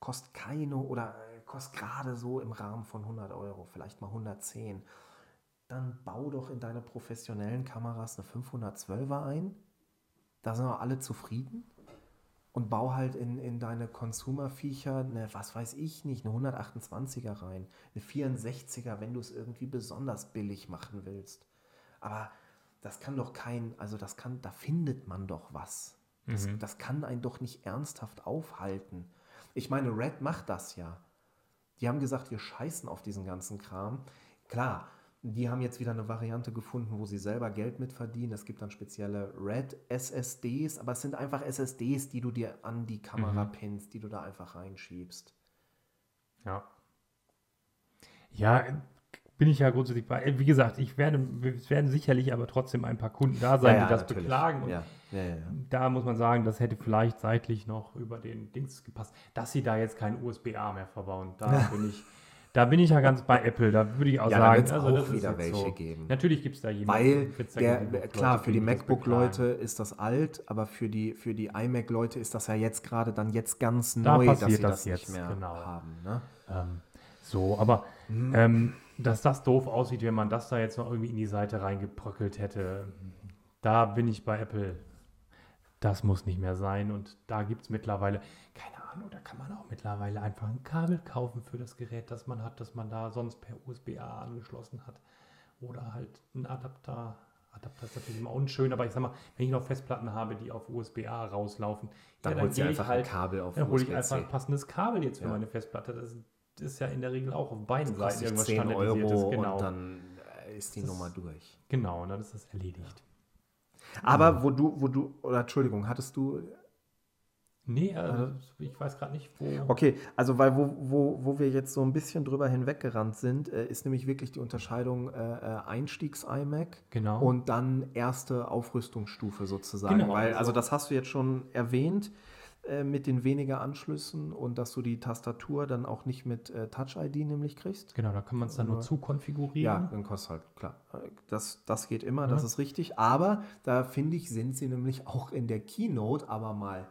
Speaker 1: kostet keine oder äh, kostet gerade so im Rahmen von 100 Euro, vielleicht mal 110. Dann bau doch in deine professionellen Kameras eine 512er ein. Da sind wir alle zufrieden und bau halt in, in deine Consumer-Viecher eine, was weiß ich nicht, eine 128er rein, eine 64er, wenn du es irgendwie besonders billig machen willst. Aber das kann doch kein, also das kann, da findet man doch was. Das,
Speaker 2: Mhm.
Speaker 1: das kann einen doch nicht ernsthaft aufhalten. Ich meine, Red macht das ja. Die haben gesagt, wir scheißen auf diesen ganzen Kram. Klar, die haben jetzt wieder eine Variante gefunden, wo sie selber Geld mit verdienen. Es gibt dann spezielle Red SSDs, aber es sind einfach SSDs, die du dir an die Kamera
Speaker 2: Mhm.
Speaker 1: pinnst, die du da einfach reinschiebst.
Speaker 2: Ja. Ja, bin ich ja grundsätzlich bei. Wie gesagt, ich werde, es werden sicherlich aber trotzdem ein paar Kunden da sein, die das beklagen. Und
Speaker 1: ja, Ja, ja, ja.
Speaker 2: Da muss man sagen, das hätte vielleicht seitlich noch über den Dings gepasst. Dass sie da jetzt keinen USB-A mehr verbauen, da bin ich, da bin ich ja ganz bei Apple. Da würde ich auch
Speaker 1: Ja, da
Speaker 2: sagen,
Speaker 1: wird's auch
Speaker 2: das ist
Speaker 1: wieder welche geben.
Speaker 2: Natürlich gibt es da jemanden,
Speaker 1: Weil,
Speaker 2: da
Speaker 1: der,
Speaker 2: Leute
Speaker 1: klar, für die MacBook-Leute ist das alt, aber für die, für die iMac-Leute ist das ja jetzt gerade dann jetzt ganz
Speaker 2: Da
Speaker 1: neu, dass sie
Speaker 2: das
Speaker 1: das,
Speaker 2: jetzt,
Speaker 1: nicht mehr
Speaker 2: genau.
Speaker 1: haben. Ne?
Speaker 2: Ähm, so, aber
Speaker 1: Hm.
Speaker 2: ähm, dass das doof aussieht, wenn man das da jetzt noch irgendwie in die Seite reingebröckelt hätte, da bin ich bei Apple. Das muss nicht mehr sein. Und da gibt es mittlerweile, keine Ahnung, da kann man auch mittlerweile einfach ein Kabel kaufen für das Gerät, das man hat, das man da sonst per USB-A angeschlossen hat. Oder halt ein Adapter. Adapter ist natürlich immer unschön, aber ich sag mal, wenn ich noch Festplatten habe, die auf USB-A rauslaufen,
Speaker 1: Dann
Speaker 2: ja,
Speaker 1: holst du einfach ein Kabel auf
Speaker 2: dann hole ich einfach ein passendes Kabel jetzt für
Speaker 1: Ja.
Speaker 2: meine Festplatte. Das ist ja in der Regel auch auf beiden Seiten irgendwas
Speaker 1: 10
Speaker 2: standardisiertes.
Speaker 1: Euro
Speaker 2: Genau.
Speaker 1: und dann äh, ist die
Speaker 2: Das-
Speaker 1: Nummer durch.
Speaker 2: genau, und dann ist das erledigt.
Speaker 1: Aber wo du, wo du, oder Entschuldigung, hattest du,
Speaker 2: Nee, äh, ich weiß gerade nicht, wo.
Speaker 1: okay, also weil wo, wo, wo wir jetzt so ein bisschen drüber hinweggerannt sind, äh, ist nämlich wirklich die Unterscheidung äh, äh, Einstiegs-iMac
Speaker 2: Genau.
Speaker 1: und dann erste Aufrüstungsstufe sozusagen.
Speaker 2: Genau,
Speaker 1: weil,
Speaker 2: also-
Speaker 1: also das hast du jetzt schon erwähnt äh, mit den weniger Anschlüssen und dass du die Tastatur dann auch nicht mit äh, Touch-ID nämlich kriegst.
Speaker 2: Genau, da kann man es dann nur zu konfigurieren.
Speaker 1: Ja, dann kostet halt, klar. Das, das geht immer,
Speaker 2: Ja.
Speaker 1: das ist richtig. Aber da finde ich, sind sie nämlich auch in der Keynote aber mal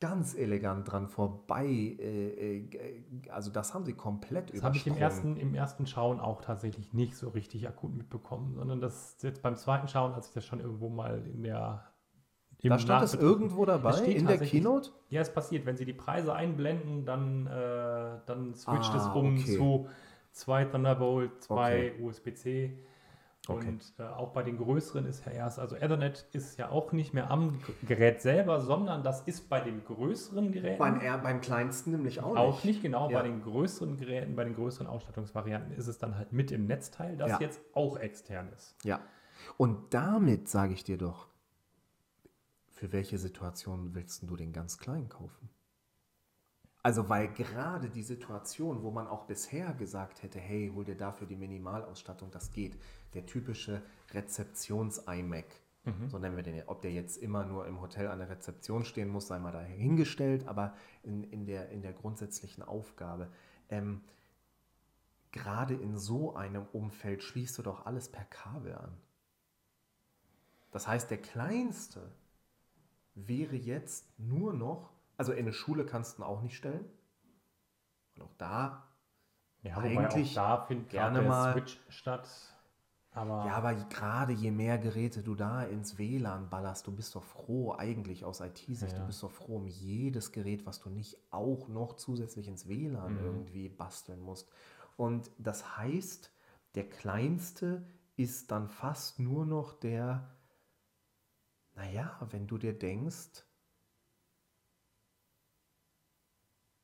Speaker 1: ganz elegant dran vorbei. Äh, äh, also das haben sie komplett
Speaker 2: Das habe ich im ersten, im ersten Schauen auch tatsächlich nicht so richtig akut mitbekommen, sondern das jetzt beim zweiten Schauen, als ich das schon irgendwo mal in der.
Speaker 1: Da stand es irgendwo
Speaker 2: Es
Speaker 1: dabei
Speaker 2: steht
Speaker 1: in der Keynote?
Speaker 2: Ja, es passiert. Wenn Sie die Preise einblenden, dann, äh, dann switcht es
Speaker 1: Ah,
Speaker 2: um
Speaker 1: okay.
Speaker 2: zu zwei Thunderbolt, zwei
Speaker 1: Okay.
Speaker 2: USB-C.
Speaker 1: Okay.
Speaker 2: Und äh, auch bei den größeren ist ja erst, also Ethernet ist ja auch nicht mehr am Gerät selber, sondern das ist bei den größeren Geräten
Speaker 1: Beim, R- beim kleinsten nämlich auch nicht.
Speaker 2: auch nicht genau.
Speaker 1: Ja.
Speaker 2: Bei den größeren Geräten, bei den größeren Ausstattungsvarianten ist es dann halt mit im Netzteil, das
Speaker 1: Ja.
Speaker 2: jetzt auch extern ist.
Speaker 1: Ja. Und damit sage ich dir doch, für welche Situation willst du den ganz kleinen kaufen? Also, weil gerade die Situation, wo man auch bisher gesagt hätte, hey, hol dir dafür die Minimalausstattung, das geht. Der typische Rezeptions-iMac, so nennen wir den ja. Ob der jetzt immer nur im Hotel an der Rezeption stehen muss, sei mal dahingestellt, aber in, in, der, in der grundsätzlichen Aufgabe. Ähm, gerade in so einem Umfeld schließt du doch alles per Kabel an. Das heißt, der kleinste wäre jetzt nur noch, also in eine Schule kannst du ihn auch nicht stellen. Und auch da,
Speaker 2: Ja,
Speaker 1: Eigentlich
Speaker 2: da findet
Speaker 1: gerne mal-
Speaker 2: Switch statt. Aber
Speaker 1: ja, aber gerade je mehr Geräte du da ins WLAN ballerst, du bist doch froh, eigentlich aus IT-Sicht,
Speaker 2: Ja.
Speaker 1: du bist doch froh um jedes Gerät, was du nicht auch noch zusätzlich ins WLAN
Speaker 2: Mhm.
Speaker 1: irgendwie basteln musst. Und das heißt, der kleinste ist dann fast nur noch der, naja, wenn du dir denkst,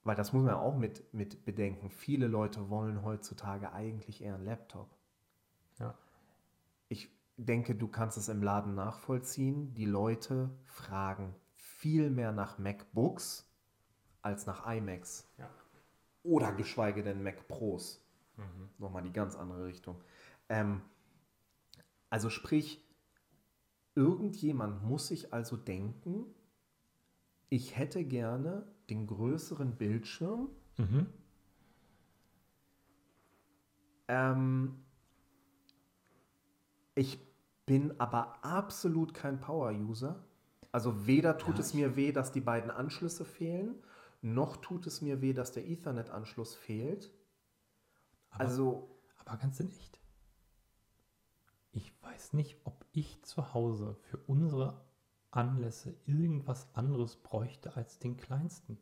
Speaker 1: weil das muss man auch mit, mit bedenken, viele Leute wollen heutzutage eigentlich eher einen Laptop.
Speaker 2: ja.
Speaker 1: Ich denke, du kannst es im Laden nachvollziehen. Die Leute fragen viel mehr nach MacBooks als nach iMacs.
Speaker 2: Ja.
Speaker 1: Oder geschweige denn Mac Pros. Nochmal die ganz andere Richtung. Ähm, also sprich, irgendjemand muss sich also denken, ich hätte gerne den größeren Bildschirm,
Speaker 2: Mhm.
Speaker 1: Ähm, ich bin aber absolut kein Power-User. Also weder tut
Speaker 2: Ja,
Speaker 1: es mir weh, dass die beiden Anschlüsse fehlen, noch tut es mir weh, dass der Ethernet-Anschluss fehlt.
Speaker 2: Aber,
Speaker 1: Also,
Speaker 2: aber ganz in echt. Ich weiß nicht, ob ich zu Hause für unsere Anlässe irgendwas anderes bräuchte als den kleinsten.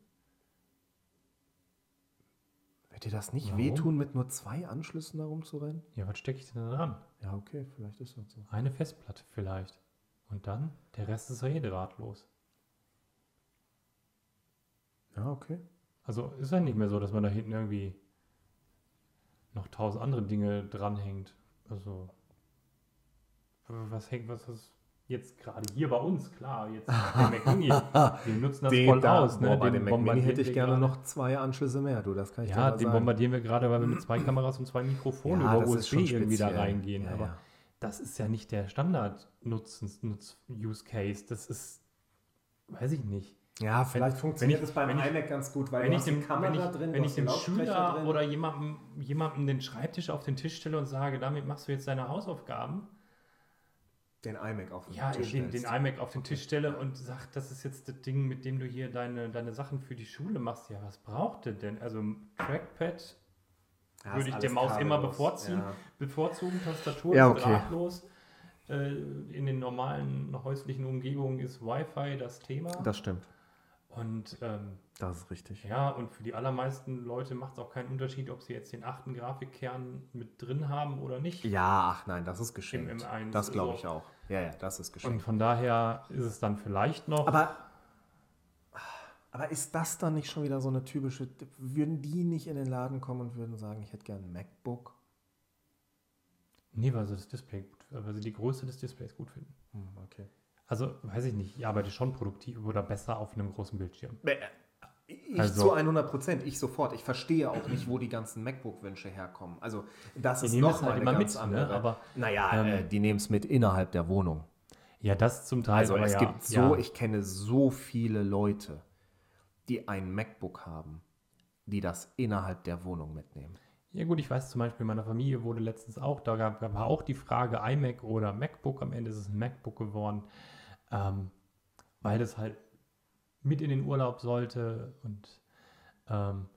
Speaker 1: wird dir das nicht
Speaker 2: Warum?
Speaker 1: wehtun, mit nur zwei Anschlüssen da rumzurennen?
Speaker 2: Ja, was stecke ich denn da dran?
Speaker 1: Ja, okay, vielleicht ist das so.
Speaker 2: Eine Festplatte vielleicht. Und dann, der Rest ist ja drahtlos.
Speaker 1: Ja, okay.
Speaker 2: Also ist ja nicht mehr so, dass man da hinten irgendwie noch tausend andere Dinge dranhängt. Also, was hängt, was ist jetzt gerade hier bei uns? Klar, jetzt der Mac Mini. Wir nutzen das voll
Speaker 1: da,
Speaker 2: aus. Ne?
Speaker 1: boah, bei
Speaker 2: Den
Speaker 1: dem Mac Mini
Speaker 2: bombardieren
Speaker 1: hätte ich gerne noch zwei Anschlüsse mehr, du, das kann ich dir
Speaker 2: Ja,
Speaker 1: mal
Speaker 2: den
Speaker 1: sagen.
Speaker 2: bombardieren wir gerade, weil wir mit zwei Kameras und zwei Mikrofonen
Speaker 1: Ja,
Speaker 2: über
Speaker 1: das
Speaker 2: USB
Speaker 1: schon
Speaker 2: irgendwie da reingehen.
Speaker 1: Ja,
Speaker 2: Aber
Speaker 1: ja.
Speaker 2: das ist ja nicht der Standard-Use-Case. Das ist, weiß ich nicht.
Speaker 1: Ja, vielleicht
Speaker 2: Wenn-
Speaker 1: funktioniert
Speaker 2: wenn ich-
Speaker 1: es beim iMac ganz gut, weil
Speaker 2: wenn ich
Speaker 1: die
Speaker 2: dem,
Speaker 1: Kamera
Speaker 2: wenn ich,
Speaker 1: drin,
Speaker 2: wenn ich
Speaker 1: die Lautsprecher
Speaker 2: Schüler
Speaker 1: drin.
Speaker 2: oder jemandem, jemandem den Schreibtisch auf den Tisch stelle und sage, damit machst du jetzt deine Hausaufgaben,
Speaker 1: den iMac auf den
Speaker 2: ja,
Speaker 1: Tisch
Speaker 2: den, den iMac auf den Tisch stelle und sage, das ist jetzt das Ding, mit dem du hier deine, deine Sachen für die Schule machst. Ja, was braucht der denn? Also Trackpad
Speaker 1: Ja,
Speaker 2: würde ich der Maus immer
Speaker 1: kabellos.
Speaker 2: bevorziehen.
Speaker 1: Ja.
Speaker 2: bevorzugen. Tastatur
Speaker 1: Ja,
Speaker 2: ist
Speaker 1: okay.
Speaker 2: drahtlos. Äh, In den normalen häuslichen Umgebungen ist Wi-Fi das Thema.
Speaker 1: Das stimmt.
Speaker 2: Und ähm,
Speaker 1: Das ist richtig.
Speaker 2: ja, und für die allermeisten Leute macht es auch keinen Unterschied, ob sie jetzt den achten Grafikkern mit drin haben oder nicht.
Speaker 1: Ja, ach nein, das ist geschenkt.
Speaker 2: Im M1
Speaker 1: das glaube ich auch. Ja, ja, das ist
Speaker 2: Und
Speaker 1: geschenkt.
Speaker 2: von daher ist es dann vielleicht noch.
Speaker 1: Aber, aber ist das dann nicht schon wieder so eine typische, würden die nicht in den Laden kommen und würden sagen, ich hätte gerne ein MacBook?
Speaker 2: nee, weil sie das Display gut, weil sie die Größe des Displays gut finden.
Speaker 1: Hm, okay.
Speaker 2: Also, weiß ich nicht, ich arbeite schon produktiv oder besser auf einem großen Bildschirm.
Speaker 1: Ich
Speaker 2: Also-
Speaker 1: zu 100 Prozent, ich sofort. Ich verstehe auch nicht, wo die ganzen MacBook-Wünsche herkommen. Also das ist nochmal
Speaker 2: halt
Speaker 1: eine
Speaker 2: immer
Speaker 1: ganz
Speaker 2: mit,
Speaker 1: andere.
Speaker 2: ne? Aber
Speaker 1: naja,
Speaker 2: ähm,
Speaker 1: äh, die nehmen es mit innerhalb der Wohnung.
Speaker 2: ja, das zum Teil.
Speaker 1: Also
Speaker 2: aber
Speaker 1: es
Speaker 2: ja,
Speaker 1: gibt so,
Speaker 2: ja.
Speaker 1: ich kenne so viele Leute, die ein MacBook haben, die das innerhalb der Wohnung mitnehmen.
Speaker 2: Ja gut, ich weiß zum Beispiel, in meiner Familie wurde letztens auch, da gab, war auch die Frage iMac oder MacBook. Am Ende ist es ein MacBook geworden, ähm, weil das halt mit in den Urlaub sollte und ähm,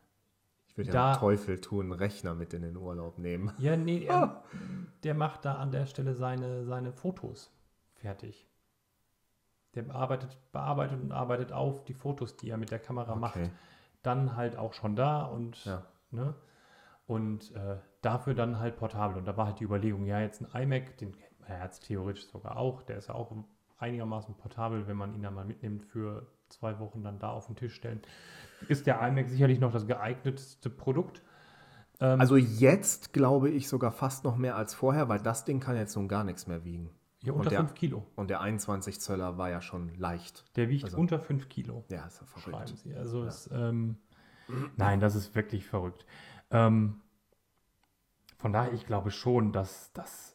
Speaker 1: Ich würde
Speaker 2: Da-
Speaker 1: ja Teufel tun, Rechner mit in den Urlaub nehmen.
Speaker 2: ja, nee, er, der macht da an der Stelle seine, seine Fotos fertig. Der bearbeitet, bearbeitet und arbeitet auf die Fotos, die er mit der Kamera macht.
Speaker 1: Okay.
Speaker 2: Dann halt auch schon da und
Speaker 1: Ja.
Speaker 2: Ne? Und äh, dafür dann halt portabel. Und da war halt die Überlegung, ja, jetzt ein iMac, den kennt man ja jetzt theoretisch sogar auch, der ist ja auch einigermaßen portabel, wenn man ihn dann mal mitnimmt für zwei Wochen dann da auf den Tisch stellen. Ist der iMac sicherlich noch das geeignetste Produkt. Ähm,
Speaker 1: Also jetzt glaube ich sogar fast noch mehr als vorher, weil das Ding kann jetzt nun gar nichts mehr wiegen.
Speaker 2: ja,
Speaker 1: und
Speaker 2: unter
Speaker 1: der-
Speaker 2: 5 Kilo.
Speaker 1: Und der 21 Zöller war ja schon leicht.
Speaker 2: Der wiegt
Speaker 1: also-
Speaker 2: unter 5 Kilo.
Speaker 1: Ja, ist ja verrückt.
Speaker 2: schreiben sie. Also
Speaker 1: Ja.
Speaker 2: es, ähm, nein, das ist wirklich verrückt. Ähm, von daher, ich glaube schon, dass das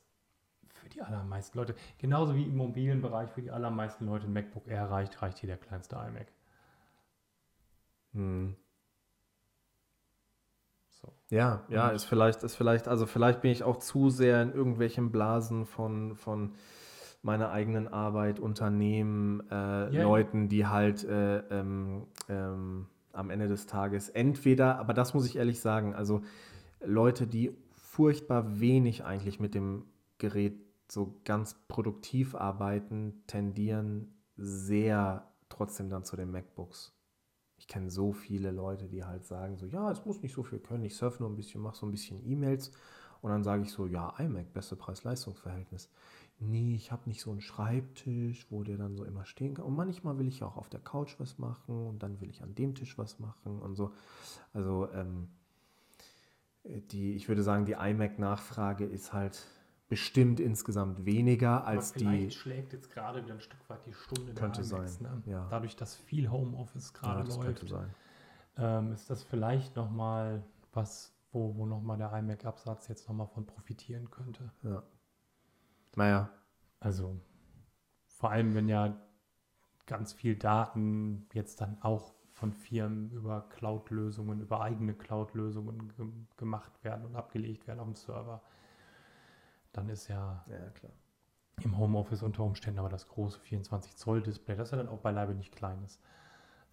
Speaker 2: die allermeisten Leute, genauso wie im mobilen Bereich für die allermeisten Leute ein MacBook Air reicht, reicht hier der kleinste iMac.
Speaker 1: Hm.
Speaker 2: So.
Speaker 1: Ja, ja, ist vielleicht, ist vielleicht, also vielleicht bin ich auch zu sehr in irgendwelchen Blasen von, von meiner eigenen Arbeit, Unternehmen, äh,
Speaker 2: Ja.
Speaker 1: Leuten, die halt äh, ähm, ähm, am Ende des Tages entweder, aber das muss ich ehrlich sagen, also Leute, die furchtbar wenig eigentlich mit dem Gerät so ganz produktiv arbeiten, tendieren sehr trotzdem dann zu den MacBooks. Ich kenne so viele Leute, die halt sagen so, ja, es muss nicht so viel können, ich surfe nur ein bisschen, mache so ein bisschen E-Mails und dann sage ich so, ja, iMac, beste Preis-Leistungs-Verhältnis. Nee, ich habe nicht so einen Schreibtisch, wo der dann so immer stehen kann. Und manchmal will ich ja auch auf der Couch was machen und dann will ich an dem Tisch was machen und so. Also, ähm, die, ich würde sagen, die iMac-Nachfrage ist halt bestimmt insgesamt weniger als
Speaker 2: Aber vielleicht
Speaker 1: die.
Speaker 2: schlägt jetzt gerade wieder ein Stück weit die Stunde der
Speaker 1: Könnte
Speaker 2: iMacs,
Speaker 1: sein,
Speaker 2: Ne?
Speaker 1: ja.
Speaker 2: Dadurch, dass viel Homeoffice
Speaker 1: Ja,
Speaker 2: gerade
Speaker 1: das
Speaker 2: läuft,
Speaker 1: könnte sein.
Speaker 2: ähm, ist das vielleicht nochmal was, wo, wo nochmal der iMac-Absatz jetzt nochmal von profitieren könnte.
Speaker 1: Ja. Naja,
Speaker 2: Also vor allem, wenn ja ganz viel Daten jetzt dann auch von Firmen über Cloud-Lösungen, über eigene Cloud-Lösungen ge gemacht werden und abgelegt werden auf dem Server, dann ist ja
Speaker 1: ja, klar.
Speaker 2: im Homeoffice unter Umständen aber das große 24-Zoll-Display, das ja dann auch beileibe nicht klein ist.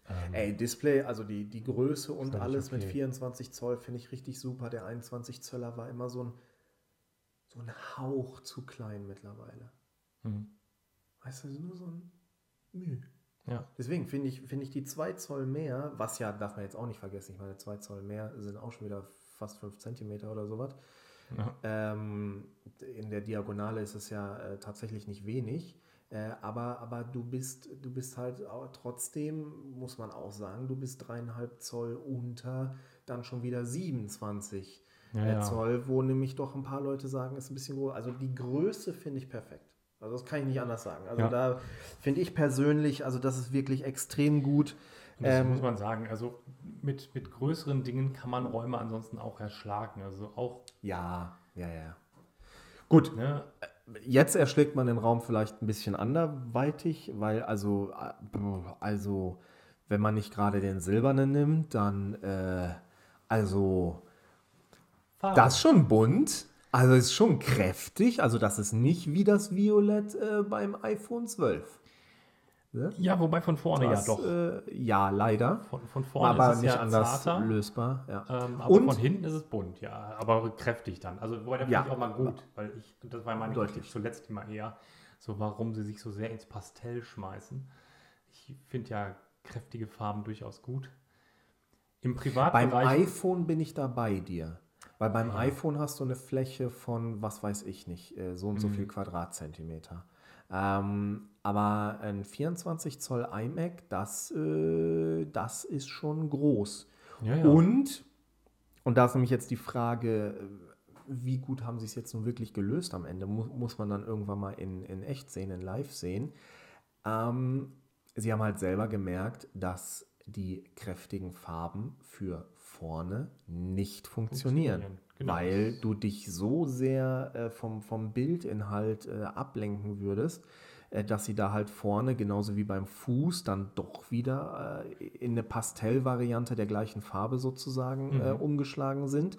Speaker 2: Ähm,
Speaker 1: Ey, Display, also die, die Größe und alles mit
Speaker 2: okay.
Speaker 1: 24 Zoll finde ich richtig super. Der 21 Zöller war immer so ein, so ein Hauch zu klein mittlerweile.
Speaker 2: mhm.
Speaker 1: Weißt du, nur so ein Mühe.
Speaker 2: Ja,
Speaker 1: Deswegen finde ich, finde ich die 2 Zoll mehr, was ja, darf man jetzt auch nicht vergessen, ich meine, 2 Zoll mehr sind auch schon wieder fast 5 Zentimeter oder sowas.
Speaker 2: Ja.
Speaker 1: Ähm, in der Diagonale ist es ja äh, tatsächlich nicht wenig. Äh, aber, aber du bist, du bist halt auch, trotzdem, muss man auch sagen, du bist dreieinhalb Zoll unter dann schon wieder 27
Speaker 2: Ja,
Speaker 1: äh,
Speaker 2: ja.
Speaker 1: Zoll, wo nämlich doch ein paar Leute sagen, ist ein bisschen groß. Also die Größe finde ich perfekt. Also das kann ich nicht anders sagen. Also
Speaker 2: Ja.
Speaker 1: da finde ich persönlich, also das ist wirklich extrem gut.
Speaker 2: Und das
Speaker 1: Ähm,
Speaker 2: muss man sagen. Also mit, mit größeren Dingen kann man Räume ansonsten auch erschlagen. Also auch
Speaker 1: Ja, ja, ja. Gut,
Speaker 2: Ne?
Speaker 1: jetzt erschlägt man den Raum vielleicht ein bisschen anderweitig, weil also, äh, also wenn man nicht gerade den silbernen nimmt, dann äh, also
Speaker 2: Farbe.
Speaker 1: das ist schon bunt, also ist schon kräftig, also das ist nicht wie das Violett äh, beim iPhone 12. Ne?
Speaker 2: Ja, wobei von vorne
Speaker 1: Das,
Speaker 2: ja doch.
Speaker 1: Äh, ja, leider.
Speaker 2: Von, von vorne
Speaker 1: Aber
Speaker 2: ist es
Speaker 1: nicht
Speaker 2: ja
Speaker 1: anders
Speaker 2: zarter,
Speaker 1: lösbar. Ja.
Speaker 2: ähm, aber
Speaker 1: Und-
Speaker 2: von hinten ist es bunt, ja, aber kräftig dann. Also wobei da
Speaker 1: Ja.
Speaker 2: finde ich auch mal gut, weil ich, das war meine
Speaker 1: Deutlich.
Speaker 2: Kritik zuletzt immer eher, so warum sie sich so sehr ins Pastell schmeißen. Ich finde ja kräftige Farben durchaus gut. Im
Speaker 1: Beim
Speaker 2: Privatbereich
Speaker 1: iPhone bin ich da bei dir. Weil beim iPhone hast du eine Fläche von, was weiß ich nicht, äh, so und so
Speaker 2: Mhm.
Speaker 1: viel Quadratzentimeter. Ähm, aber ein 24 Zoll iMac, das, äh, das ist schon groß.
Speaker 2: ja, ja.
Speaker 1: Und, und da ist nämlich jetzt die Frage, äh, wie gut haben sie es jetzt nun wirklich gelöst am Ende? Mu muss man dann irgendwann mal in, in echt sehen, in live sehen. Ähm, sie haben halt selber gemerkt, dass die kräftigen Farben für vorne nicht funktionieren.
Speaker 2: Funktionieren, genau.
Speaker 1: Weil du dich so sehr äh, vom, vom Bildinhalt äh, ablenken würdest, dass sie da halt vorne, genauso wie beim Fuß, dann doch wieder äh, in eine Pastellvariante der gleichen Farbe sozusagen äh, umgeschlagen sind.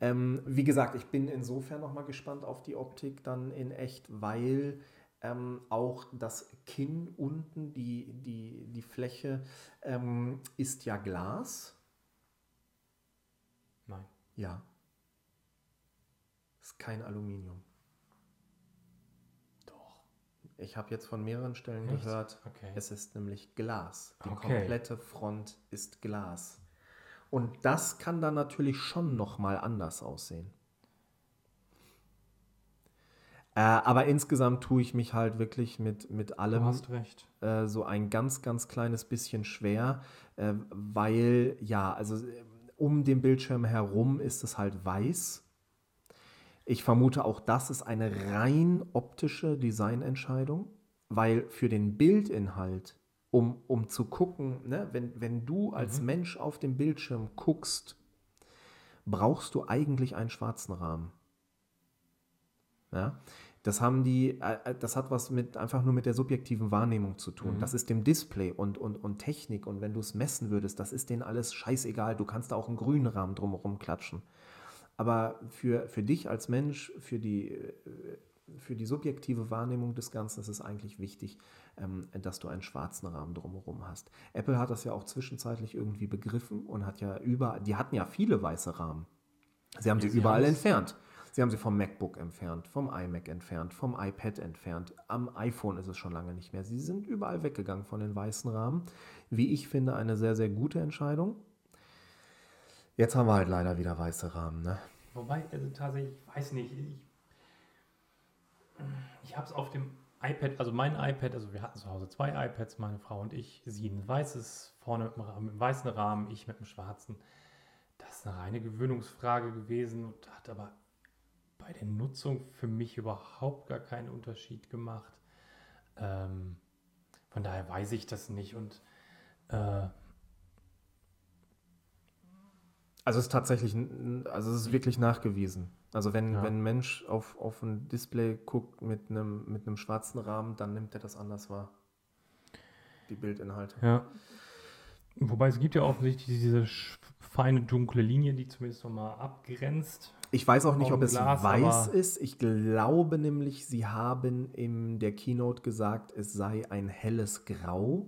Speaker 1: Ähm, wie gesagt, ich bin insofern nochmal gespannt auf die Optik dann in echt, weil ähm, auch das Kinn unten, die, die, die Fläche, ähm, ist ja Glas.
Speaker 2: Nein.
Speaker 1: Ja. Ist kein Aluminium. Ich habe jetzt von mehreren Stellen
Speaker 2: Echt?
Speaker 1: gehört,
Speaker 2: Okay.
Speaker 1: es ist nämlich Glas. Die
Speaker 2: Okay.
Speaker 1: komplette Front ist Glas. Und das kann dann natürlich schon nochmal anders aussehen. Äh, aber insgesamt tue ich mich halt wirklich mit, mit allem äh, so ein ganz, ganz kleines bisschen schwer, äh, weil ja, also äh, um den Bildschirm herum ist es halt weiß. Ich vermute auch, das ist eine rein optische Designentscheidung, weil für den Bildinhalt, um, um zu gucken, ne, wenn, wenn du als Mensch auf dem Bildschirm guckst, brauchst du eigentlich einen schwarzen Rahmen. Ja? Das haben die, äh, das hat was mit einfach nur mit der subjektiven Wahrnehmung zu tun. Das ist dem Display und, und, und Technik und wenn du es messen würdest, das ist denen alles scheißegal. Du kannst da auch einen grünen Rahmen drumherum klatschen. Aber für, für dich als Mensch, für die, äh, für die subjektive Wahrnehmung des Ganzen ist es eigentlich wichtig, ähm, dass du einen schwarzen Rahmen drumherum hast. Apple hat das ja auch zwischenzeitlich irgendwie begriffen und hat ja über, die hatten ja viele weiße Rahmen. Sie haben
Speaker 2: Ja,
Speaker 1: sie
Speaker 2: sie
Speaker 1: überall entfernt. Sie haben sie vom MacBook entfernt, vom iMac entfernt, vom iPad entfernt. Am iPhone ist es schon lange nicht mehr. Sie sind überall weggegangen von den weißen Rahmen. Wie ich finde, eine sehr, sehr gute Entscheidung. Jetzt haben wir halt leider wieder weiße Rahmen. Ne?
Speaker 2: Wobei, also tatsächlich, ich weiß nicht, ich, ich habe es auf dem iPad, also mein iPad, also wir hatten zu Hause zwei iPads, meine Frau und ich, sie ein weißes, vorne mit einem, weißen Rahmen, ich mit einem schwarzen. Das ist eine reine Gewöhnungsfrage gewesen und hat aber bei der Nutzung für mich überhaupt gar keinen Unterschied gemacht. Ähm, von daher weiß ich das nicht und äh,
Speaker 1: Also es ist tatsächlich, also es ist wirklich nachgewiesen. Also wenn,
Speaker 2: Ja.
Speaker 1: wenn ein Mensch auf, auf ein Display guckt mit einem, mit einem schwarzen Rahmen, dann nimmt er das anders wahr. Die Bildinhalte.
Speaker 2: Ja. Wobei es gibt ja offensichtlich diese feine dunkle Linie, die zumindest nochmal abgrenzt.
Speaker 1: Ich weiß auch nicht, ob es
Speaker 2: Augenglas,
Speaker 1: weiß ist. Ich glaube nämlich, sie haben in der Keynote gesagt, es sei ein helles Grau.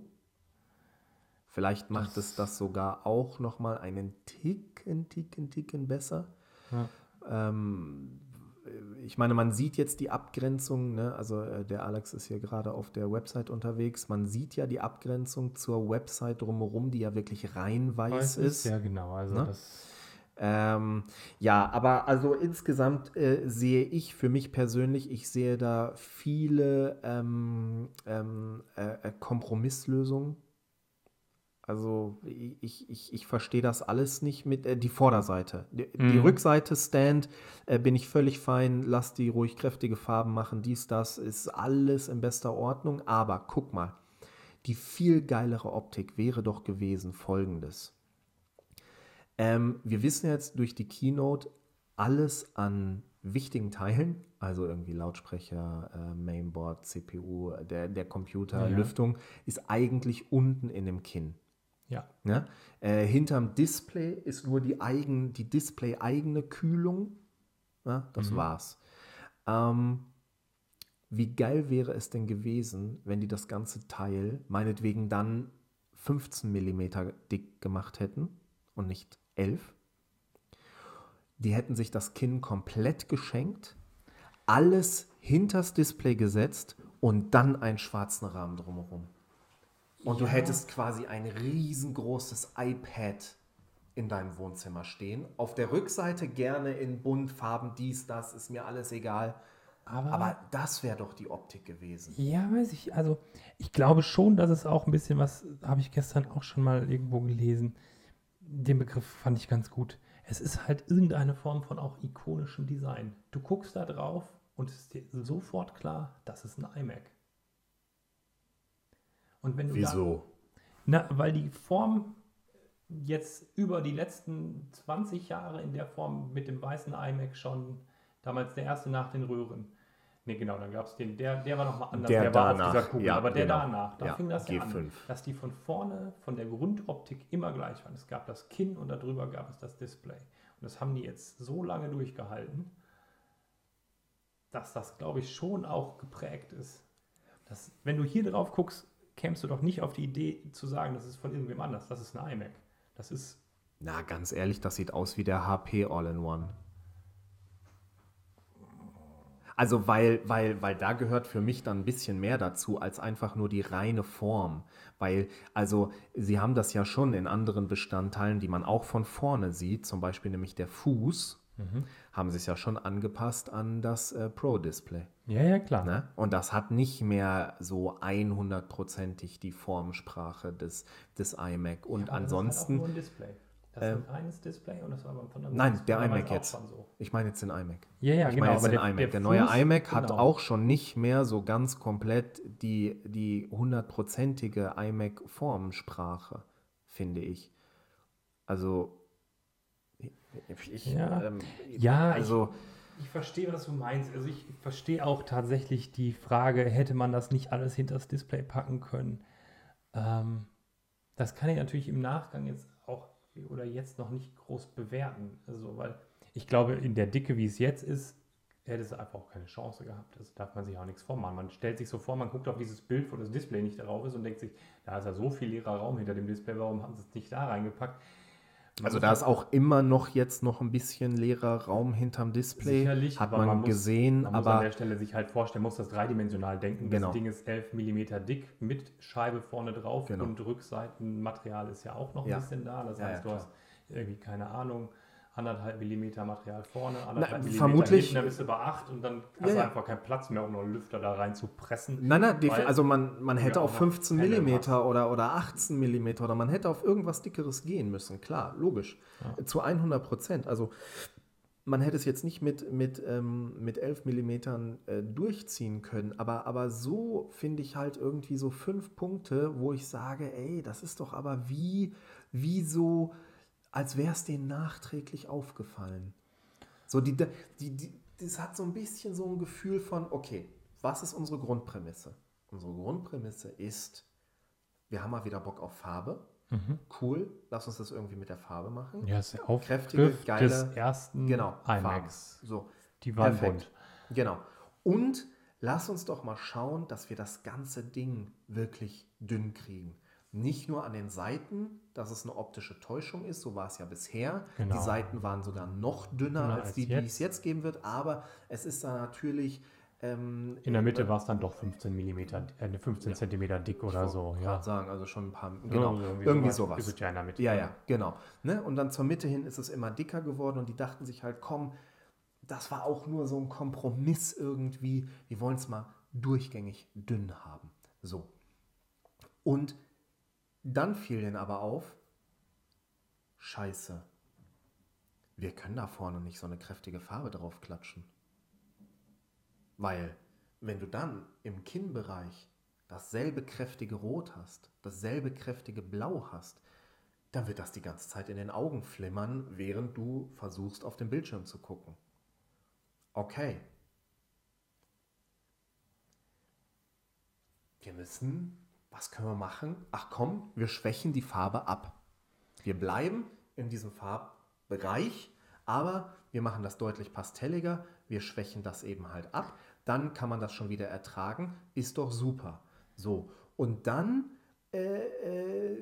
Speaker 1: Vielleicht macht es das sogar auch noch mal einen Ticken, Ticken, Ticken besser.
Speaker 2: Ja.
Speaker 1: Ähm, ich meine, man sieht jetzt die Abgrenzung, ne? also äh, der Alex ist hier gerade auf der Website unterwegs. Man sieht ja die Abgrenzung zur Website drumherum, die ja wirklich rein weiß, ist.
Speaker 2: Ja, genau. Also
Speaker 1: Ne?
Speaker 2: das,
Speaker 1: Ähm, ja, aber also insgesamt äh, sehe ich für mich persönlich, ich sehe da viele ähm, ähm, äh, äh, Kompromisslösungen. Also ich, ich, ich verstehe das alles nicht mit äh, die Vorderseite. Die, die
Speaker 2: Mhm.
Speaker 1: Rückseite Stand äh, bin ich völlig fein, lass die ruhig kräftige Farben machen, dies, das, ist alles in bester Ordnung. Aber guck mal, die viel geilere Optik wäre doch gewesen folgendes. Ähm, wir wissen jetzt durch die Keynote, alles an wichtigen Teilen, also irgendwie Lautsprecher, äh, Mainboard, CPU, der, der Computer,
Speaker 2: Ja.
Speaker 1: Lüftung, ist eigentlich unten in dem Kinn.
Speaker 2: Ja.
Speaker 1: Ne? Äh, hinterm Display ist nur die, eigen, die Display-eigene Kühlung. Ja, das
Speaker 2: Mhm.
Speaker 1: war's. Ähm, wie geil wäre es denn gewesen, wenn die das ganze Teil meinetwegen dann 15 mm dick gemacht hätten und nicht 11? Die hätten sich das Kinn komplett geschenkt, alles hinters Display gesetzt und dann einen schwarzen Rahmen drumherum. Und du
Speaker 2: Ja.
Speaker 1: hättest quasi ein riesengroßes iPad in deinem Wohnzimmer stehen. Auf der Rückseite gerne in bunt, Farben, dies, das, ist mir alles egal.
Speaker 2: Aber,
Speaker 1: Aber das wäre doch die Optik gewesen.
Speaker 2: ja, weiß ich. Also, ich glaube schon, dass es auch ein bisschen was, habe ich gestern auch schon mal irgendwo gelesen. Den Begriff fand ich ganz gut. Es ist halt irgendeine Form von auch ikonischem Design. Du guckst da drauf und es ist dir sofort klar, das ist ein iMac. Und wenn du Da, Na, weil die Form jetzt über die letzten 20 Jahre in der Form mit dem weißen iMac schon, damals der erste nach den Röhren. Ne, genau, dann gab es den, der, der war nochmal anders,
Speaker 1: Der
Speaker 2: war
Speaker 1: danach,
Speaker 2: auf dieser Kugel,
Speaker 1: ja,
Speaker 2: aber der
Speaker 1: genau.
Speaker 2: danach, da
Speaker 1: Ja,
Speaker 2: fing das ja
Speaker 1: G5.
Speaker 2: an, dass die von vorne, von der Grundoptik immer gleich waren. Es gab das Kinn und darüber gab es das Display. Und das haben die jetzt so lange durchgehalten, dass das, glaube ich, schon auch geprägt ist. Dass, wenn du hier drauf guckst, kämst du doch nicht auf die Idee zu sagen, das ist von irgendwem anders. Das ist ein iMac. Das ist,
Speaker 1: Na, ganz ehrlich, das sieht aus wie der HP All-in-One. Also, weil, weil, weil da gehört für mich dann ein bisschen mehr dazu als einfach nur die reine Form. Weil, also, sie haben das ja schon in anderen Bestandteilen, die man auch von vorne sieht, zum Beispiel nämlich der Fuß, haben sie es ja schon angepasst an das äh, Pro-Display.
Speaker 2: Ja, ja, klar.
Speaker 1: Ne? Und das hat nicht mehr so 100%ig die Formsprache des, des iMac. Und
Speaker 2: Aber das ist
Speaker 1: ansonsten,
Speaker 2: Halt nur ein Display. Das ist ein reines Display und das war beim Thunderbolt
Speaker 1: nein, der
Speaker 2: damals
Speaker 1: iMac jetzt.
Speaker 2: so.
Speaker 1: Ich meine jetzt den iMac.
Speaker 2: Ja, ja,
Speaker 1: ich
Speaker 2: genau.
Speaker 1: meine jetzt
Speaker 2: aber
Speaker 1: den
Speaker 2: der,
Speaker 1: iMac.
Speaker 2: der,
Speaker 1: Der, neue
Speaker 2: Fuß,
Speaker 1: iMac hat
Speaker 2: genau.
Speaker 1: auch schon nicht mehr so ganz komplett die, die hundertprozentige iMac-Formensprache, finde ich. Also, ich,
Speaker 2: Ja.
Speaker 1: ähm,
Speaker 2: Ja,
Speaker 1: also,
Speaker 2: Ich verstehe, was du meinst. Also ich verstehe auch tatsächlich die Frage, hätte man das nicht alles hinter das Display packen können? Ähm, das kann ich natürlich im Nachgang jetzt auch oder jetzt noch nicht groß bewerten. Also, weil ich glaube, in der Dicke, wie es jetzt ist, hätte es einfach auch keine Chance gehabt. Das darf man sich auch nichts vormachen. Man stellt sich so vor, man guckt auf dieses Bild, wo das Display nicht darauf ist und denkt sich, da ist ja so viel leerer Raum hinter dem Display, warum haben sie es nicht da reingepackt? Man
Speaker 1: also
Speaker 2: muss
Speaker 1: da ist auch immer noch jetzt noch ein bisschen leerer Raum hinterm Display.
Speaker 2: Sicherlich,
Speaker 1: hat
Speaker 2: aber
Speaker 1: man,
Speaker 2: muss-
Speaker 1: gesehen,
Speaker 2: Man muss an
Speaker 1: aber
Speaker 2: der Stelle sich halt vorstellen, muss das dreidimensional denken.
Speaker 1: Genau.
Speaker 2: Das Ding ist 11 mm dick mit Scheibe vorne drauf
Speaker 1: Genau.
Speaker 2: und Rückseitenmaterial ist ja auch noch
Speaker 1: Ja.
Speaker 2: ein bisschen da. Das
Speaker 1: Ja,
Speaker 2: heißt,
Speaker 1: ja,
Speaker 2: du hast irgendwie, keine Ahnung, anderthalb Millimeter Material vorne, anderthalb Millimeter
Speaker 1: vermutlich-
Speaker 2: hinten, dann bist du bei 8 und dann hast
Speaker 1: Ja,
Speaker 2: du
Speaker 1: ja.
Speaker 2: einfach keinen Platz mehr, um noch einen Lüfter da rein zu pressen.
Speaker 1: Nein, nein,
Speaker 2: Weil
Speaker 1: also man, man hätte
Speaker 2: ja
Speaker 1: auf
Speaker 2: auch noch
Speaker 1: 15
Speaker 2: Pelle
Speaker 1: mm
Speaker 2: hast.
Speaker 1: oder, oder 18 mm oder man hätte auf irgendwas Dickeres gehen müssen, klar, logisch. Zu 100 Prozent. Also man hätte es jetzt nicht mit, mit, ähm, mit 11 mm äh, durchziehen können, aber, aber so finde ich halt irgendwie so fünf Punkte, wo ich sage, ey, das ist doch aber wie, wie so, als wäre es denen nachträglich aufgefallen. So, die, die, die, das hat so ein bisschen so ein Gefühl von, okay, was ist unsere Grundprämisse? Unsere Grundprämisse ist, wir haben mal wieder Bock auf Farbe. Cool, lass uns das irgendwie mit der Farbe machen.
Speaker 2: Ja, ist der
Speaker 1: Kräftige, geile-
Speaker 2: des ersten
Speaker 1: Genau. Farben. So,
Speaker 2: Die waren
Speaker 1: perfekt.
Speaker 2: bunt.
Speaker 1: Genau. Und lass uns doch mal schauen, dass wir das ganze Ding wirklich dünn kriegen. Nicht nur an den Seiten, dass es eine optische Täuschung ist, so war es ja bisher.
Speaker 2: Genau.
Speaker 1: Die Seiten waren sogar noch dünner
Speaker 2: Dünner
Speaker 1: als
Speaker 2: als
Speaker 1: die, die
Speaker 2: jetzt.
Speaker 1: es jetzt geben wird, aber es ist da natürlich. Ähm,
Speaker 2: In der Mitte war es dann doch 15 mm, äh, 15 Zentimeter dick oder
Speaker 1: ich
Speaker 2: so. Ja.
Speaker 1: sagen, also schon ein paar. Genau,
Speaker 2: Ja,
Speaker 1: irgendwie,
Speaker 2: Ist
Speaker 1: sowas.
Speaker 2: es ja in der Mitte.
Speaker 1: Ja, ja, genau. Ne? Und dann zur Mitte hin ist es immer dicker geworden und die dachten sich halt, komm, das war auch nur so ein Kompromiss irgendwie. Wir wollen es mal durchgängig dünn haben. So. Und dann fiel denen aber auf, scheiße, wir können da vorne nicht so eine kräftige Farbe drauf klatschen. Weil, wenn du dann im Kinnbereich dasselbe kräftige Rot hast, dasselbe kräftige Blau hast, dann wird das die ganze Zeit in den Augen flimmern, während du versuchst, auf den Bildschirm zu gucken. okay, wir müssen, was können wir machen? Ach komm, wir schwächen die Farbe ab. Wir bleiben in diesem Farbbereich, aber wir machen das deutlich pastelliger, wir schwächen das eben halt ab, dann kann man das schon wieder ertragen, ist doch super. So, und dann äh, äh,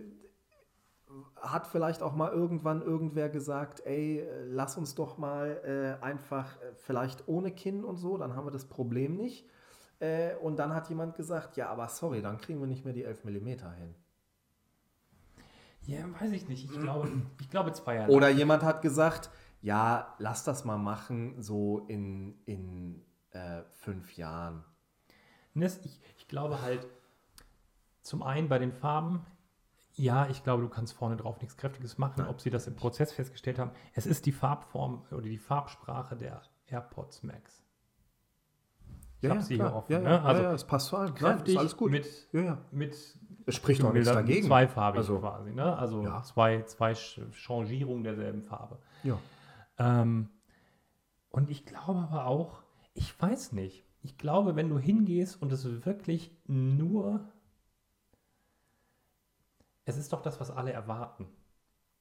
Speaker 1: hat vielleicht auch mal irgendwann irgendwer gesagt, ey, lass uns doch mal äh, einfach äh, vielleicht ohne Kinn und so, dann haben wir das Problem nicht. Äh, und dann hat jemand gesagt, ja, aber sorry, dann kriegen wir nicht mehr die 11 mm hin.
Speaker 2: Ja, weiß ich nicht. Ich glaube, ich glaube zwei Jahre.
Speaker 1: Oder jemand hat gesagt, ja, lass das mal machen, so in, in äh, fünf Jahren.
Speaker 2: Ich, ich glaube halt, zum einen bei den Farben, ja, ich glaube, du kannst vorne drauf nichts Kräftiges machen.
Speaker 1: Nein.
Speaker 2: Ob sie das im Prozess festgestellt haben, es ist die Farbform oder die Farbsprache der AirPods Max. Ich habe sie hier offen.
Speaker 1: Ja,
Speaker 2: ne?
Speaker 1: ja,
Speaker 2: also
Speaker 1: ja, ja, es passt zu allem. Nein, ist alles gut.
Speaker 2: mit,
Speaker 1: ja, ja.
Speaker 2: mit
Speaker 1: Es spricht doch nichts dagegen.
Speaker 2: zweifarbig
Speaker 1: Also-
Speaker 2: quasi. Ne? Also
Speaker 1: Ja.
Speaker 2: zwei, zwei Changierungen derselben Farbe.
Speaker 1: Ja.
Speaker 2: Ähm, und ich glaube aber auch, ich weiß nicht, ich glaube, wenn du hingehst und es wirklich nur, es ist doch das, was alle erwarten.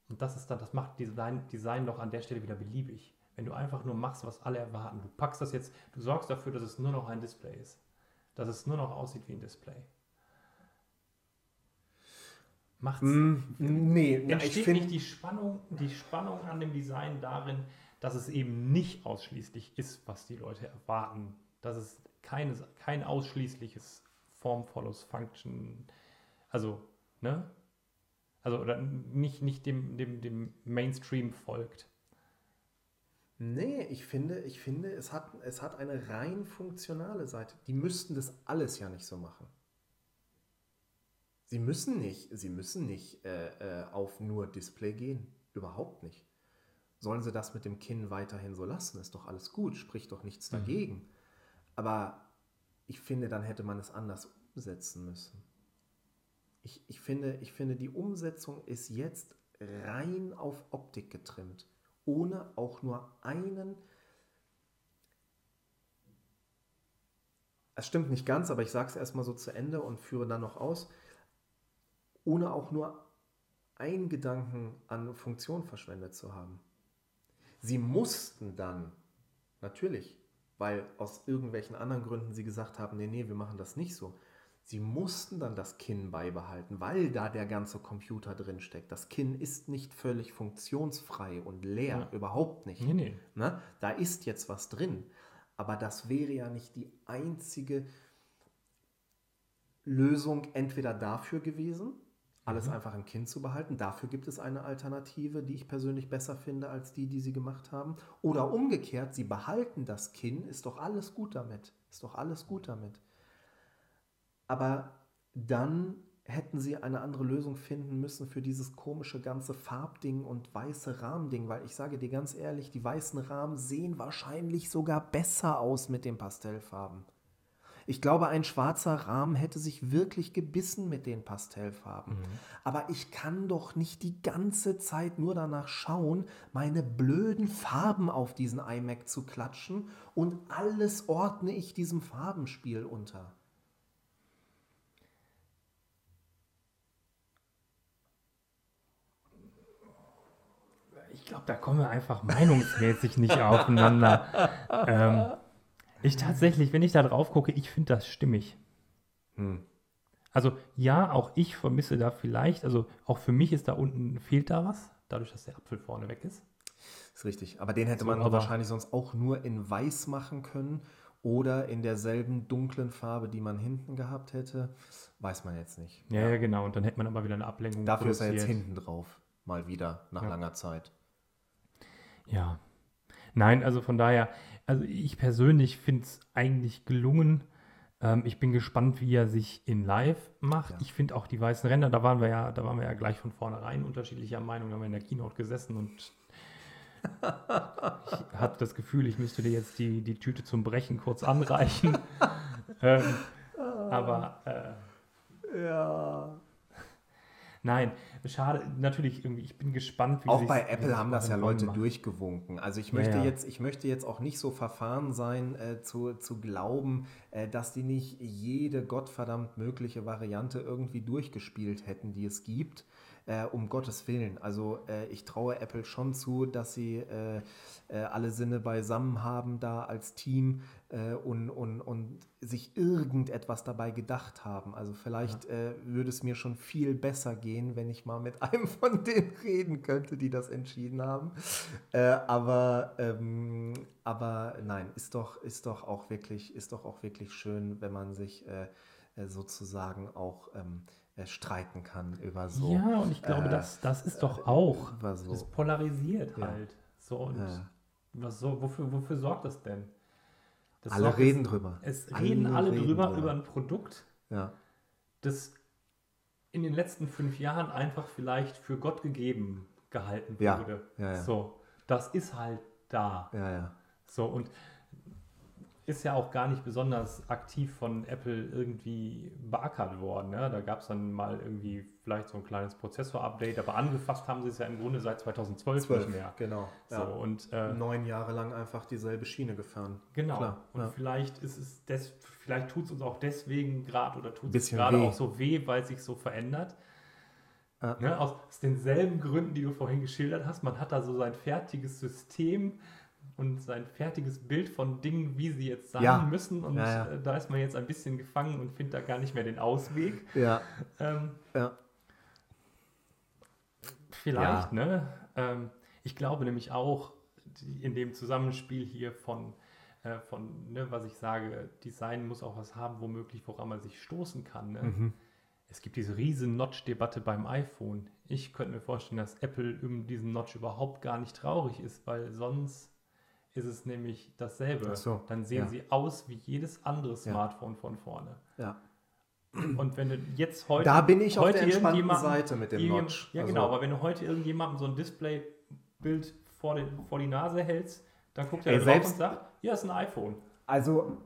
Speaker 2: Und das ist dann, das macht Design, Design doch an der Stelle wieder beliebig. Wenn du einfach nur machst, was alle erwarten. Du packst das jetzt, du sorgst dafür, dass es nur noch ein Display ist. Dass es nur noch aussieht wie ein Display. Macht's.
Speaker 1: Mm, nee, ja, ich finde.
Speaker 2: nicht die Spannung, die Spannung an dem Design darin, dass es eben nicht ausschließlich ist, was die Leute erwarten. Dass es keine, kein ausschließliches Form follows Function, also, ne? Also, oder nicht, nicht dem, dem, dem Mainstream folgt.
Speaker 1: Nee, ich finde, ich finde es, hat, es hat eine rein funktionale Seite. Die müssten das alles ja nicht so machen. Sie müssen nicht, sie müssen nicht äh, äh, auf nur Display gehen. Überhaupt nicht. Sollen sie das mit dem Kinn weiterhin so lassen? Ist doch alles gut, spricht doch nichts dagegen. Aber ich finde, dann hätte man es anders umsetzen müssen. Ich, ich, finde, ich finde, die Umsetzung ist jetzt rein auf Optik getrimmt, ohne auch nur einen. Es stimmt nicht ganz, aber ich sage es erstmal so zu Ende und führe dann noch aus, ohne auch nur einen Gedanken an Funktion verschwendet zu haben. Sie mussten dann, natürlich, weil aus irgendwelchen anderen Gründen sie gesagt haben, nee, nee, wir machen das nicht so. Sie mussten dann das Kinn beibehalten, weil da der ganze Computer drin steckt. Das Kinn ist nicht völlig funktionsfrei und leer,
Speaker 2: Ja.
Speaker 1: überhaupt nicht.
Speaker 2: Nee, nee.
Speaker 1: Ne? Da ist jetzt was drin. Aber das wäre ja nicht die einzige Lösung entweder dafür gewesen, alles
Speaker 2: Mhm.
Speaker 1: einfach im Kind zu behalten. Dafür gibt es eine Alternative, die ich persönlich besser finde als die, die sie gemacht haben. Oder umgekehrt, sie behalten das Kinn, ist doch alles gut damit. Ist doch alles gut damit. Aber dann hätten sie eine andere Lösung finden müssen für dieses komische ganze Farbding und weiße Rahmending, weil ich sage dir ganz ehrlich, die weißen Rahmen sehen wahrscheinlich sogar besser aus mit den Pastellfarben. Ich glaube, ein schwarzer Rahmen hätte sich wirklich gebissen mit den Pastellfarben. Aber ich kann doch nicht die ganze Zeit nur danach schauen, meine blöden Farben auf diesen iMac zu klatschen und alles ordne ich diesem Farbenspiel unter.
Speaker 2: Ich glaube, da kommen wir einfach meinungsmäßig nicht aufeinander. ähm, ich tatsächlich, wenn ich da drauf gucke, ich finde das stimmig.
Speaker 1: Hm.
Speaker 2: Also ja, auch ich vermisse da vielleicht, also auch für mich ist da unten, fehlt da was, dadurch, dass der Apfel vorne weg ist.
Speaker 1: Ist richtig. Aber den hätte
Speaker 2: So,
Speaker 1: man wahrscheinlich sonst auch nur in weiß machen können oder in derselben dunklen Farbe, die man hinten gehabt hätte. Weiß man jetzt nicht.
Speaker 2: Ja, ja, genau. Und dann hätte man aber wieder eine Ablenkung.
Speaker 1: Dafür ist er jetzt
Speaker 2: produziert.
Speaker 1: hinten drauf. Mal wieder, nach
Speaker 2: Ja.
Speaker 1: langer Zeit.
Speaker 2: Ja. Nein, also von daher, also ich persönlich finde es eigentlich gelungen. Ähm, ich bin gespannt, wie er sich in Live macht.
Speaker 1: Ja.
Speaker 2: Ich finde auch die weißen Ränder, da waren wir ja, da waren wir ja gleich von vornherein unterschiedlicher Meinung. Da haben wir in der Keynote gesessen und ich hatte das Gefühl, ich müsste dir jetzt die, die Tüte zum Brechen kurz anreichen. ähm, aber äh,
Speaker 1: Ja.
Speaker 2: Nein, schade, natürlich irgendwie, ich bin gespannt, wie
Speaker 1: Auch bei Apple haben das ja Leute
Speaker 2: macht.
Speaker 1: durchgewunken. Also ich
Speaker 2: Ja,
Speaker 1: möchte,
Speaker 2: ja.
Speaker 1: Jetzt, ich möchte jetzt auch nicht so verfahren sein, äh, zu, zu glauben, äh, dass die nicht jede gottverdammt mögliche Variante irgendwie durchgespielt hätten, die es gibt. Äh, um Gottes Willen. Also äh, ich traue Apple schon zu, dass sie äh, äh, alle Sinne beisammen haben da als Team äh, und, und, und sich irgendetwas dabei gedacht haben. Also vielleicht äh, würde es mir schon viel besser gehen, wenn ich mal mit einem von denen reden könnte, die das entschieden haben. Aber, ähm, aber nein, ist doch, ist doch auch wirklich, ist doch auch wirklich schön, wenn man sich sozusagen auch ähm, äh, streiten kann über so.
Speaker 2: Ja, und ich glaube,
Speaker 1: äh,
Speaker 2: das, das ist doch auch.
Speaker 1: über so.
Speaker 2: Das polarisiert
Speaker 1: Ja.
Speaker 2: halt. So und
Speaker 1: Ja.
Speaker 2: was so, wofür, wofür sorgt das denn? Das
Speaker 1: Alle
Speaker 2: sorgt-
Speaker 1: reden drüber.
Speaker 2: Es, es reden alle
Speaker 1: reden
Speaker 2: drüber über ein Produkt,
Speaker 1: Ja.
Speaker 2: das in den letzten fünf Jahren einfach vielleicht für Gott gegeben gehalten wurde. So, das ist halt da. So und ist ja auch gar nicht besonders aktiv von Apple irgendwie beackert worden. Ne? Da gab es dann mal irgendwie vielleicht so ein kleines Prozessor-Update, aber angefasst haben sie es ja im Grunde seit 2012 nicht mehr.
Speaker 1: genau.
Speaker 2: So,
Speaker 1: Ja.
Speaker 2: und äh,
Speaker 1: Neun Jahre lang einfach dieselbe Schiene gefahren.
Speaker 2: Genau.
Speaker 1: Klar,
Speaker 2: und
Speaker 1: ja.
Speaker 2: vielleicht ist es des, vielleicht tut es uns auch deswegen gerade oder tut es gerade auch so weh, weil es sich so verändert.
Speaker 1: Ja.
Speaker 2: Ne? Aus, aus denselben Gründen, die du vorhin geschildert hast. Man hat da so sein fertiges System und sein fertiges Bild von Dingen, wie sie jetzt sein
Speaker 1: Ja.
Speaker 2: müssen. Und
Speaker 1: Ja, ja.
Speaker 2: äh, da ist man jetzt ein bisschen gefangen und findet da gar nicht mehr den Ausweg.
Speaker 1: Ja,
Speaker 2: Ähm. Vielleicht, ne? Ähm, ich glaube nämlich auch in dem Zusammenspiel hier von, äh, von ne, was ich sage, Design muss auch was haben, womöglich, woran man sich stoßen kann. Ne?
Speaker 1: Mhm.
Speaker 2: Es gibt diese riesen Notch-Debatte beim iPhone. Ich könnte mir vorstellen, dass Apple um diesen Notch überhaupt gar nicht traurig ist, weil sonst ist es nämlich dasselbe.
Speaker 1: So,
Speaker 2: Dann sehen
Speaker 1: ja.
Speaker 2: sie aus wie jedes andere
Speaker 1: Ja.
Speaker 2: Smartphone von vorne.
Speaker 1: ja.
Speaker 2: Und wenn du jetzt heute.
Speaker 1: Da bin ich auf
Speaker 2: heute
Speaker 1: der entspannten Seite mit dem Notch.
Speaker 2: Ja,
Speaker 1: Also-
Speaker 2: genau, aber wenn du heute irgendjemandem so ein Displaybild vor, den, vor die Nase hältst, dann guckt er
Speaker 1: Ey, selbst-
Speaker 2: und sagt, ja, ist ein iPhone.
Speaker 1: Also.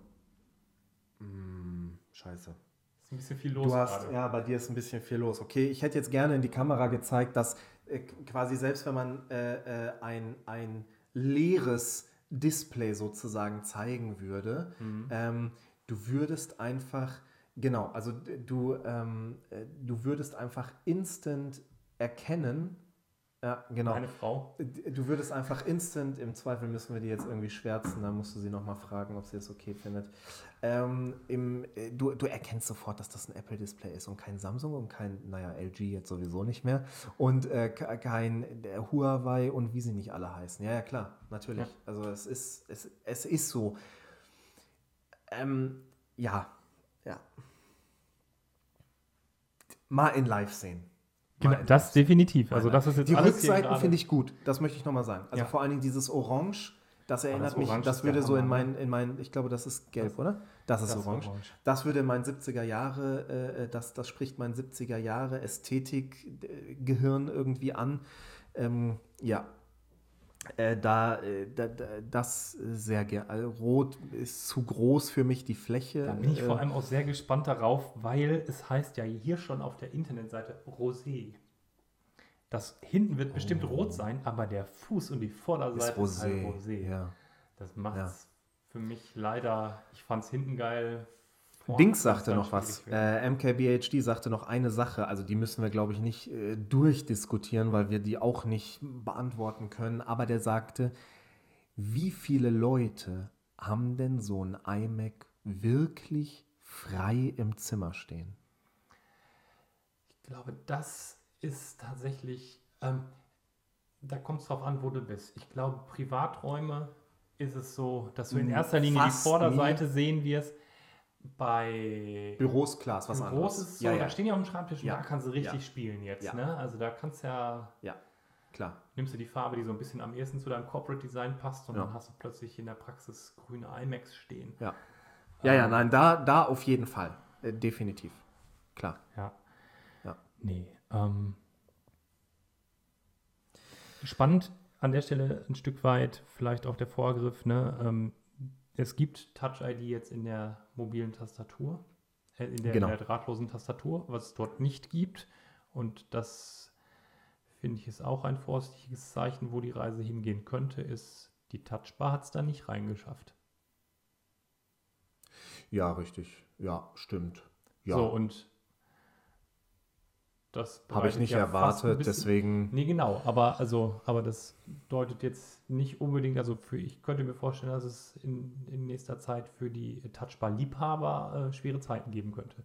Speaker 1: Hm, scheiße.
Speaker 2: Ist ein bisschen viel los
Speaker 1: Du hast,
Speaker 2: gerade.
Speaker 1: ja, bei dir ist ein bisschen viel los. Okay, ich hätte jetzt gerne in die Kamera gezeigt, dass äh, quasi selbst wenn man äh, äh, ein, ein leeres Display sozusagen zeigen würde,
Speaker 2: Mhm.
Speaker 1: ähm, du würdest einfach, genau, also du, ähm, äh, du würdest einfach instant erkennen, ja, genau.
Speaker 2: Meine Frau.
Speaker 1: Du würdest einfach instant, im Zweifel müssen wir die jetzt irgendwie schwärzen, dann musst du sie nochmal fragen, ob sie es okay findet. Ähm, im, äh, du, du erkennst sofort, dass das ein Apple-Display ist und kein Samsung und kein, naja, LG jetzt sowieso nicht mehr und äh, ke- kein äh, Huawei und wie sie nicht alle heißen. Ja, ja, klar, natürlich.
Speaker 2: Ja.
Speaker 1: Also es ist, es, es ist so. Ähm, ja, ja. Mal in live sehen.
Speaker 2: Genau, das definitiv. Also das ist jetzt
Speaker 1: die
Speaker 2: alles
Speaker 1: Rückseiten finde ich gut, das möchte ich nochmal sagen. Also
Speaker 2: Ja.
Speaker 1: vor allen Dingen dieses Orange, das erinnert
Speaker 2: das
Speaker 1: mich,
Speaker 2: Orange
Speaker 1: das würde so in
Speaker 2: ne?
Speaker 1: mein, in mein, ich glaube, das ist gelb,
Speaker 2: Das-
Speaker 1: oder? Das ist
Speaker 2: das
Speaker 1: orange.
Speaker 2: orange.
Speaker 1: Das würde mein 70er Jahre, äh, das, das spricht mein 70er Jahre Ästhetik-Gehirn irgendwie an. Ähm, ja. Äh, da, äh, da, da, das sehr gerne. Also Rot ist zu groß für mich, die Fläche.
Speaker 2: Da bin ich
Speaker 1: äh,
Speaker 2: vor allem auch sehr gespannt darauf, weil es heißt ja hier schon auf der Internetseite Rosé. Das hinten wird bestimmt rot sein, aber der Fuß und die Vorderseite
Speaker 1: Oh. ist
Speaker 2: ist, halt
Speaker 1: Rosé.
Speaker 2: Rosé.
Speaker 1: Ja.
Speaker 2: Das macht
Speaker 1: Ja.
Speaker 2: es für mich leider, ich fand es hinten geil. Vorne
Speaker 1: Dings sagte noch was. Äh, MKBHD sagte noch eine Sache, also die müssen wir, glaube ich, nicht äh, durchdiskutieren, weil wir die auch nicht beantworten können. Aber der sagte, wie viele Leute haben denn so ein iMac wirklich frei im Zimmer stehen?
Speaker 2: Ich glaube, das ist tatsächlich, ähm, da kommt es drauf an, wo du bist. Ich glaube, Privaträume ist es so, dass du in erster Linie die
Speaker 1: fast
Speaker 2: Vorderseite sehen wirst. Bei
Speaker 1: Büros, klar, ist was
Speaker 2: Büros
Speaker 1: anderes.
Speaker 2: ist so,
Speaker 1: ja, ja,
Speaker 2: da stehen die auf dem Schreibtisch und
Speaker 1: Ja.
Speaker 2: da kannst du richtig
Speaker 1: Ja.
Speaker 2: spielen jetzt.
Speaker 1: Ja.
Speaker 2: Ne? Also da kannst du ja,
Speaker 1: ja, klar.
Speaker 2: nimmst du die Farbe, die so ein bisschen am ehesten zu deinem Corporate Design passt und
Speaker 1: Ja.
Speaker 2: dann hast du plötzlich in der Praxis grüne iMacs stehen.
Speaker 1: Ja, ja, ja nein, da, da auf jeden Fall. Äh, definitiv. Klar.
Speaker 2: Ja.
Speaker 1: Ja.
Speaker 2: Nee. Ähm, spannend an der Stelle ein Stück weit vielleicht auch der Vorgriff. Ne? Ähm, es gibt Touch ID jetzt in der mobilen Tastatur, äh, in der,
Speaker 1: Genau.
Speaker 2: in der drahtlosen Tastatur, was es dort nicht gibt. Und das finde ich ist auch ein vorsichtiges Zeichen, wo die Reise hingehen könnte, ist, die Touchbar hat es da nicht reingeschafft.
Speaker 1: Ja, richtig. Ja, stimmt. Ja,
Speaker 2: So, und das
Speaker 1: habe ich nicht
Speaker 2: ja
Speaker 1: erwartet, deswegen.
Speaker 2: Nee, genau, aber also, aber das deutet jetzt nicht unbedingt, also für, ich könnte mir vorstellen, dass es in, in nächster Zeit für die Touchbar-Liebhaber äh, schwere Zeiten geben könnte.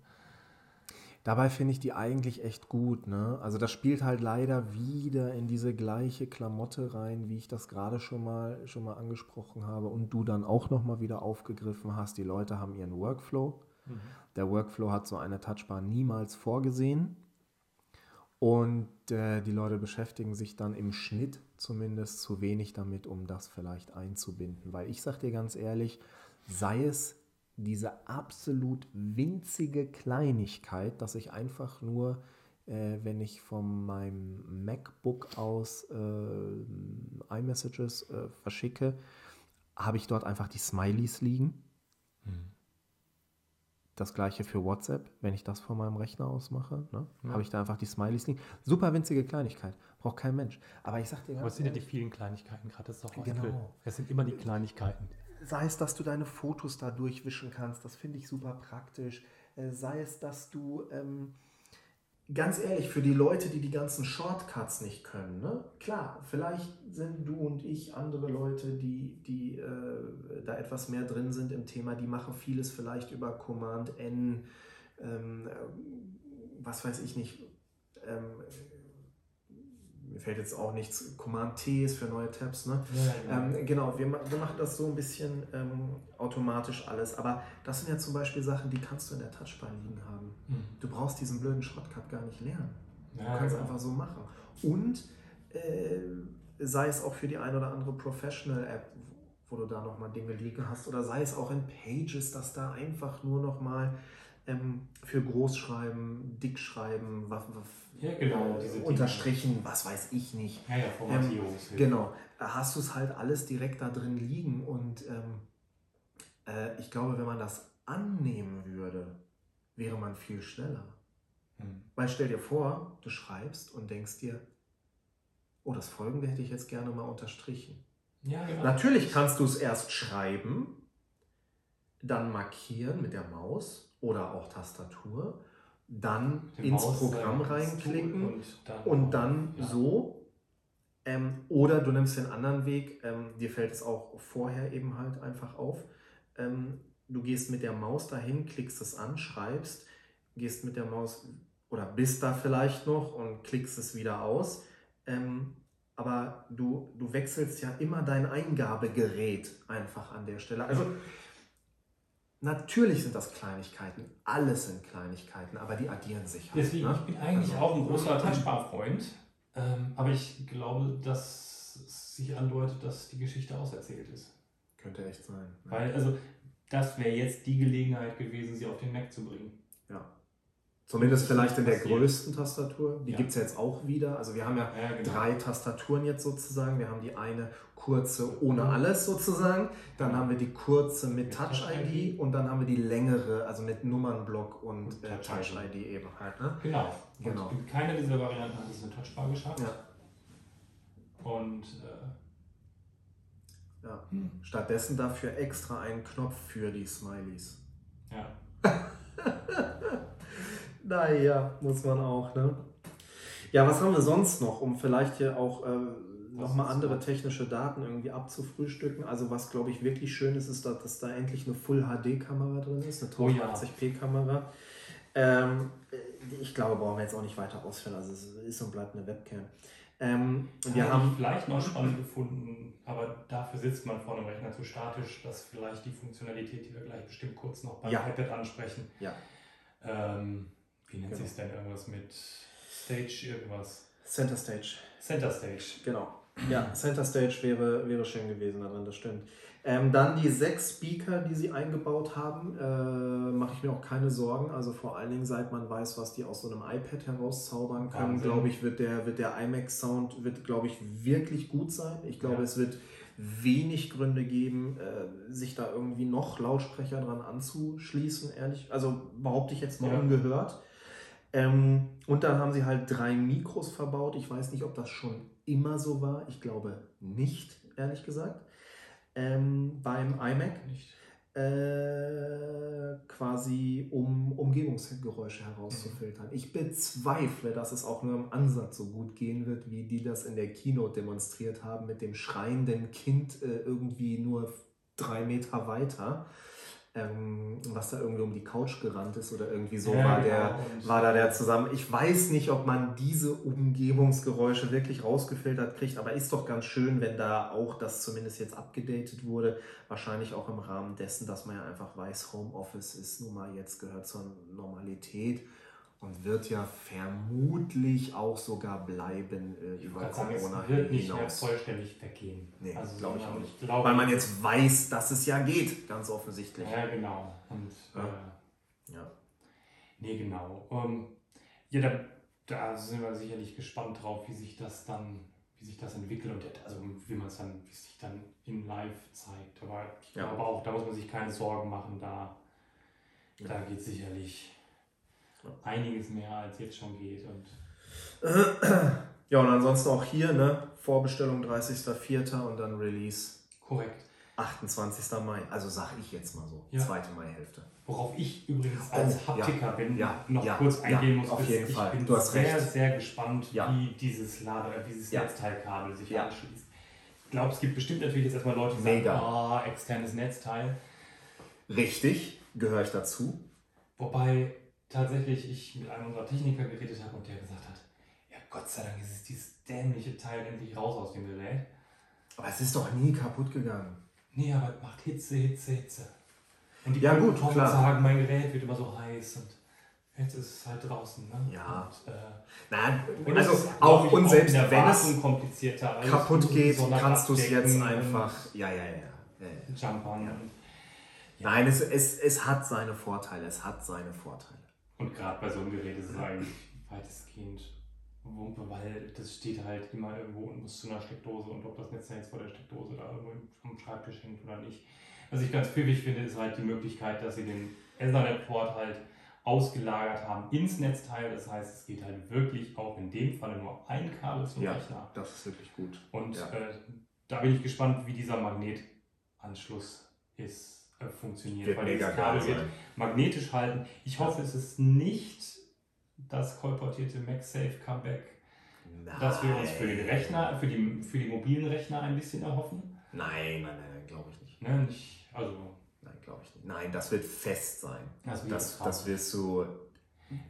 Speaker 1: Dabei finde ich die eigentlich echt gut, ne? Also das spielt halt leider wieder in diese gleiche Klamotte rein, wie ich das gerade schon mal schon mal angesprochen habe und du dann auch noch mal wieder aufgegriffen hast. Die Leute haben ihren Workflow. Der Workflow hat so eine Touchbar niemals vorgesehen. Und äh, die Leute beschäftigen sich dann im Schnitt zumindest zu wenig damit, um das vielleicht einzubinden. Weil ich sage dir ganz ehrlich, sei es diese absolut winzige Kleinigkeit, dass ich einfach nur, äh, wenn ich von meinem MacBook aus äh, iMessages äh, verschicke, habe ich dort einfach die Smileys liegen. Das gleiche für WhatsApp, wenn ich das von meinem Rechner aus mache, ne?
Speaker 2: Ja.
Speaker 1: habe ich da einfach die Smileys liegen. Super winzige Kleinigkeit, braucht kein Mensch. Aber ich sag dir
Speaker 2: Aber
Speaker 1: ganz
Speaker 2: es sind ja die vielen Kleinigkeiten gerade, das ist doch
Speaker 1: Genau.
Speaker 2: Apple. Es sind immer die Kleinigkeiten.
Speaker 1: sei es, dass du deine Fotos da durchwischen kannst, das finde ich super praktisch. Äh, sei es, dass du, ähm, ganz ehrlich, für die Leute, die die ganzen Shortcuts nicht können, ne? klar, vielleicht sind du und ich andere Leute, die, die äh, da etwas mehr drin sind im Thema, die machen vieles vielleicht über Command N, ähm, äh, was weiß ich nicht, ähm, mir fällt jetzt auch nichts, Command T ist für neue Tabs, ne? Ähm, genau, wir, wir machen das so ein bisschen ähm, automatisch alles. Aber das sind ja zum Beispiel Sachen, die kannst du in der Touchbar liegen haben. Du brauchst diesen blöden Shortcut gar nicht lernen. Du kannst einfach so machen. Und äh, sei es auch für die ein oder andere Professional-App, wo du da nochmal Dinge liegen hast, oder sei es auch in Pages, dass da einfach nur nochmal ähm, für Großschreiben, Dickschreiben, waff, waff,
Speaker 2: Ja, genau, diese Dinge.
Speaker 1: unterstrichen, was weiß ich nicht.
Speaker 2: Ja, ja, Formatierungshilfe.
Speaker 1: Genau, da hast du es halt alles direkt da drin liegen und ähm, äh, ich glaube, wenn man das annehmen würde, wäre man viel schneller.
Speaker 2: Hm.
Speaker 1: Weil stell dir vor, du schreibst und denkst dir, oh, das Folgende hätte ich jetzt gerne mal unterstrichen.
Speaker 2: Ja, genau.
Speaker 1: Natürlich kannst du es erst schreiben, dann markieren mit der Maus oder auch Tastatur, dann
Speaker 2: Den
Speaker 1: ins
Speaker 2: Maus,
Speaker 1: Programm reinklicken
Speaker 2: und dann,
Speaker 1: und dann
Speaker 2: ja.
Speaker 1: so. Ähm, oder du nimmst den anderen Weg, ähm, dir fällt es auch vorher eben halt einfach auf. Ähm, du gehst mit der Maus dahin, klickst es an, schreibst, gehst mit der Maus oder bist da vielleicht noch und klickst es wieder aus. Ähm, aber du, du wechselst ja immer dein Eingabegerät einfach an der Stelle. Also natürlich sind das Kleinigkeiten, alles sind Kleinigkeiten, aber die addieren sich halt.
Speaker 4: Deswegen,
Speaker 1: ne?
Speaker 4: ich bin eigentlich
Speaker 1: Also-
Speaker 4: auch ein großer Touchbar-Freund, ähm, aber ich glaube, dass es sich andeutet, dass die Geschichte auserzählt ist.
Speaker 1: Könnte echt sein. ne?
Speaker 4: Weil, also, das wäre jetzt die Gelegenheit gewesen, sie auf den Mac zu bringen.
Speaker 1: Ja. Zumindest vielleicht in der größten Tastatur. Die
Speaker 4: Ja.
Speaker 1: gibt es ja jetzt auch wieder. Also wir haben ja
Speaker 4: Ja, genau.
Speaker 1: drei Tastaturen jetzt sozusagen. Wir haben die eine kurze ohne alles sozusagen. Dann haben wir die kurze mit
Speaker 4: Mit
Speaker 1: Touch-ID
Speaker 4: Touch-ID.
Speaker 1: und dann haben wir die längere, also mit Nummernblock und,
Speaker 4: Und
Speaker 1: äh,
Speaker 4: Touch-ID.
Speaker 1: Eben halt. Ne?
Speaker 4: Genau.
Speaker 1: Genau.
Speaker 4: Und in keiner dieser Varianten hat es eine Touchbar geschafft.
Speaker 1: Ja.
Speaker 4: Und äh,
Speaker 1: Ja.
Speaker 4: hm,
Speaker 1: Stattdessen dafür extra einen Knopf für die Smileys.
Speaker 4: ja.
Speaker 1: Naja, muss man auch, ne? Ja, was haben wir sonst noch, um vielleicht hier auch äh, nochmal andere technische Daten irgendwie abzufrühstücken? Also was, glaube ich, wirklich schön ist, ist, dass, dass da endlich eine Full-HD-Kamera drin ist, eine
Speaker 4: Oh ja.
Speaker 1: 1080p-Kamera. Ähm, ich glaube, brauchen wir jetzt auch nicht weiter ausführen. Also es ist und bleibt eine Webcam. Ähm, wir
Speaker 4: Hätte
Speaker 1: haben...
Speaker 4: ich vielleicht noch spannend gefunden, aber dafür sitzt man vor einem Rechner zu statisch, dass vielleicht die Funktionalität, die wir gleich bestimmt kurz noch beim
Speaker 1: Ja.
Speaker 4: iPad ansprechen.
Speaker 1: Ja.
Speaker 4: Ähm, wie nennt
Speaker 1: Genau.
Speaker 4: sich denn irgendwas mit Stage, irgendwas?
Speaker 1: Center Stage.
Speaker 4: Center Stage.
Speaker 1: Genau. Ja, Center Stage wäre, wäre schön gewesen darin, das stimmt. Ähm, dann die sechs Speaker, die sie eingebaut haben, äh, mache ich mir auch keine Sorgen. Also vor allen Dingen, seit man weiß, was die aus so einem iPad herauszaubern können, glaube ich, wird der, wird der iMac Sound wird, glaube ich, wirklich gut sein. Ich glaube,
Speaker 4: Ja.
Speaker 1: es wird wenig Gründe geben, äh, sich da irgendwie noch Lautsprecher dran anzuschließen, ehrlich. Also behaupte ich jetzt mal
Speaker 4: Ja.
Speaker 1: ungehört. Ähm, und dann haben sie halt drei Mikros verbaut. Ich weiß nicht, ob das schon immer so war. Ich glaube nicht, ehrlich gesagt. Ähm, beim iMac
Speaker 2: Nicht.
Speaker 1: äh, quasi um Umgebungsgeräusche herauszufiltern. Ich bezweifle, dass es auch nur im Ansatz so gut gehen wird, wie die das in der Keynote demonstriert haben mit dem schreienden Kind äh, irgendwie nur drei Meter weiter, ähm, was da irgendwie um die Couch gerannt ist oder irgendwie so
Speaker 2: Ja,
Speaker 1: war
Speaker 2: genau.
Speaker 1: der war da der zusammen. Ich weiß nicht, ob man diese Umgebungsgeräusche wirklich rausgefiltert kriegt, aber ist doch ganz schön, wenn da auch das zumindest jetzt abgedatet wurde. Wahrscheinlich auch im Rahmen dessen, dass man ja einfach weiß, Homeoffice ist nun mal jetzt gehört zur Normalität und wird ja vermutlich auch sogar bleiben äh, über
Speaker 2: sagen,
Speaker 1: Corona
Speaker 2: es wird nicht mehr vollständig weggehen.
Speaker 1: Nee,
Speaker 2: also,
Speaker 1: glaub ich auch nicht.
Speaker 2: glaube,
Speaker 1: Weil man jetzt weiß, dass es ja geht, ganz offensichtlich.
Speaker 2: Ja, genau. Und
Speaker 1: Ja.
Speaker 2: Äh,
Speaker 1: Ja.
Speaker 2: nee, genau. Ähm, ja, da, da sind wir sicherlich gespannt drauf, wie sich das dann, wie sich das entwickelt und also wie man es dann, wie es sich dann in Live zeigt. Aber ich
Speaker 1: Ja.
Speaker 2: glaube auch, da muss man sich keine Sorgen machen, da,
Speaker 1: Ja.
Speaker 2: da geht sicherlich. Einiges mehr als jetzt schon geht. Und
Speaker 1: Ja, und ansonsten auch hier, ne? Vorbestellung 30.04. und dann Release
Speaker 2: korrekt.
Speaker 1: 28. Mai. Also sag ich jetzt mal so.
Speaker 2: Ja.
Speaker 1: Zweite Maihälfte.
Speaker 2: Worauf ich übrigens als
Speaker 1: Oh, ja,
Speaker 2: Haptiker bin,
Speaker 1: ja,
Speaker 2: noch
Speaker 1: ja,
Speaker 2: kurz eingehen
Speaker 1: ja,
Speaker 2: muss,
Speaker 1: auf jeden
Speaker 2: ich
Speaker 1: Fall.
Speaker 2: bin
Speaker 1: Du hast
Speaker 2: sehr,
Speaker 1: recht.
Speaker 2: sehr gespannt,
Speaker 1: Ja.
Speaker 2: wie dieses Lade, äh, dieses
Speaker 1: Ja.
Speaker 2: Netzteilkabel sich
Speaker 1: Ja.
Speaker 2: anschließt. Ich glaube, es gibt bestimmt natürlich jetzt erstmal Leute, die sagen,
Speaker 1: Mega.
Speaker 2: ah, externes Netzteil.
Speaker 1: Richtig, gehöre ich dazu.
Speaker 2: Wobei tatsächlich ich mit einem unserer Techniker geredet habe und der gesagt hat, ja Gott sei Dank ist es dieses dämliche Teil endlich raus aus dem Gerät.
Speaker 1: Aber es ist doch nie kaputt gegangen.
Speaker 2: Nee, aber es macht Hitze, Hitze, Hitze. Und die
Speaker 1: Ja, gut, klar.
Speaker 2: sagen, mein Gerät wird immer so heiß und jetzt ist es halt draußen. Ne?
Speaker 1: Ja.
Speaker 2: Und, äh,
Speaker 1: Nein,
Speaker 2: Und
Speaker 1: also
Speaker 2: es ist,
Speaker 1: auch und selbst wenn es
Speaker 2: komplizierter alles
Speaker 1: kaputt geht,
Speaker 2: Sonne
Speaker 1: kannst du es jetzt einfach. Ja, ja, ja. ja, ja.
Speaker 2: Jumpern
Speaker 1: Ja. Nein, es, es, es hat seine Vorteile. Es hat seine Vorteile.
Speaker 2: Und gerade bei so einem Gerät ist es eigentlich weitestgehend Wumpe, weil das steht halt immer irgendwo und muss zu einer Steckdose und ob das Netz jetzt vor der Steckdose da irgendwo am Schreibtisch hängt oder nicht. Was ich ganz pfiffig finde, ist halt die Möglichkeit, dass sie den Ethernet-Port halt ausgelagert haben ins Netzteil. Das heißt, es geht halt wirklich auch in dem Falle nur ein Kabel zum
Speaker 1: Ja.
Speaker 2: Rechner.
Speaker 1: Das ist wirklich gut.
Speaker 2: Und
Speaker 1: Ja.
Speaker 2: äh, da bin ich gespannt, wie dieser Magnetanschluss ist, äh, funktioniert.
Speaker 1: Wird
Speaker 2: weil dieses Kabel wird magnetisch halten. Ich hoffe, es ist nicht das kolportierte MagSafe Comeback, das wir uns für den Rechner, für die, für die mobilen Rechner ein bisschen erhoffen.
Speaker 1: Nein, nein, nein, glaube ich nicht.
Speaker 2: Ne? Nicht, also,
Speaker 1: Nein, glaube ich nicht. Nein, das wird fest sein.
Speaker 2: das wird
Speaker 1: Das, das wirst du.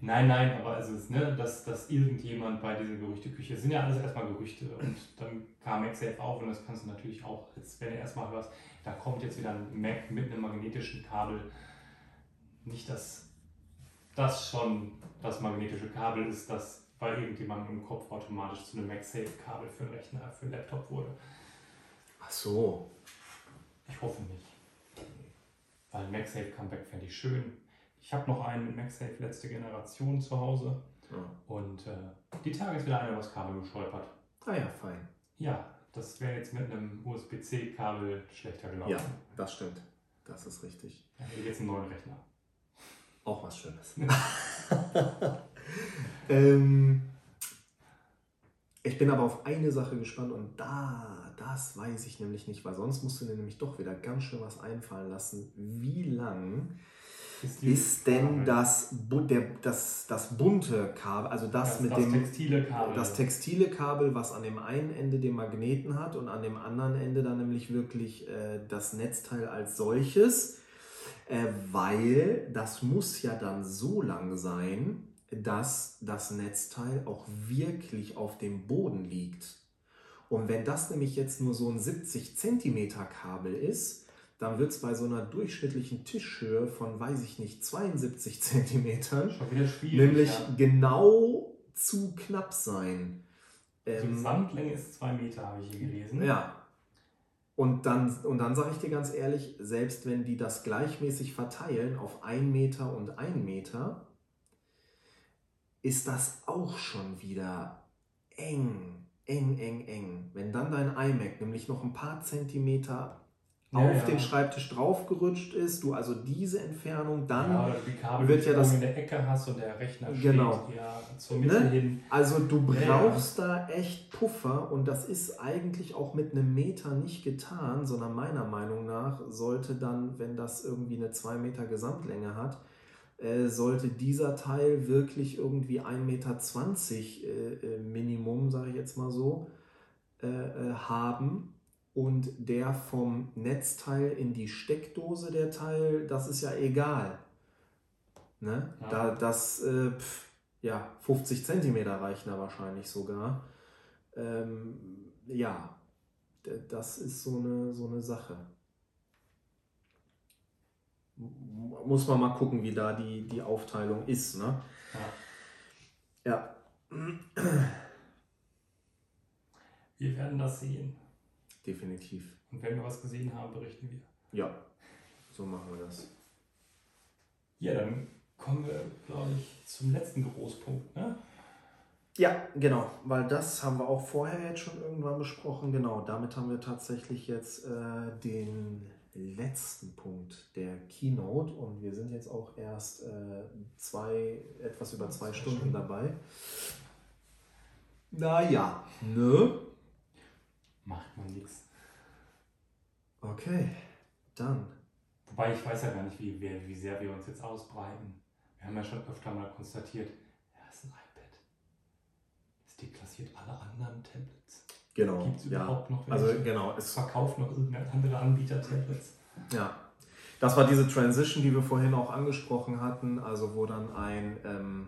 Speaker 2: Nein, nein, aber es ist, ne, dass, dass irgendjemand bei dieser Gerüchteküche, es sind ja alles erstmal Gerüchte und dann kam MagSafe auf und das kannst du natürlich auch, als wenn du erstmal hörst, da kommt jetzt wieder ein Mac mit einem magnetischen Kabel. Nicht, dass das schon das magnetische Kabel ist, das bei irgendjemandem im Kopf automatisch zu einem MagSafe-Kabel für einen Rechner, für einen Laptop wurde.
Speaker 1: Ach so.
Speaker 2: Ich hoffe nicht. Weil ein MagSafe Comeback fände ich schön. Ich habe noch einen mit MagSafe letzte Generation zu Hause.
Speaker 1: Ja.
Speaker 2: Und äh, die Tage ist wieder einer übers Kabel gestolpert.
Speaker 1: Ah ja, fein.
Speaker 2: Ja, das wäre jetzt mit einem USB-C-Kabel schlechter gelaufen.
Speaker 1: Ja, das stimmt. Das ist richtig.
Speaker 2: Ja, jetzt einen neuen Rechner.
Speaker 1: Auch was Schönes. ähm, ich bin aber auf eine Sache gespannt und da, das weiß ich nämlich nicht, weil sonst musst du dir nämlich doch wieder ganz schön was einfallen lassen. Wie lang ist denn das, bu- der, das, das bunte Kabel, also das,
Speaker 2: das,
Speaker 1: mit
Speaker 2: das
Speaker 1: dem
Speaker 2: textile Kabel?
Speaker 1: das textile Kabel, was an dem einen Ende den Magneten hat und an dem anderen Ende dann nämlich wirklich äh, das Netzteil als solches, äh, weil das muss ja dann so lang sein, dass das Netzteil auch wirklich auf dem Boden liegt. Und wenn das nämlich jetzt nur so ein 70 Zentimeter Kabel ist, dann wird es bei so einer durchschnittlichen Tischhöhe von, weiß ich nicht, 72 Zentimetern nämlich
Speaker 2: ja.
Speaker 1: genau zu knapp sein.
Speaker 2: Die
Speaker 1: Ähm,
Speaker 2: Gesamtlänge ist zwei Meter, habe ich hier gelesen.
Speaker 1: ja. Und dann, und dann sage ich dir ganz ehrlich, selbst wenn die das gleichmäßig verteilen auf 1 Meter und 1 Meter, ist das auch schon wieder eng, eng, eng, eng. Wenn dann dein iMac nämlich noch ein paar Zentimeter
Speaker 4: Ja,
Speaker 1: auf
Speaker 4: ja.
Speaker 1: den Schreibtisch draufgerutscht ist, du also diese Entfernung dann
Speaker 4: ja, die Kabel
Speaker 1: wird ja das-
Speaker 4: in der Ecke hast und der Rechner
Speaker 1: Genau.
Speaker 4: steht ja zur Mitte
Speaker 1: Ne?
Speaker 4: hin.
Speaker 1: Also du brauchst da echt Puffer und das ist eigentlich auch mit einem Meter nicht getan, sondern meiner Meinung nach sollte dann, wenn das irgendwie eine 2 Meter Gesamtlänge hat, äh, sollte dieser Teil wirklich irgendwie 1,20 Meter äh, äh, Minimum, sage ich jetzt mal so, äh, äh, haben. Und der vom Netzteil in die Steckdose, der Teil, das ist ja egal. Ne?
Speaker 4: Ja.
Speaker 1: Da das, äh, pf, ja, 50 Zentimeter reichen da wahrscheinlich sogar. Ähm, ja, das ist so eine, so eine Sache. Muss man mal gucken, wie da die, die Aufteilung ist. Ne?
Speaker 4: Ja.
Speaker 1: Ja,
Speaker 4: Wir werden das sehen.
Speaker 1: Definitiv.
Speaker 4: Und wenn wir was gesehen haben, berichten wir.
Speaker 1: Ja, so machen wir das.
Speaker 4: Ja, dann kommen wir, glaube ich, zum letzten Großpunkt. Ne?
Speaker 1: Ja, genau, weil das haben wir auch vorher jetzt schon irgendwann besprochen. Genau, damit haben wir tatsächlich jetzt äh, den letzten Punkt der Keynote und wir sind jetzt auch erst äh, zwei, etwas über zwei Stunden. dabei. Naja, ne?
Speaker 4: Macht man nichts.
Speaker 1: Okay, dann.
Speaker 4: Wobei ich weiß ja gar nicht, wie, wie, wie sehr wir uns jetzt ausbreiten. Wir haben ja schon öfter mal konstatiert, ja, es ist ein iPad. Es deklassiert alle anderen Tablets.
Speaker 1: Genau,
Speaker 4: Gibt es
Speaker 1: ja.
Speaker 4: überhaupt noch
Speaker 1: Also
Speaker 4: welche?
Speaker 1: genau, es
Speaker 4: Verkauft noch irgendein anderer Anbieter Tablets?
Speaker 1: Ja, das war diese Transition, die wir vorhin auch angesprochen hatten, also wo dann ein, ähm,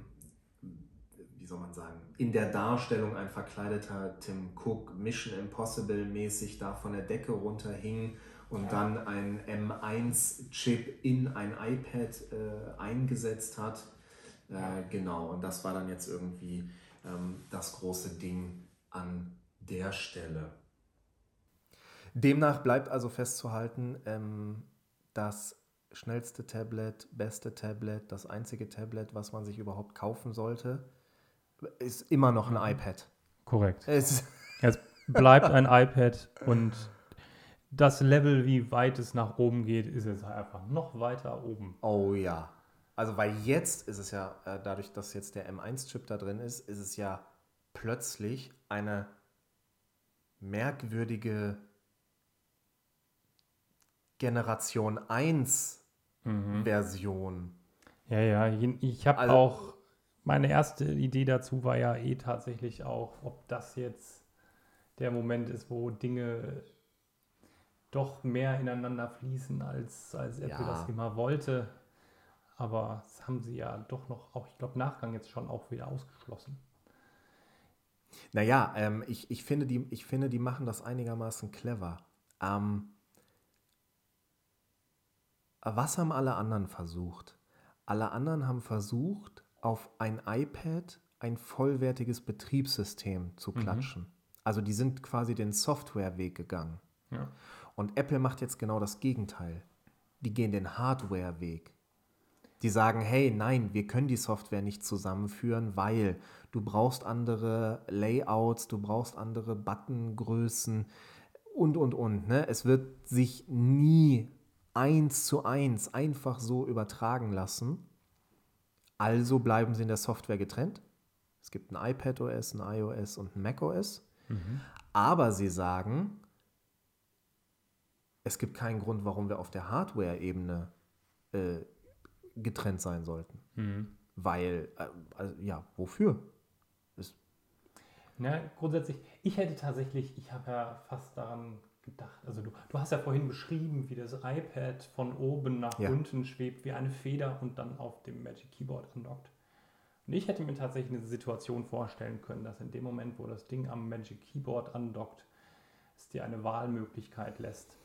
Speaker 1: soll man sagen, in der Darstellung ein verkleideter Tim Cook Mission Impossible mäßig da von der Decke runterhing und
Speaker 4: Ja.
Speaker 1: dann ein M1-Chip in ein iPad äh, eingesetzt hat.
Speaker 4: Ja.
Speaker 1: Äh, genau, und das war dann jetzt irgendwie ähm, das große Ding an der Stelle. Demnach bleibt also festzuhalten, ähm, das schnellste Tablet, beste Tablet, das einzige Tablet, was man sich überhaupt kaufen sollte, ist immer noch ein iPad.
Speaker 2: Korrekt.
Speaker 1: Es,
Speaker 2: Es bleibt ein iPad und das Level, wie weit es nach oben geht, ist jetzt einfach noch weiter oben.
Speaker 1: oh ja. Also weil jetzt ist es ja, äh, dadurch, dass jetzt der M1-Chip da drin ist, ist es ja plötzlich eine merkwürdige Generation 1
Speaker 2: Mhm.
Speaker 1: Version.
Speaker 2: Ja, ja, ich habe
Speaker 1: Also-
Speaker 2: auch, meine erste Idee dazu war ja eh tatsächlich auch, ob das jetzt der Moment ist, wo Dinge doch mehr ineinander fließen, als, als Apple
Speaker 1: Ja.
Speaker 2: das immer wollte. Aber das haben sie ja doch noch, auch ich glaube, Nachgang jetzt schon auch wieder ausgeschlossen.
Speaker 1: Naja, ähm, ich, ich, finde, die, ich finde, die machen das einigermaßen clever. Ähm, was haben alle anderen versucht? Alle anderen haben versucht, auf ein iPad ein vollwertiges Betriebssystem zu klatschen. Also die sind quasi den Softwareweg gegangen.
Speaker 2: Ja.
Speaker 1: Und Apple macht jetzt genau das Gegenteil. Die gehen den Hardwareweg. Die sagen, hey, nein, wir können die Software nicht zusammenführen, weil du brauchst andere Layouts, du brauchst andere Buttongrößen und, und, und. Ne? Es wird sich nie eins zu eins einfach so übertragen lassen. Also bleiben sie in der Software getrennt. Es gibt ein iPadOS, ein iOS und ein macOS. Aber sie sagen, es gibt keinen Grund, warum wir auf der Hardware-Ebene äh, getrennt sein sollten.
Speaker 2: Mhm.
Speaker 1: Weil, äh, also, ja, wofür? Ist,
Speaker 2: Na, grundsätzlich, ich hätte tatsächlich, ich habe ja fast daran gedacht, also du, du hast ja vorhin beschrieben, wie das iPad von oben nach
Speaker 1: Ja.
Speaker 2: unten schwebt, wie eine Feder und dann auf dem Magic Keyboard andockt. Und ich hätte mir tatsächlich eine Situation vorstellen können, dass in dem Moment, wo das Ding am Magic Keyboard andockt, es dir eine Wahlmöglichkeit lässt.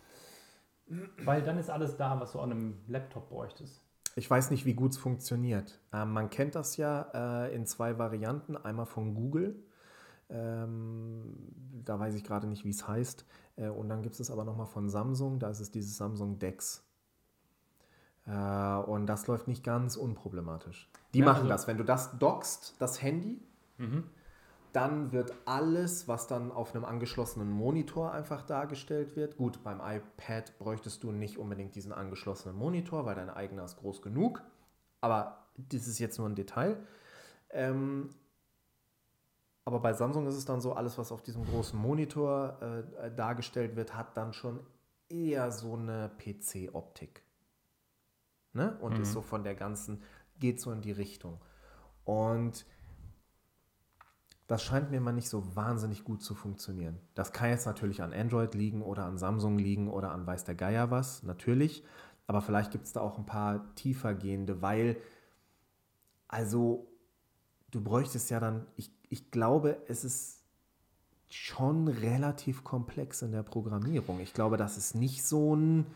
Speaker 2: Weil dann ist alles da, was du an einem Laptop bräuchtest.
Speaker 1: ich weiß nicht, wie gut es funktioniert. Ähm, man kennt das ja äh, in zwei Varianten. Einmal von Google. Ähm, da weiß ich gerade nicht, wie es heißt. Äh, und dann gibt es aber nochmal von Samsung. Da ist es dieses Samsung Dex. Äh, und das läuft nicht ganz unproblematisch. Die
Speaker 2: Ja,
Speaker 1: machen
Speaker 2: also-
Speaker 1: das. Wenn du das dockst, das Handy,
Speaker 2: Mhm.
Speaker 1: Dann wird alles, was dann auf einem angeschlossenen Monitor einfach dargestellt wird. Gut, beim iPad bräuchtest du nicht unbedingt diesen angeschlossenen Monitor, weil dein eigener ist groß genug. Aber das ist jetzt nur ein Detail. Ähm, aber bei Samsung ist es dann so, alles, was auf diesem großen Monitor äh, dargestellt wird, hat dann schon eher so eine PC-Optik. Ne? Und
Speaker 2: Mhm.
Speaker 1: ist so von der ganzen, geht so in die Richtung. Und das scheint mir mal nicht so wahnsinnig gut zu funktionieren. Das kann jetzt natürlich an Android liegen oder an Samsung liegen oder an weiß der Geier was, natürlich. Aber vielleicht gibt es da auch ein paar tiefergehende, weil, also, du bräuchtest ja dann, ich, ich glaube, es ist schon relativ komplex in der Programmierung. Ich glaube, das ist nicht so ein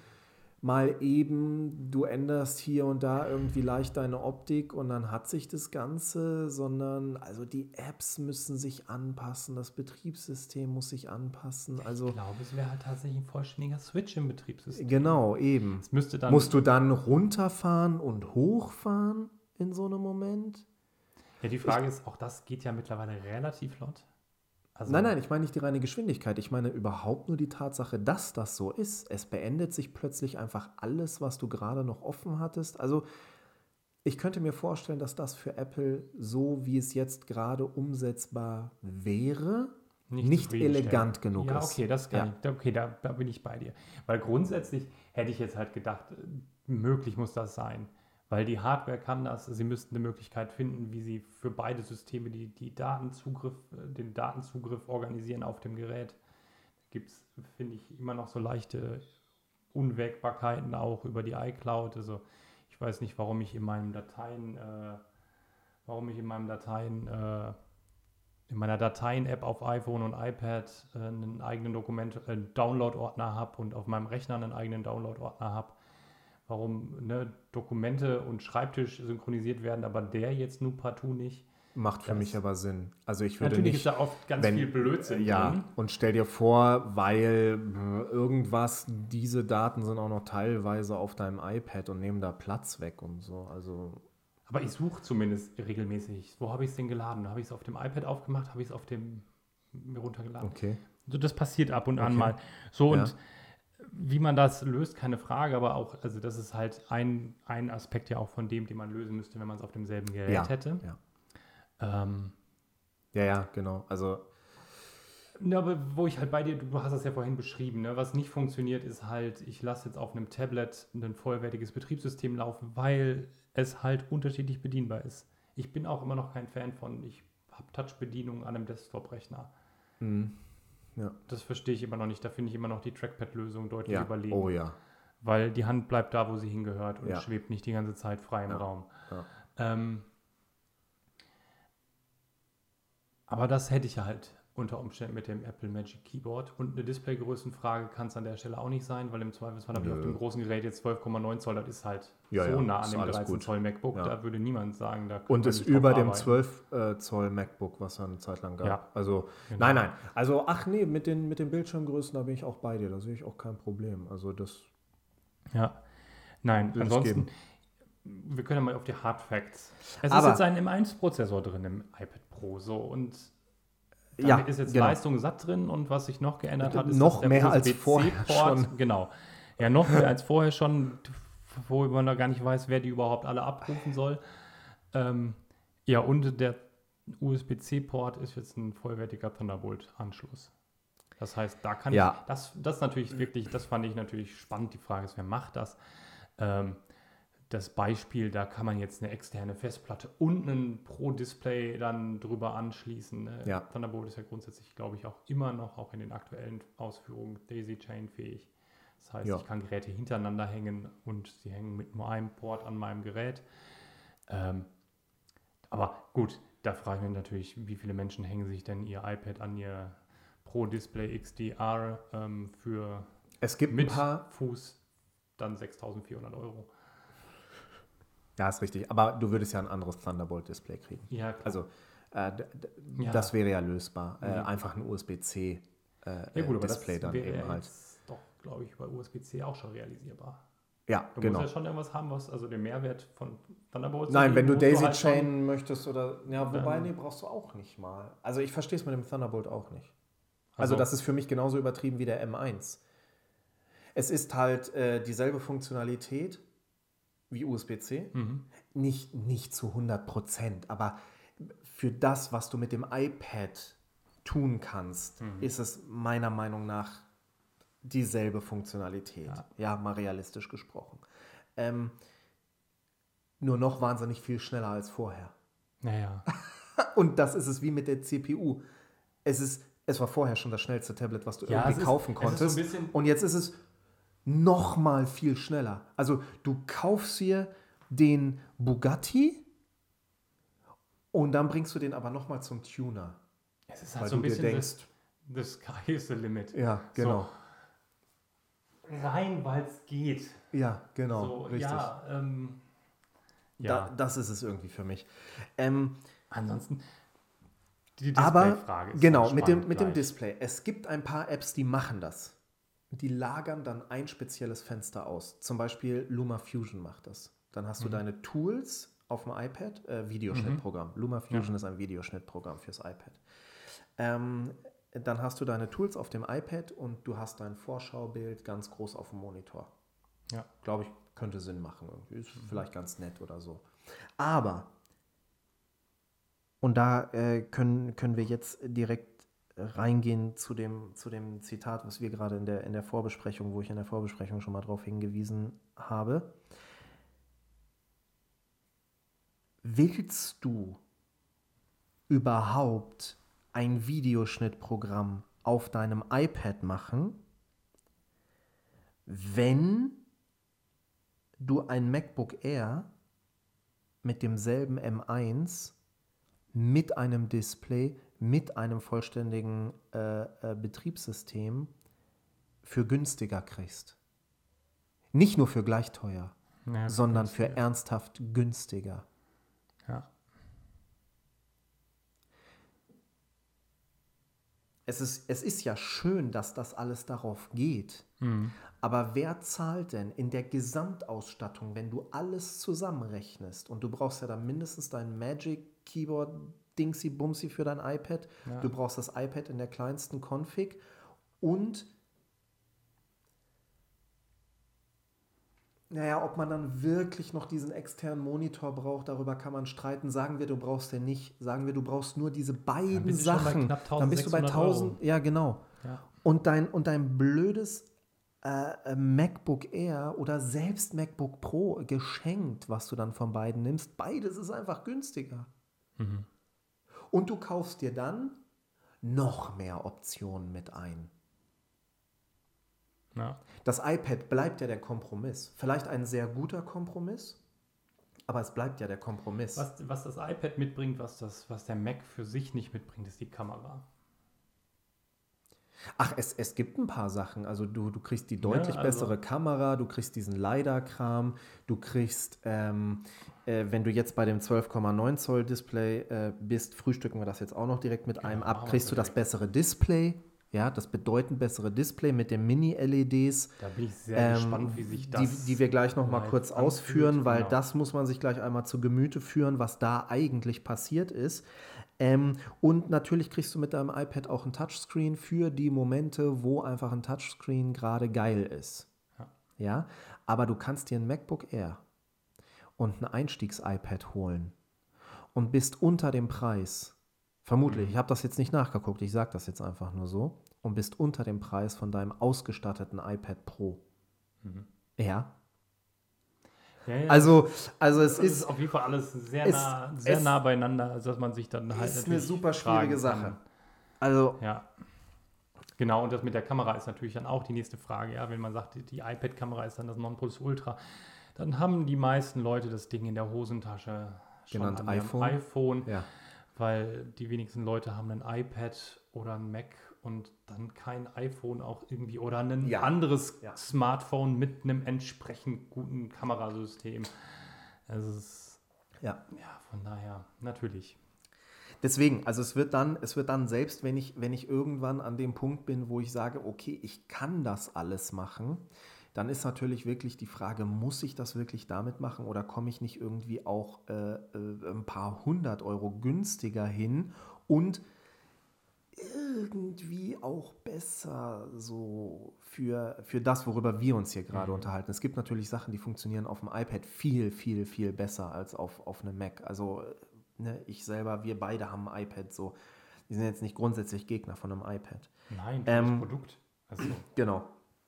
Speaker 1: mal eben, du änderst hier und da irgendwie leicht deine Optik und dann hat sich das Ganze, sondern also die Apps müssen sich anpassen, das Betriebssystem muss sich anpassen. Also
Speaker 2: Ich glaube, es wäre halt tatsächlich ein vollständiger Switch im Betriebssystem.
Speaker 1: genau, eben.
Speaker 2: Es müsste dann.
Speaker 1: Musst du dann runterfahren und hochfahren in so einem Moment?
Speaker 2: Ja, die Frage ist, auch das geht ja mittlerweile relativ flott. Also,
Speaker 1: Nein, nein, ich meine nicht die reine Geschwindigkeit. Ich meine überhaupt nur die Tatsache, dass das so ist. Es beendet sich plötzlich einfach alles, was du gerade noch offen hattest. Also ich könnte mir vorstellen, dass das für Apple so, wie es jetzt gerade umsetzbar wäre, nicht,
Speaker 2: zufriedenstellend.
Speaker 1: elegant genug
Speaker 2: ja,
Speaker 1: ist.
Speaker 2: okay, das kann
Speaker 1: Ja.
Speaker 2: ich. Okay, da, da bin ich bei dir. Weil grundsätzlich hätte ich jetzt halt gedacht, möglich muss das sein. Weil die Hardware kann das. Sie müssten eine Möglichkeit finden, wie sie für beide Systeme die, die Datenzugriff, äh, den Datenzugriff organisieren auf dem Gerät. Da gibt es, finde ich, immer noch so leichte Unwägbarkeiten auch über die iCloud. Also ich weiß nicht, warum ich in meinen Dateien, äh, warum ich in meinen Dateien, äh, in meiner Dateien-App auf iPhone und iPad äh, einen eigenen Dokument, äh, Download-Ordner habe und auf meinem Rechner einen eigenen Download-Ordner habe. Warum ne, Dokumente und Schreibtisch synchronisiert werden, aber der jetzt nur partout nicht.
Speaker 1: Macht für
Speaker 2: Das-
Speaker 1: mich aber Sinn. Also ich würde
Speaker 2: Natürlich
Speaker 1: nicht...
Speaker 2: ist da oft ganz
Speaker 1: wenn-
Speaker 2: viel Blödsinn
Speaker 1: Ja,
Speaker 2: drin.
Speaker 1: und stell dir vor, weil äh, irgendwas, diese Daten sind auch noch teilweise auf deinem iPad und nehmen da Platz weg und so. Also
Speaker 2: Aber ich suche zumindest regelmäßig. Wo habe ich es denn geladen? Habe ich es auf dem iPad aufgemacht? Habe ich es auf dem mir runtergeladen?
Speaker 1: okay.
Speaker 2: So, das passiert ab und an
Speaker 1: Okay.
Speaker 2: mal. So,
Speaker 1: Ja.
Speaker 2: und wie man das löst, keine Frage, aber auch, also das ist halt ein, ein Aspekt ja auch von dem, den man lösen müsste, wenn man es auf demselben Gerät
Speaker 1: Ja,
Speaker 2: hätte.
Speaker 1: ja.
Speaker 2: Ähm,
Speaker 1: Ja, ja, genau. Also
Speaker 2: Ja, aber wo ich halt bei dir, du hast das ja vorhin beschrieben, ne? was nicht funktioniert, ist halt, ich lasse jetzt auf einem Tablet ein vollwertiges Betriebssystem laufen, weil es halt unterschiedlich bedienbar ist. Ich bin auch immer noch kein Fan von, ich habe Touch-Bedienung an einem Desktop-Rechner.
Speaker 1: mh, ja.
Speaker 2: Das verstehe ich immer noch nicht. Da finde ich immer noch die Trackpad-Lösung deutlich
Speaker 1: ja.
Speaker 2: überlegen.
Speaker 1: Oh ja.
Speaker 2: Weil die Hand bleibt da, wo sie hingehört und
Speaker 1: Ja.
Speaker 2: schwebt nicht die ganze Zeit frei im. Raum. Ähm, aber das hätte ich halt unter Umständen mit dem Apple Magic Keyboard. Und eine Displaygrößenfrage kann es an der Stelle auch nicht sein, weil im Zweifelsfall habe ich auf dem großen Gerät jetzt 12,9 Zoll. Das ist halt
Speaker 1: Ja,
Speaker 2: so
Speaker 1: ja,
Speaker 2: nah an dem
Speaker 1: alles
Speaker 2: 13
Speaker 1: gut.
Speaker 2: Zoll MacBook.
Speaker 1: Ja.
Speaker 2: Da würde niemand sagen, da
Speaker 1: Und ist
Speaker 2: drauf
Speaker 1: über dem
Speaker 2: arbeiten.
Speaker 1: 12 äh, Zoll MacBook, was er eine Zeit lang gab. Also,
Speaker 2: Genau.
Speaker 1: nein, nein. Also, ach nee, mit den, mit den Bildschirmgrößen, da bin ich auch bei dir. Da sehe ich auch kein Problem. Also, das.
Speaker 2: Ja. Nein,
Speaker 1: es
Speaker 2: ansonsten,
Speaker 1: geben.
Speaker 2: wir können ja mal auf die Hard Facts. Es
Speaker 1: Aber-
Speaker 2: ist jetzt ein M1-Prozessor drin im iPad Pro. So, und damit
Speaker 1: Ja,
Speaker 2: ist jetzt
Speaker 1: genau.
Speaker 2: Leistung satt drin und was sich noch geändert hat, ist
Speaker 1: Noch mehr als vorher schon.
Speaker 2: Genau. Ja, noch mehr als vorher schon, wo man da gar nicht weiß, wer die überhaupt alle abrufen soll. Ähm, ja, und der USB-C-Port ist jetzt ein vollwertiger Thunderbolt-Anschluss. Das heißt, da kann
Speaker 1: Ja.
Speaker 2: ich, das, das natürlich wirklich, das fand ich natürlich spannend. Die Frage ist, wer macht das? Ähm, das Beispiel, da kann man jetzt eine externe Festplatte und ein Pro-Display dann drüber anschließen. ne?
Speaker 1: Ja.
Speaker 2: Thunderbolt ist ja grundsätzlich, glaube ich, auch immer noch, auch in den aktuellen Ausführungen, Daisy-Chain fähig. Das heißt,
Speaker 1: Ja.
Speaker 2: ich kann Geräte hintereinander hängen und sie hängen mit nur einem Port an meinem Gerät. Ähm, aber gut, da frage ich mich natürlich, wie viele Menschen hängen sich denn ihr iPad an ihr Pro Display XDR ähm, für
Speaker 1: Es gibt
Speaker 2: mit
Speaker 1: ein paar.
Speaker 2: Fuß dann 6400 Euro.
Speaker 1: Ja, ist richtig. Aber du würdest ja ein anderes Thunderbolt-Display kriegen.
Speaker 2: Ja, klar.
Speaker 1: Also, äh,
Speaker 2: Ja.
Speaker 1: das wäre ja lösbar. Äh,
Speaker 2: Mhm.
Speaker 1: einfach ein USB-C äh,
Speaker 2: ja gut,
Speaker 1: Display dann
Speaker 2: wäre
Speaker 1: eben
Speaker 2: ja
Speaker 1: halt.
Speaker 2: jetzt doch, glaube ich, bei USB-C auch schon realisierbar.
Speaker 1: Ja,
Speaker 2: Du
Speaker 1: genau.
Speaker 2: musst ja schon irgendwas haben, was, also den Mehrwert von Thunderbolt.
Speaker 1: Nein, wenn du Daisy
Speaker 2: halt
Speaker 1: Chain möchtest oder. Ja, wobei, nee, brauchst du auch nicht mal. Also ich verstehe es mit dem Thunderbolt auch nicht. Also,
Speaker 2: Also-
Speaker 1: das ist für mich genauso übertrieben wie der M1. Es ist halt äh, dieselbe Funktionalität wie USB-C.
Speaker 2: Mhm.
Speaker 1: Nicht, nicht zu 100 Prozent, aber für das, was du mit dem iPad tun kannst,
Speaker 2: Mhm.
Speaker 1: ist es meiner Meinung nach dieselbe Funktionalität.
Speaker 2: Ja.
Speaker 1: Ja, mal realistisch gesprochen. Ähm, nur noch wahnsinnig viel schneller als vorher.
Speaker 2: Naja.
Speaker 1: Und das ist es wie mit der CPU. Es, ist, es war vorher schon das schnellste Tablet, was du
Speaker 2: Ja,
Speaker 1: irgendwie kaufen
Speaker 2: ist
Speaker 1: konntest. Und jetzt ist es noch mal viel schneller. Also du kaufst dir den Bugatti und dann bringst du den aber noch mal zum Tuner.
Speaker 2: Es ist halt
Speaker 1: Weil
Speaker 2: so ein bisschen
Speaker 1: denkst,
Speaker 2: das, the sky is the limit.
Speaker 1: ja, genau.
Speaker 2: Rein, weil es geht.
Speaker 1: Ja, genau,
Speaker 2: so,
Speaker 1: richtig.
Speaker 2: Ja, ähm,
Speaker 1: Da,
Speaker 2: ja.
Speaker 1: das ist es irgendwie für mich. Ähm,
Speaker 2: ansonsten, die
Speaker 1: aber
Speaker 2: Display-Frage ist
Speaker 1: genau,
Speaker 2: sehr
Speaker 1: mit dem, mit dem. Display. Es gibt ein paar Apps, die machen das. Die lagern dann ein spezielles Fenster aus. Zum Beispiel Luma Fusion macht das. Dann hast
Speaker 2: Mhm.
Speaker 1: du deine Tools auf dem iPad, äh, Videoschnittprogramm. Luma Fusion ist ein Videoschnittprogramm fürs iPad. Ähm, dann hast du deine Tools auf dem iPad und du hast dein Vorschaubild ganz groß auf dem Monitor.
Speaker 2: Ja.
Speaker 1: Glaube ich, könnte Sinn machen. Ist vielleicht ganz nett oder so. Aber, und da äh, können, können wir jetzt direkt reingehen zu dem, zu dem Zitat, was wir gerade in der, in der Vorbesprechung, wo ich in der Vorbesprechung schon mal darauf hingewiesen habe. Willst du überhaupt ein Videoschnittprogramm auf deinem iPad machen, wenn du ein MacBook Air mit demselben M1 mit einem Display, mit einem vollständigen äh, äh, Betriebssystem für günstiger kriegst. Nicht nur für gleich teuer,
Speaker 2: Ja,
Speaker 1: sondern für
Speaker 2: günstiger.
Speaker 1: ernsthaft günstiger.
Speaker 2: Ja.
Speaker 1: Es ist, es ist ja schön, dass das alles darauf geht.
Speaker 2: Mhm.
Speaker 1: Aber wer zahlt denn in der Gesamtausstattung, wenn du alles zusammenrechnest? Und du brauchst ja dann mindestens dein Magic Keyboard Dingsy Bumsy für dein iPad.
Speaker 2: Ja.
Speaker 1: Du brauchst das iPad in der kleinsten Config. Und naja, ob man dann wirklich noch diesen externen Monitor braucht, darüber kann man streiten. Sagen wir, du brauchst den nicht. Sagen wir, du brauchst nur diese beiden Sachen. dann bist du bei
Speaker 2: 1600 Euro.
Speaker 1: 1000. Ja, genau.
Speaker 2: Ja.
Speaker 1: Und dein, und dein blödes äh, äh, MacBook Air oder selbst MacBook Pro geschenkt, was du dann von beiden nimmst, beides ist einfach günstiger.
Speaker 2: Mhm.
Speaker 1: Und du kaufst dir dann noch mehr Optionen mit ein.
Speaker 2: Ja.
Speaker 1: Das iPad bleibt ja der Kompromiss. Vielleicht ein sehr guter Kompromiss, aber es bleibt ja der Kompromiss.
Speaker 2: Was, was das iPad mitbringt, was, das, was der Mac für sich nicht mitbringt, ist die Kamera.
Speaker 1: Ach, es, es gibt ein paar Sachen. Also du, du kriegst die deutlich
Speaker 2: also-
Speaker 1: bessere Kamera, du kriegst diesen LiDAR-Kram, du kriegst, ähm, äh, wenn du jetzt bei dem 12,9 Zoll Display äh, bist, frühstücken wir das jetzt auch noch direkt mit einem ab, kriegst du das bessere Display, ja, das bedeutend bessere Display mit den Mini-LEDs.
Speaker 2: Da bin ich sehr
Speaker 1: Ähm,
Speaker 2: gespannt, wie sich das.
Speaker 1: die, die wir gleich noch mal kurz
Speaker 2: anfühlt.
Speaker 1: ausführen, weil
Speaker 2: Genau.
Speaker 1: das muss man sich gleich einmal zu Gemüte führen, was da eigentlich passiert ist. Ähm, und natürlich kriegst du mit deinem iPad auch ein Touchscreen für die Momente, wo einfach ein Touchscreen gerade geil ist.
Speaker 2: Ja.
Speaker 1: ja, aber du kannst dir ein MacBook Air und ein Einstiegs-iPad holen und bist unter dem Preis. Vermutlich, ich habe das jetzt nicht nachgeguckt, ich sage das jetzt einfach nur so. Und bist unter dem Preis von deinem ausgestatteten iPad Pro. Ja.
Speaker 2: Ja, ja,
Speaker 1: Also, also es
Speaker 2: das ist
Speaker 1: ist,
Speaker 2: auf jeden Fall alles sehr,
Speaker 1: es-
Speaker 2: nah, sehr
Speaker 1: es-
Speaker 2: nah beieinander, also dass man sich dann halt
Speaker 1: ist eine super schwierige Sache.
Speaker 2: kann.
Speaker 1: Also,
Speaker 2: Ja. Genau, und das mit der Kamera ist natürlich dann auch die nächste Frage. Ja, wenn man sagt, die, die iPad-Kamera ist dann das Nonplusultra, dann haben die meisten Leute das Ding in der Hosentasche schon
Speaker 1: Genannt
Speaker 2: an
Speaker 1: iPhone.
Speaker 2: iPhone,
Speaker 1: ja.
Speaker 2: weil die wenigsten Leute haben ein iPad oder ein Mac und dann kein iPhone auch irgendwie oder ein
Speaker 1: Ja.
Speaker 2: anderes
Speaker 1: Ja.
Speaker 2: Smartphone mit einem entsprechend guten Kamerasystem. Es ist,
Speaker 1: ja.
Speaker 2: ja, von daher, natürlich.
Speaker 1: Deswegen, also es wird dann, es wird dann selbst, wenn ich, wenn ich irgendwann an dem Punkt bin, wo ich sage, okay, ich kann das alles machen, dann ist natürlich wirklich die Frage, muss ich das wirklich damit machen oder komme ich nicht irgendwie auch äh, äh, ein paar hundert Euro günstiger hin und irgendwie auch besser so für, für das, worüber wir uns hier gerade
Speaker 2: Mhm.
Speaker 1: unterhalten. Es gibt natürlich Sachen, die funktionieren auf dem iPad viel, viel, viel besser als auf, auf einem Mac. Also ne, ich selber, wir beide haben ein iPad so. Wir sind jetzt nicht grundsätzlich Gegner von einem iPad.
Speaker 2: Nein,
Speaker 1: Ähm,
Speaker 2: das Produkt. Also
Speaker 1: Genau.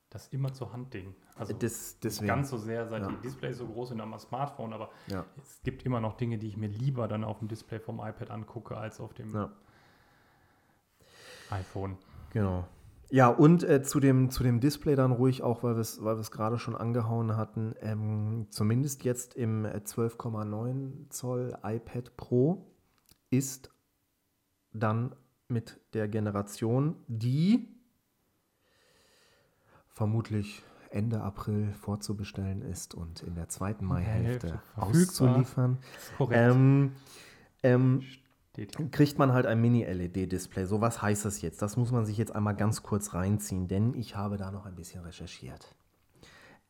Speaker 2: das immer zur Hand Ding. Also
Speaker 1: Das,
Speaker 2: nicht ganz so sehr, seit
Speaker 1: Ja.
Speaker 2: die Displays so groß sind am Smartphone, aber
Speaker 1: ja.
Speaker 2: es gibt immer noch Dinge, die ich mir lieber dann auf dem Display vom iPad angucke, als auf dem
Speaker 1: Ja.
Speaker 2: iPhone.
Speaker 1: Genau. Ja, und äh, zu, dem, zu dem Display dann ruhig auch, weil wir es weil wir's gerade schon angehauen hatten, ähm, zumindest jetzt im äh, 12,9 Zoll iPad Pro ist dann mit der Generation, die vermutlich Ende April vorzubestellen ist und in der zweiten Maihälfte auszuliefern. Ähm, ähm. Kriegt man halt ein Mini-LED-Display. So, was heißt das jetzt? Das muss man sich jetzt einmal ganz kurz reinziehen, denn ich habe da noch ein bisschen recherchiert.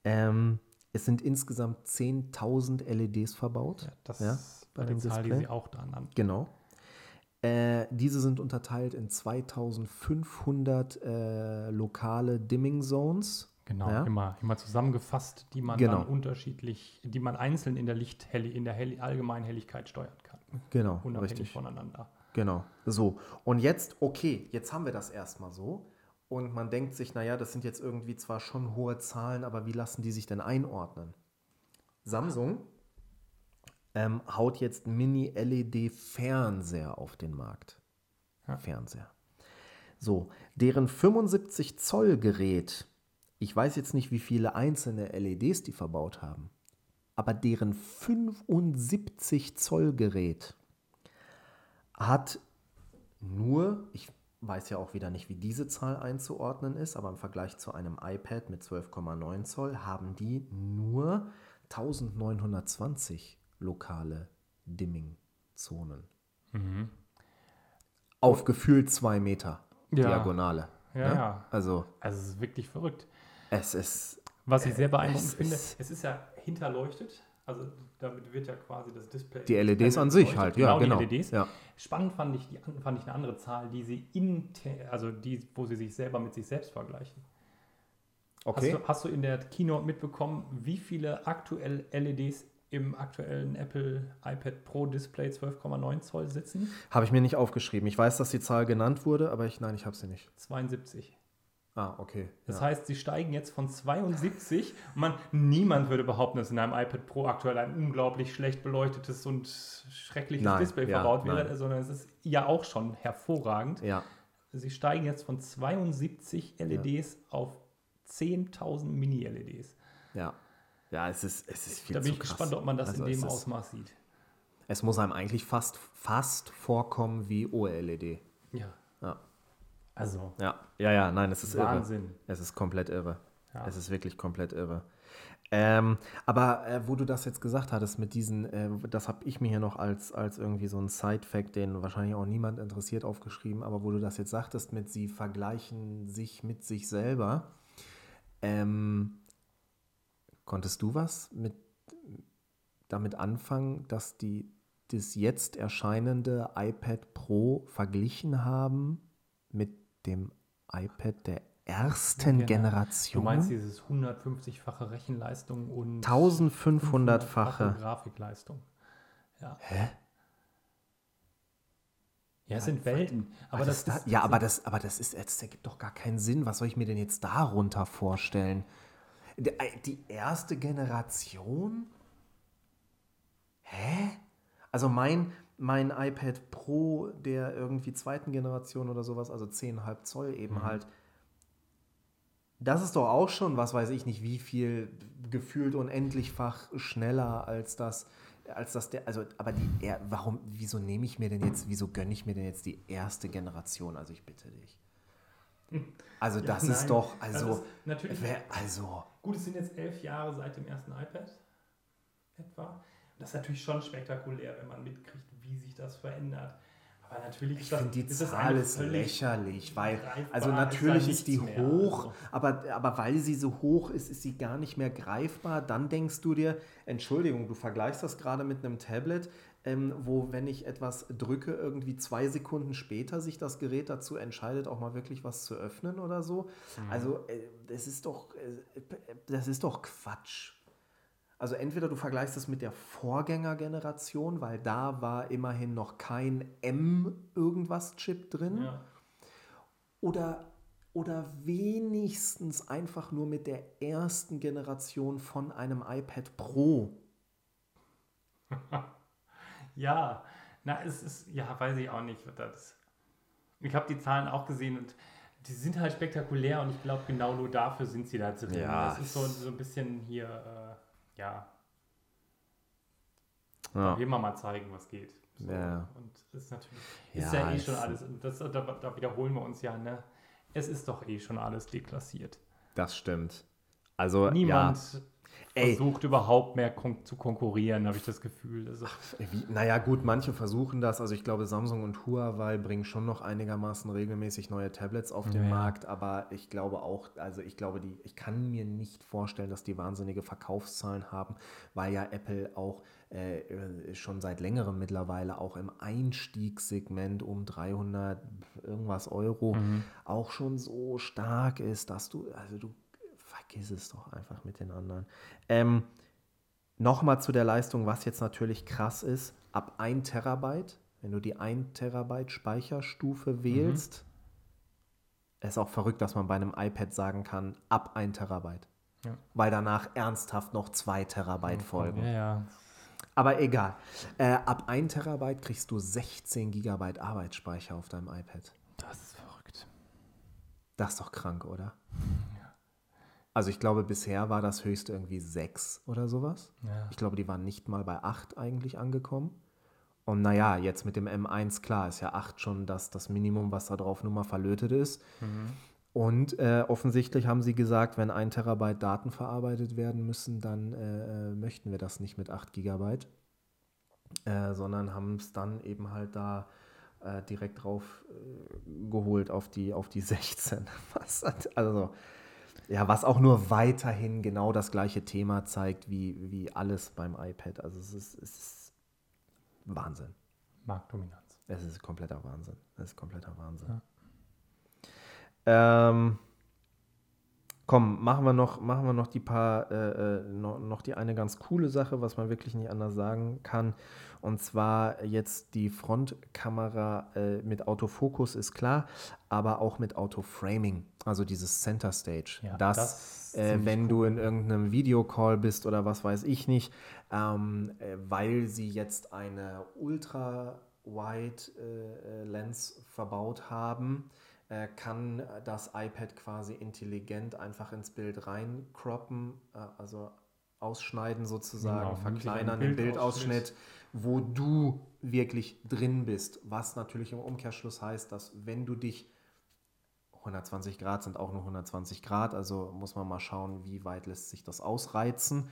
Speaker 1: Ähm, es sind insgesamt 10.000 LEDs verbaut.
Speaker 2: Ja, das
Speaker 1: ja,
Speaker 2: bei
Speaker 1: dem
Speaker 2: Zahl, die
Speaker 1: Display.
Speaker 2: sie auch da nannten.
Speaker 1: Genau. Äh, diese sind unterteilt in 2500 äh, lokale Dimming Zones.
Speaker 2: Genau,
Speaker 1: Ja.
Speaker 2: immer, immer zusammengefasst, die man
Speaker 1: Genau.
Speaker 2: dann unterschiedlich, die man einzeln in der Lichthelle, in der Hell allgemeinen Helligkeit steuern kann.
Speaker 1: Genau,
Speaker 2: Unabhängig
Speaker 1: richtig.
Speaker 2: voneinander.
Speaker 1: Genau, so. Und jetzt, okay, jetzt haben wir das erstmal so. Und man denkt sich, naja, das sind jetzt irgendwie zwar schon hohe Zahlen, aber wie lassen die sich denn einordnen? Samsung ähm, haut jetzt Mini-LED-Fernseher auf den Markt.
Speaker 2: Ja.
Speaker 1: Fernseher. So, deren 75 Zoll Gerät, ich weiß jetzt nicht, wie viele einzelne LEDs die verbaut haben, aber deren 75 Zoll Gerät hat nur, ich weiß ja auch wieder nicht, wie diese Zahl einzuordnen ist, aber im Vergleich zu einem iPad mit 12,9 Zoll haben die nur 1920 lokale Dimming-Zonen. Auf gefühlt zwei Meter
Speaker 2: Ja.
Speaker 1: Diagonale.
Speaker 2: Ja,
Speaker 1: ne?
Speaker 2: ja.
Speaker 1: Also
Speaker 2: Also es ist wirklich verrückt.
Speaker 1: es ist,
Speaker 2: Was ich sehr beeindruckend
Speaker 1: es
Speaker 2: finde,
Speaker 1: ist-
Speaker 2: es ist ja hinterleuchtet. Also damit wird ja quasi das Display.
Speaker 1: die LEDs
Speaker 2: Display
Speaker 1: an sich halt, ja, genau.
Speaker 2: Die LEDs.
Speaker 1: Ja.
Speaker 2: Spannend fand ich, die, an- fand ich eine andere Zahl, die sie inter, also die, wo sie sich selber mit sich selbst vergleichen.
Speaker 1: Okay.
Speaker 2: Hast, du, hast du in der Keynote mitbekommen, wie viele aktuell LEDs im aktuellen Apple iPad Pro Display 12,9 Zoll sitzen?
Speaker 1: Habe ich mir nicht aufgeschrieben. Ich weiß, dass die Zahl genannt wurde, aber ich, nein, ich habe sie nicht.
Speaker 2: 72.
Speaker 1: Ah, okay.
Speaker 2: Das
Speaker 1: ja.
Speaker 2: heißt, sie steigen jetzt von 72. Man, niemand würde behaupten, dass in einem iPad Pro aktuell ein unglaublich schlecht beleuchtetes und schreckliches
Speaker 1: Nein,
Speaker 2: Display
Speaker 1: ja,
Speaker 2: verbaut wäre,
Speaker 1: nein.
Speaker 2: sondern es ist ja auch schon hervorragend.
Speaker 1: ja,
Speaker 2: Sie steigen jetzt von 72 LEDs auf 10.000 Mini-LEDs.
Speaker 1: ja. Ja, es ist, es ist viel
Speaker 2: Da bin ich
Speaker 1: krass.
Speaker 2: gespannt, ob man das
Speaker 1: Also
Speaker 2: in dem Ausmaß sieht.
Speaker 1: Es muss einem eigentlich fast, fast vorkommen wie OLED.
Speaker 2: Ja.
Speaker 1: Ja.
Speaker 2: Also,
Speaker 1: Ja, ja, ja, nein, es ist irre.
Speaker 2: Wahnsinn.
Speaker 1: Es ist komplett irre.
Speaker 2: Ja.
Speaker 1: Es ist wirklich komplett irre. Ähm, aber äh, wo du das jetzt gesagt hattest mit diesen, äh, das habe ich mir hier noch als, als irgendwie so ein Side-Fact, den wahrscheinlich auch niemand interessiert, aufgeschrieben, aber wo du das jetzt sagtest mit, sie vergleichen sich mit sich selber, ähm, konntest du was mit, damit anfangen, dass die das jetzt erscheinende iPad Pro verglichen haben dem iPad der ersten
Speaker 2: Genau.
Speaker 1: Generation?
Speaker 2: Du meinst dieses 150-fache Rechenleistung und
Speaker 1: 1500-fache.
Speaker 2: Grafikleistung. Ja.
Speaker 1: Hä?
Speaker 2: Ja, es sind Welten. Aber
Speaker 1: Was
Speaker 2: das
Speaker 1: ist ja, aber das, aber das ist, das ergibt doch gar keinen Sinn. Was soll ich mir denn jetzt darunter vorstellen? Die, die erste Generation? Hä? Also mein, mein iPad Pro der irgendwie zweiten Generation oder sowas, also 10,5 Zoll eben
Speaker 2: Mhm.
Speaker 1: halt. Das ist doch auch schon, was weiß ich nicht, wie viel gefühlt unendlichfach schneller als das, als das der, also, aber die, er, warum, wieso nehme ich mir denn jetzt, wieso gönne ich mir denn jetzt die erste Generation? Also ich bitte dich. Also das
Speaker 2: nein.
Speaker 1: ist doch, also,
Speaker 2: ist natürlich-
Speaker 1: wer, also,
Speaker 2: Gut, es sind jetzt elf Jahre seit dem ersten iPad etwa. Das ist natürlich schon spektakulär, wenn man mitkriegt, wie sich das verändert. Aber natürlich
Speaker 1: Ich
Speaker 2: ist das-
Speaker 1: finde die
Speaker 2: ist
Speaker 1: Zahl ist lächerlich, weil, also
Speaker 2: ist
Speaker 1: natürlich ist die
Speaker 2: nichts mehr.
Speaker 1: hoch,
Speaker 2: Also.
Speaker 1: aber, aber weil sie so hoch ist, ist sie gar nicht mehr greifbar. Dann denkst du dir, Entschuldigung, du vergleichst das gerade mit einem Tablet, ähm, wo, wenn ich etwas drücke, irgendwie zwei Sekunden später sich das Gerät dazu entscheidet, auch mal wirklich was zu öffnen oder so.
Speaker 2: Mhm.
Speaker 1: Also, äh, das ist doch, äh, das ist doch Quatsch. Also entweder du vergleichst es mit der Vorgängergeneration, weil da war immerhin noch kein M irgendwas Chip drin,
Speaker 2: Ja.
Speaker 1: oder, oder wenigstens einfach nur mit der ersten Generation von einem iPad Pro.
Speaker 2: Ja, na, es ist, ja, weiß ich auch nicht. was Das, ich habe die Zahlen auch gesehen und die sind halt spektakulär und ich glaube, genau nur dafür sind sie da drin.
Speaker 1: Ja.
Speaker 2: Das ist so, so ein bisschen hier, äh, ja,
Speaker 1: Ja.
Speaker 2: will man mal zeigen, was geht. So.
Speaker 1: Ja.
Speaker 2: Und das ist natürlich,
Speaker 1: Ja,
Speaker 2: ist ja eh
Speaker 1: es-
Speaker 2: schon alles, das, da, da wiederholen wir uns ja, ne? Es ist doch eh schon alles deklassiert.
Speaker 1: Das stimmt. Also
Speaker 2: Niemand
Speaker 1: Ey.
Speaker 2: versucht überhaupt mehr kon zu konkurrieren, habe ich das Gefühl. Also,
Speaker 1: ja, wie, naja gut, manche versuchen das. Also ich glaube, Samsung und Huawei bringen schon noch einigermaßen regelmäßig neue Tablets auf den
Speaker 5: Ja.
Speaker 1: Markt, aber ich glaube auch, also ich glaube, die, ich kann mir nicht vorstellen, dass die wahnsinnige Verkaufszahlen haben, weil ja Apple auch äh, schon seit längerem mittlerweile auch im Einstiegssegment um 300 irgendwas Euro auch schon so stark ist, dass du, also du vergiss es doch einfach mit den anderen. Ähm, Nochmal zu der Leistung, was jetzt natürlich krass ist, ab 1 Terabyte, wenn du die 1 Terabyte Speicherstufe wählst, ist auch verrückt, dass man bei einem iPad sagen kann, ab 1 Terabyte.
Speaker 5: Ja.
Speaker 1: Weil danach ernsthaft noch 2 Terabyte folgen.
Speaker 5: Ja, ja.
Speaker 1: Aber egal. Äh, ab 1 Terabyte kriegst du 16 Gigabyte Arbeitsspeicher auf deinem iPad.
Speaker 5: Das ist verrückt.
Speaker 1: Das ist doch krank, oder? Also ich glaube, bisher war das höchste irgendwie 6 oder sowas.
Speaker 5: Ja.
Speaker 1: Ich glaube, die waren nicht mal bei 8 eigentlich angekommen. Und naja, jetzt mit dem M1, klar, ist ja 8 schon das, das Minimum, was da drauf nun mal verlötet ist. Und äh, offensichtlich haben sie gesagt, wenn 1 Terabyte Daten verarbeitet werden müssen, dann äh, äh, möchten wir das nicht mit 8 Gigabyte, äh, sondern haben es dann eben halt da äh, direkt drauf äh, geholt auf die, auf die 16. Was, hat- also, ja, was auch nur weiterhin genau das gleiche Thema zeigt wie, wie alles beim iPad. Also es ist, es ist Wahnsinn.
Speaker 5: Marktdominanz.
Speaker 1: Es ist kompletter Wahnsinn. Es ist kompletter Wahnsinn. Ähm, komm, machen wir noch, machen wir noch die paar, äh, äh, noch, noch die eine ganz coole Sache, was man wirklich nicht anders sagen kann. Und zwar jetzt die Frontkamera äh, mit Autofokus ist klar, aber auch mit Autoframing, also dieses Center Stage.
Speaker 5: Ja,
Speaker 1: das,
Speaker 5: das
Speaker 1: äh, wenn du in irgendeinem Videocall bist oder was weiß ich nicht, ähm, äh, weil sie jetzt eine Ultra-Wide-Lens verbaut haben, äh, kann das iPad quasi intelligent einfach ins Bild reincroppen, äh, also ausschneiden sozusagen,
Speaker 5: Genau,
Speaker 1: verkleinern den
Speaker 2: Bildausschnitt.
Speaker 1: Wo du wirklich drin bist. Was natürlich im Umkehrschluss heißt, dass wenn du dich 120 Grad sind auch nur 120 Grad, also muss man mal schauen, wie weit lässt sich das ausreizen.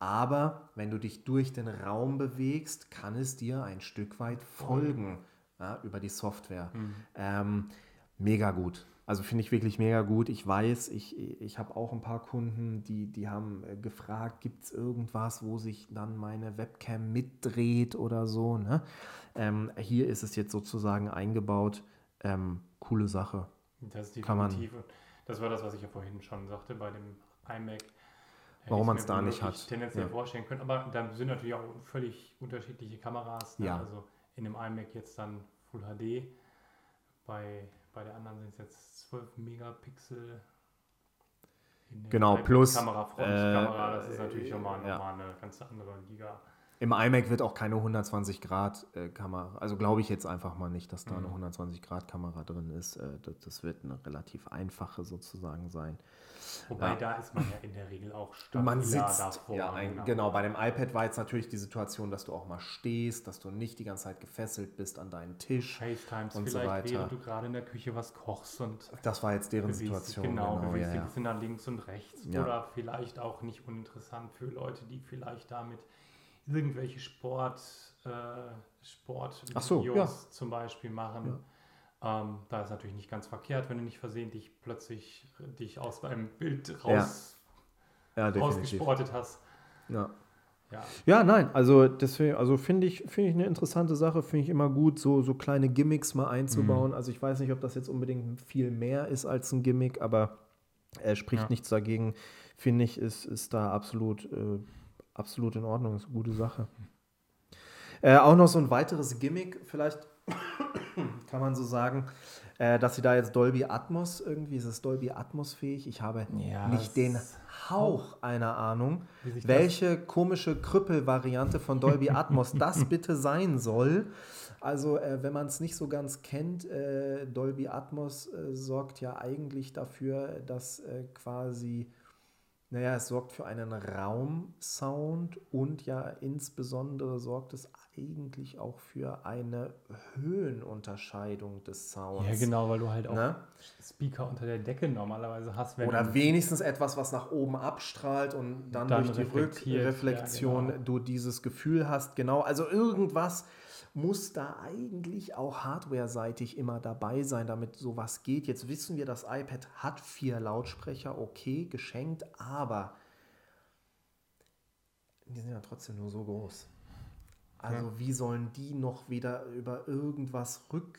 Speaker 1: Aber wenn du dich durch den Raum bewegst, kann es dir ein Stück weit folgen ja, über die Software. Ähm, mega gut. Also finde ich wirklich mega gut. Ich weiß, ich, ich habe auch ein paar Kunden, die, die haben äh, gefragt, gibt es irgendwas, wo sich dann meine Webcam mitdreht oder so. Ne? Ähm, hier ist es jetzt sozusagen eingebaut. Ähm, coole Sache.
Speaker 2: Das ist
Speaker 1: Kann man-
Speaker 2: definitiv. Das war das, was ich ja vorhin schon sagte bei dem iMac.
Speaker 1: Warum man's
Speaker 2: mir
Speaker 1: da nicht hat.
Speaker 2: Tendenziell
Speaker 1: Ja.
Speaker 2: vorstellen können. Aber da sind natürlich auch völlig unterschiedliche Kameras. Ne?
Speaker 1: Ja.
Speaker 2: Also in dem iMac jetzt dann Full HD. Bei, bei der anderen sind es jetzt 12 Megapixel.
Speaker 1: Genau, plus,
Speaker 2: Kamera, Frontkamera,
Speaker 1: äh,
Speaker 2: das ist natürlich nochmal
Speaker 1: ja.
Speaker 2: noch mal eine ganz andere Liga.
Speaker 1: Im iMac wird auch keine 120 Grad äh, Kamera, also glaube ich jetzt einfach mal nicht, dass da eine
Speaker 2: Mhm.
Speaker 1: 120 Grad Kamera drin ist. Äh, das, das wird eine relativ einfache sozusagen sein.
Speaker 2: Wobei
Speaker 1: Ja.
Speaker 2: da ist man ja in der Regel auch stabiler
Speaker 1: Man sitzt,
Speaker 2: davor.
Speaker 1: ja, ein, genau, bei dem iPad war jetzt natürlich die Situation, dass du auch mal stehst, dass du nicht die ganze Zeit gefesselt bist an deinen Tisch.
Speaker 2: FaceTimes
Speaker 1: und so weiter.
Speaker 2: während du gerade in der Küche was kochst und
Speaker 1: Das war jetzt deren
Speaker 2: dich,
Speaker 1: Situation.
Speaker 2: genau,
Speaker 1: genau
Speaker 2: bewegst
Speaker 1: ja,
Speaker 2: dich
Speaker 1: ja.
Speaker 2: bisschen nach links und rechts. Oder vielleicht auch nicht uninteressant für Leute, die vielleicht damit
Speaker 4: irgendwelche Sport, äh, Sport
Speaker 1: so, ja.
Speaker 4: zum Beispiel machen. Ähm, da ist natürlich nicht ganz verkehrt, wenn du nicht versehentlich plötzlich dich aus deinem Bild raus,
Speaker 1: Ja,
Speaker 4: rausgesportet hast.
Speaker 1: Ja.
Speaker 4: Ja.
Speaker 1: Ja, nein, also deswegen, also finde ich, finde ich eine interessante Sache, finde ich immer gut, so, so kleine Gimmicks mal einzubauen. Also ich weiß nicht, ob das jetzt unbedingt viel mehr ist als ein Gimmick, aber er spricht
Speaker 4: Ja.
Speaker 1: nichts dagegen, finde ich, ist, ist da absolut, äh, absolut in Ordnung, ist eine gute Sache. Äh, auch noch so ein weiteres Gimmick, vielleicht kann man so sagen, äh, dass sie da jetzt Dolby Atmos irgendwie, ist es Dolby Atmos fähig? Ich habe
Speaker 2: Ja,
Speaker 1: nicht den Hauch einer Ahnung,
Speaker 4: sich das-
Speaker 1: welche komische Krüppelvariante von Dolby Atmos das bitte sein soll. Also, äh, wenn man es nicht so ganz kennt, äh, Dolby Atmos äh, sorgt ja eigentlich dafür, dass äh, quasi, naja, es sorgt für einen Raumsound und ja insbesondere sorgt es eigentlich auch für eine Höhenunterscheidung des Sounds.
Speaker 2: Ja, genau, weil du halt auch
Speaker 1: Ne?
Speaker 2: Speaker unter der Decke normalerweise hast. Wenn
Speaker 1: Oder wenigstens etwas, was nach oben abstrahlt und dann,
Speaker 2: Dann
Speaker 1: durch die Rückreflexion
Speaker 2: ja, genau.
Speaker 1: du dieses Gefühl hast. Genau, also irgendwas muss da eigentlich auch hardware-seitig immer dabei sein, damit sowas geht. Jetzt wissen wir, das iPad hat vier Lautsprecher, okay, geschenkt, aber die sind ja trotzdem nur so groß. Also wie sollen die noch wieder über irgendwas rück...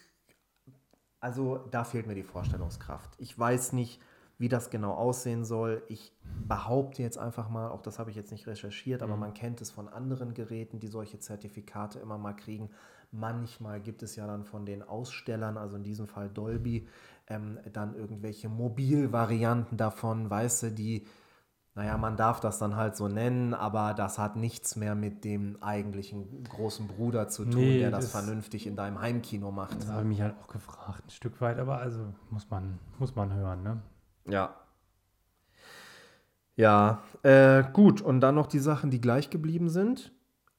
Speaker 1: Also da fehlt mir die Vorstellungskraft. Ich weiß nicht, wie das genau aussehen soll. Ich behaupte jetzt einfach mal, auch das habe ich jetzt nicht recherchiert, aber man kennt es von anderen Geräten, die solche Zertifikate immer mal kriegen. Manchmal gibt es ja dann von den Ausstellern, also in diesem Fall Dolby, ähm, dann irgendwelche Mobilvarianten davon, weißt du, die, naja, man darf das dann halt so nennen, aber das hat nichts mehr mit dem eigentlichen großen Bruder zu tun,
Speaker 2: Nee,
Speaker 1: der das,
Speaker 2: das-
Speaker 1: vernünftig in deinem Heimkino macht.
Speaker 2: Das habe ich mich halt auch gefragt, ein Stück weit, aber also muss man, muss man hören, ne?
Speaker 1: Ja. Ja, äh, gut. Und dann noch die Sachen, die gleich geblieben sind.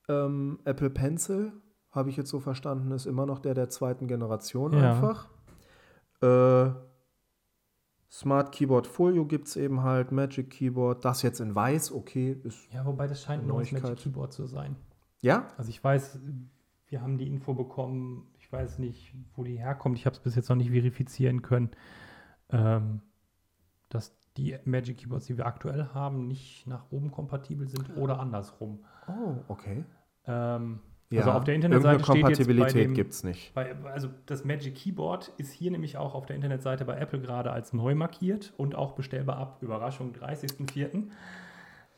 Speaker 1: Ähm, Apple Pencil, habe ich jetzt so verstanden, ist immer noch der der zweiten Generation
Speaker 2: Ja.
Speaker 1: einfach. Äh, Smart Keyboard Folio gibt es eben halt, Magic Keyboard, das jetzt in weiß, okay, ist.
Speaker 2: Ja, wobei das scheint ein neues. Magic Keyboard zu sein.
Speaker 1: Ja?
Speaker 2: Also ich weiß, wir haben die Info bekommen, ich weiß nicht, wo die herkommt, ich habe es bis jetzt noch nicht verifizieren können, ähm, dass die Magic Keyboards, die wir aktuell haben, nicht nach oben kompatibel sind oder andersrum.
Speaker 1: Oh, okay.
Speaker 2: Ähm,
Speaker 1: Ja,
Speaker 2: also auf der Internetseite steht
Speaker 1: Kompatibilität gibt es nicht.
Speaker 2: bei, also das Magic Keyboard ist hier nämlich auch auf der Internetseite bei Apple gerade als neu markiert und auch bestellbar ab. Überraschung, 30.04.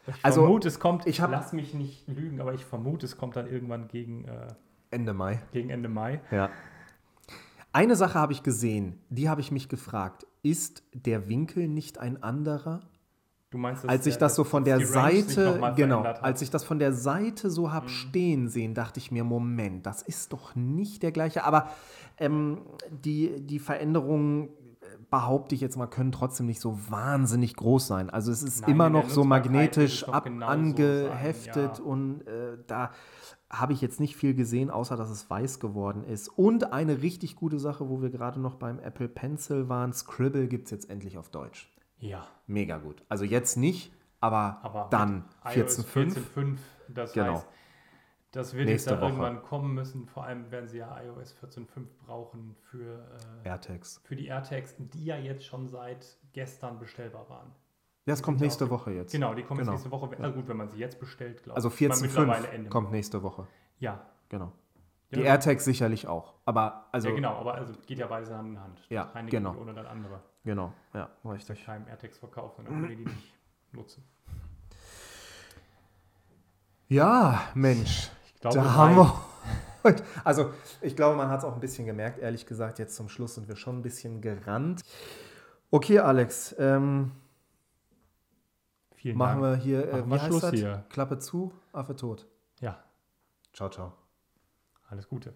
Speaker 2: Ich
Speaker 1: Also,
Speaker 2: vermute, es kommt,
Speaker 1: ich
Speaker 2: ich
Speaker 1: hab-
Speaker 2: lass mich nicht lügen, aber ich vermute, es kommt dann irgendwann gegen, äh,
Speaker 1: Ende Mai.
Speaker 2: gegen Ende Mai.
Speaker 1: Ja. Eine Sache habe ich gesehen, die habe ich mich gefragt. Ist der Winkel nicht ein anderer?
Speaker 2: Du meinst,
Speaker 1: als ich
Speaker 2: der-
Speaker 1: das so von der Seite, genau, als ich das von der Seite so
Speaker 2: Mhm.
Speaker 1: hab stehen sehen, dachte ich mir, Moment, das ist doch nicht der gleiche. Aber ähm, die, die Veränderungen, äh, behaupte ich jetzt mal, können trotzdem nicht so wahnsinnig groß sein. Also es ist
Speaker 2: Nein,
Speaker 1: immer noch so magnetisch ab,
Speaker 2: genauso
Speaker 1: angeheftet
Speaker 2: sein, ja.
Speaker 1: und äh, da habe ich jetzt nicht viel gesehen, außer dass es weiß geworden ist. Und eine richtig gute Sache, wo wir gerade noch beim Apple Pencil waren, Scribble gibt es jetzt endlich auf Deutsch.
Speaker 2: Ja,
Speaker 1: Mega gut. Also jetzt nicht, aber,
Speaker 2: aber
Speaker 1: dann
Speaker 2: mit
Speaker 1: 14.5.
Speaker 2: 14.5, das
Speaker 1: Genau.
Speaker 2: heißt, das wird
Speaker 1: Nächste
Speaker 2: jetzt dann
Speaker 1: Woche.
Speaker 2: irgendwann kommen müssen. Vor allem werden sie ja iOS 14.5 brauchen für, äh,
Speaker 1: AirTags.
Speaker 2: für die AirTags, die ja jetzt schon seit gestern bestellbar waren.
Speaker 1: Ja, es kommt
Speaker 2: ja
Speaker 1: nächste Woche jetzt.
Speaker 2: Genau, die kommen
Speaker 1: Genau.
Speaker 2: nächste Woche. Also gut, wenn man sie jetzt bestellt, glaube
Speaker 1: Also
Speaker 2: ich.
Speaker 1: 14.5
Speaker 2: Ende
Speaker 1: kommt
Speaker 2: Mai.
Speaker 1: nächste Woche.
Speaker 2: Ja.
Speaker 1: Genau.
Speaker 2: Ja,
Speaker 1: Die AirTags sicherlich auch. Aber also,
Speaker 2: ja, genau, aber also geht ja beides Hand in Hand.
Speaker 1: Ja,
Speaker 2: Das eine
Speaker 1: genau.
Speaker 2: ohne das andere.
Speaker 1: genau. Ja,
Speaker 2: ja
Speaker 1: richtig.
Speaker 2: keinem AirTags verkauft, sondern die, die nicht nutzen.
Speaker 1: Ja, Mensch.
Speaker 2: Ich glaube,
Speaker 1: Da haben wir heute. Also, ich glaube, man hat es auch ein bisschen gemerkt. Ehrlich gesagt, jetzt zum Schluss sind wir schon ein bisschen gerannt. Okay, Alex, ähm,
Speaker 2: Vielen
Speaker 1: machen
Speaker 2: Dank.
Speaker 1: wir hier, äh,
Speaker 2: Machen
Speaker 1: wie heißt
Speaker 2: Schluss
Speaker 1: das?
Speaker 2: hier.
Speaker 1: Klappe zu, Affe tot.
Speaker 2: Ja,
Speaker 1: Ciao, ciao.
Speaker 2: alles Gute.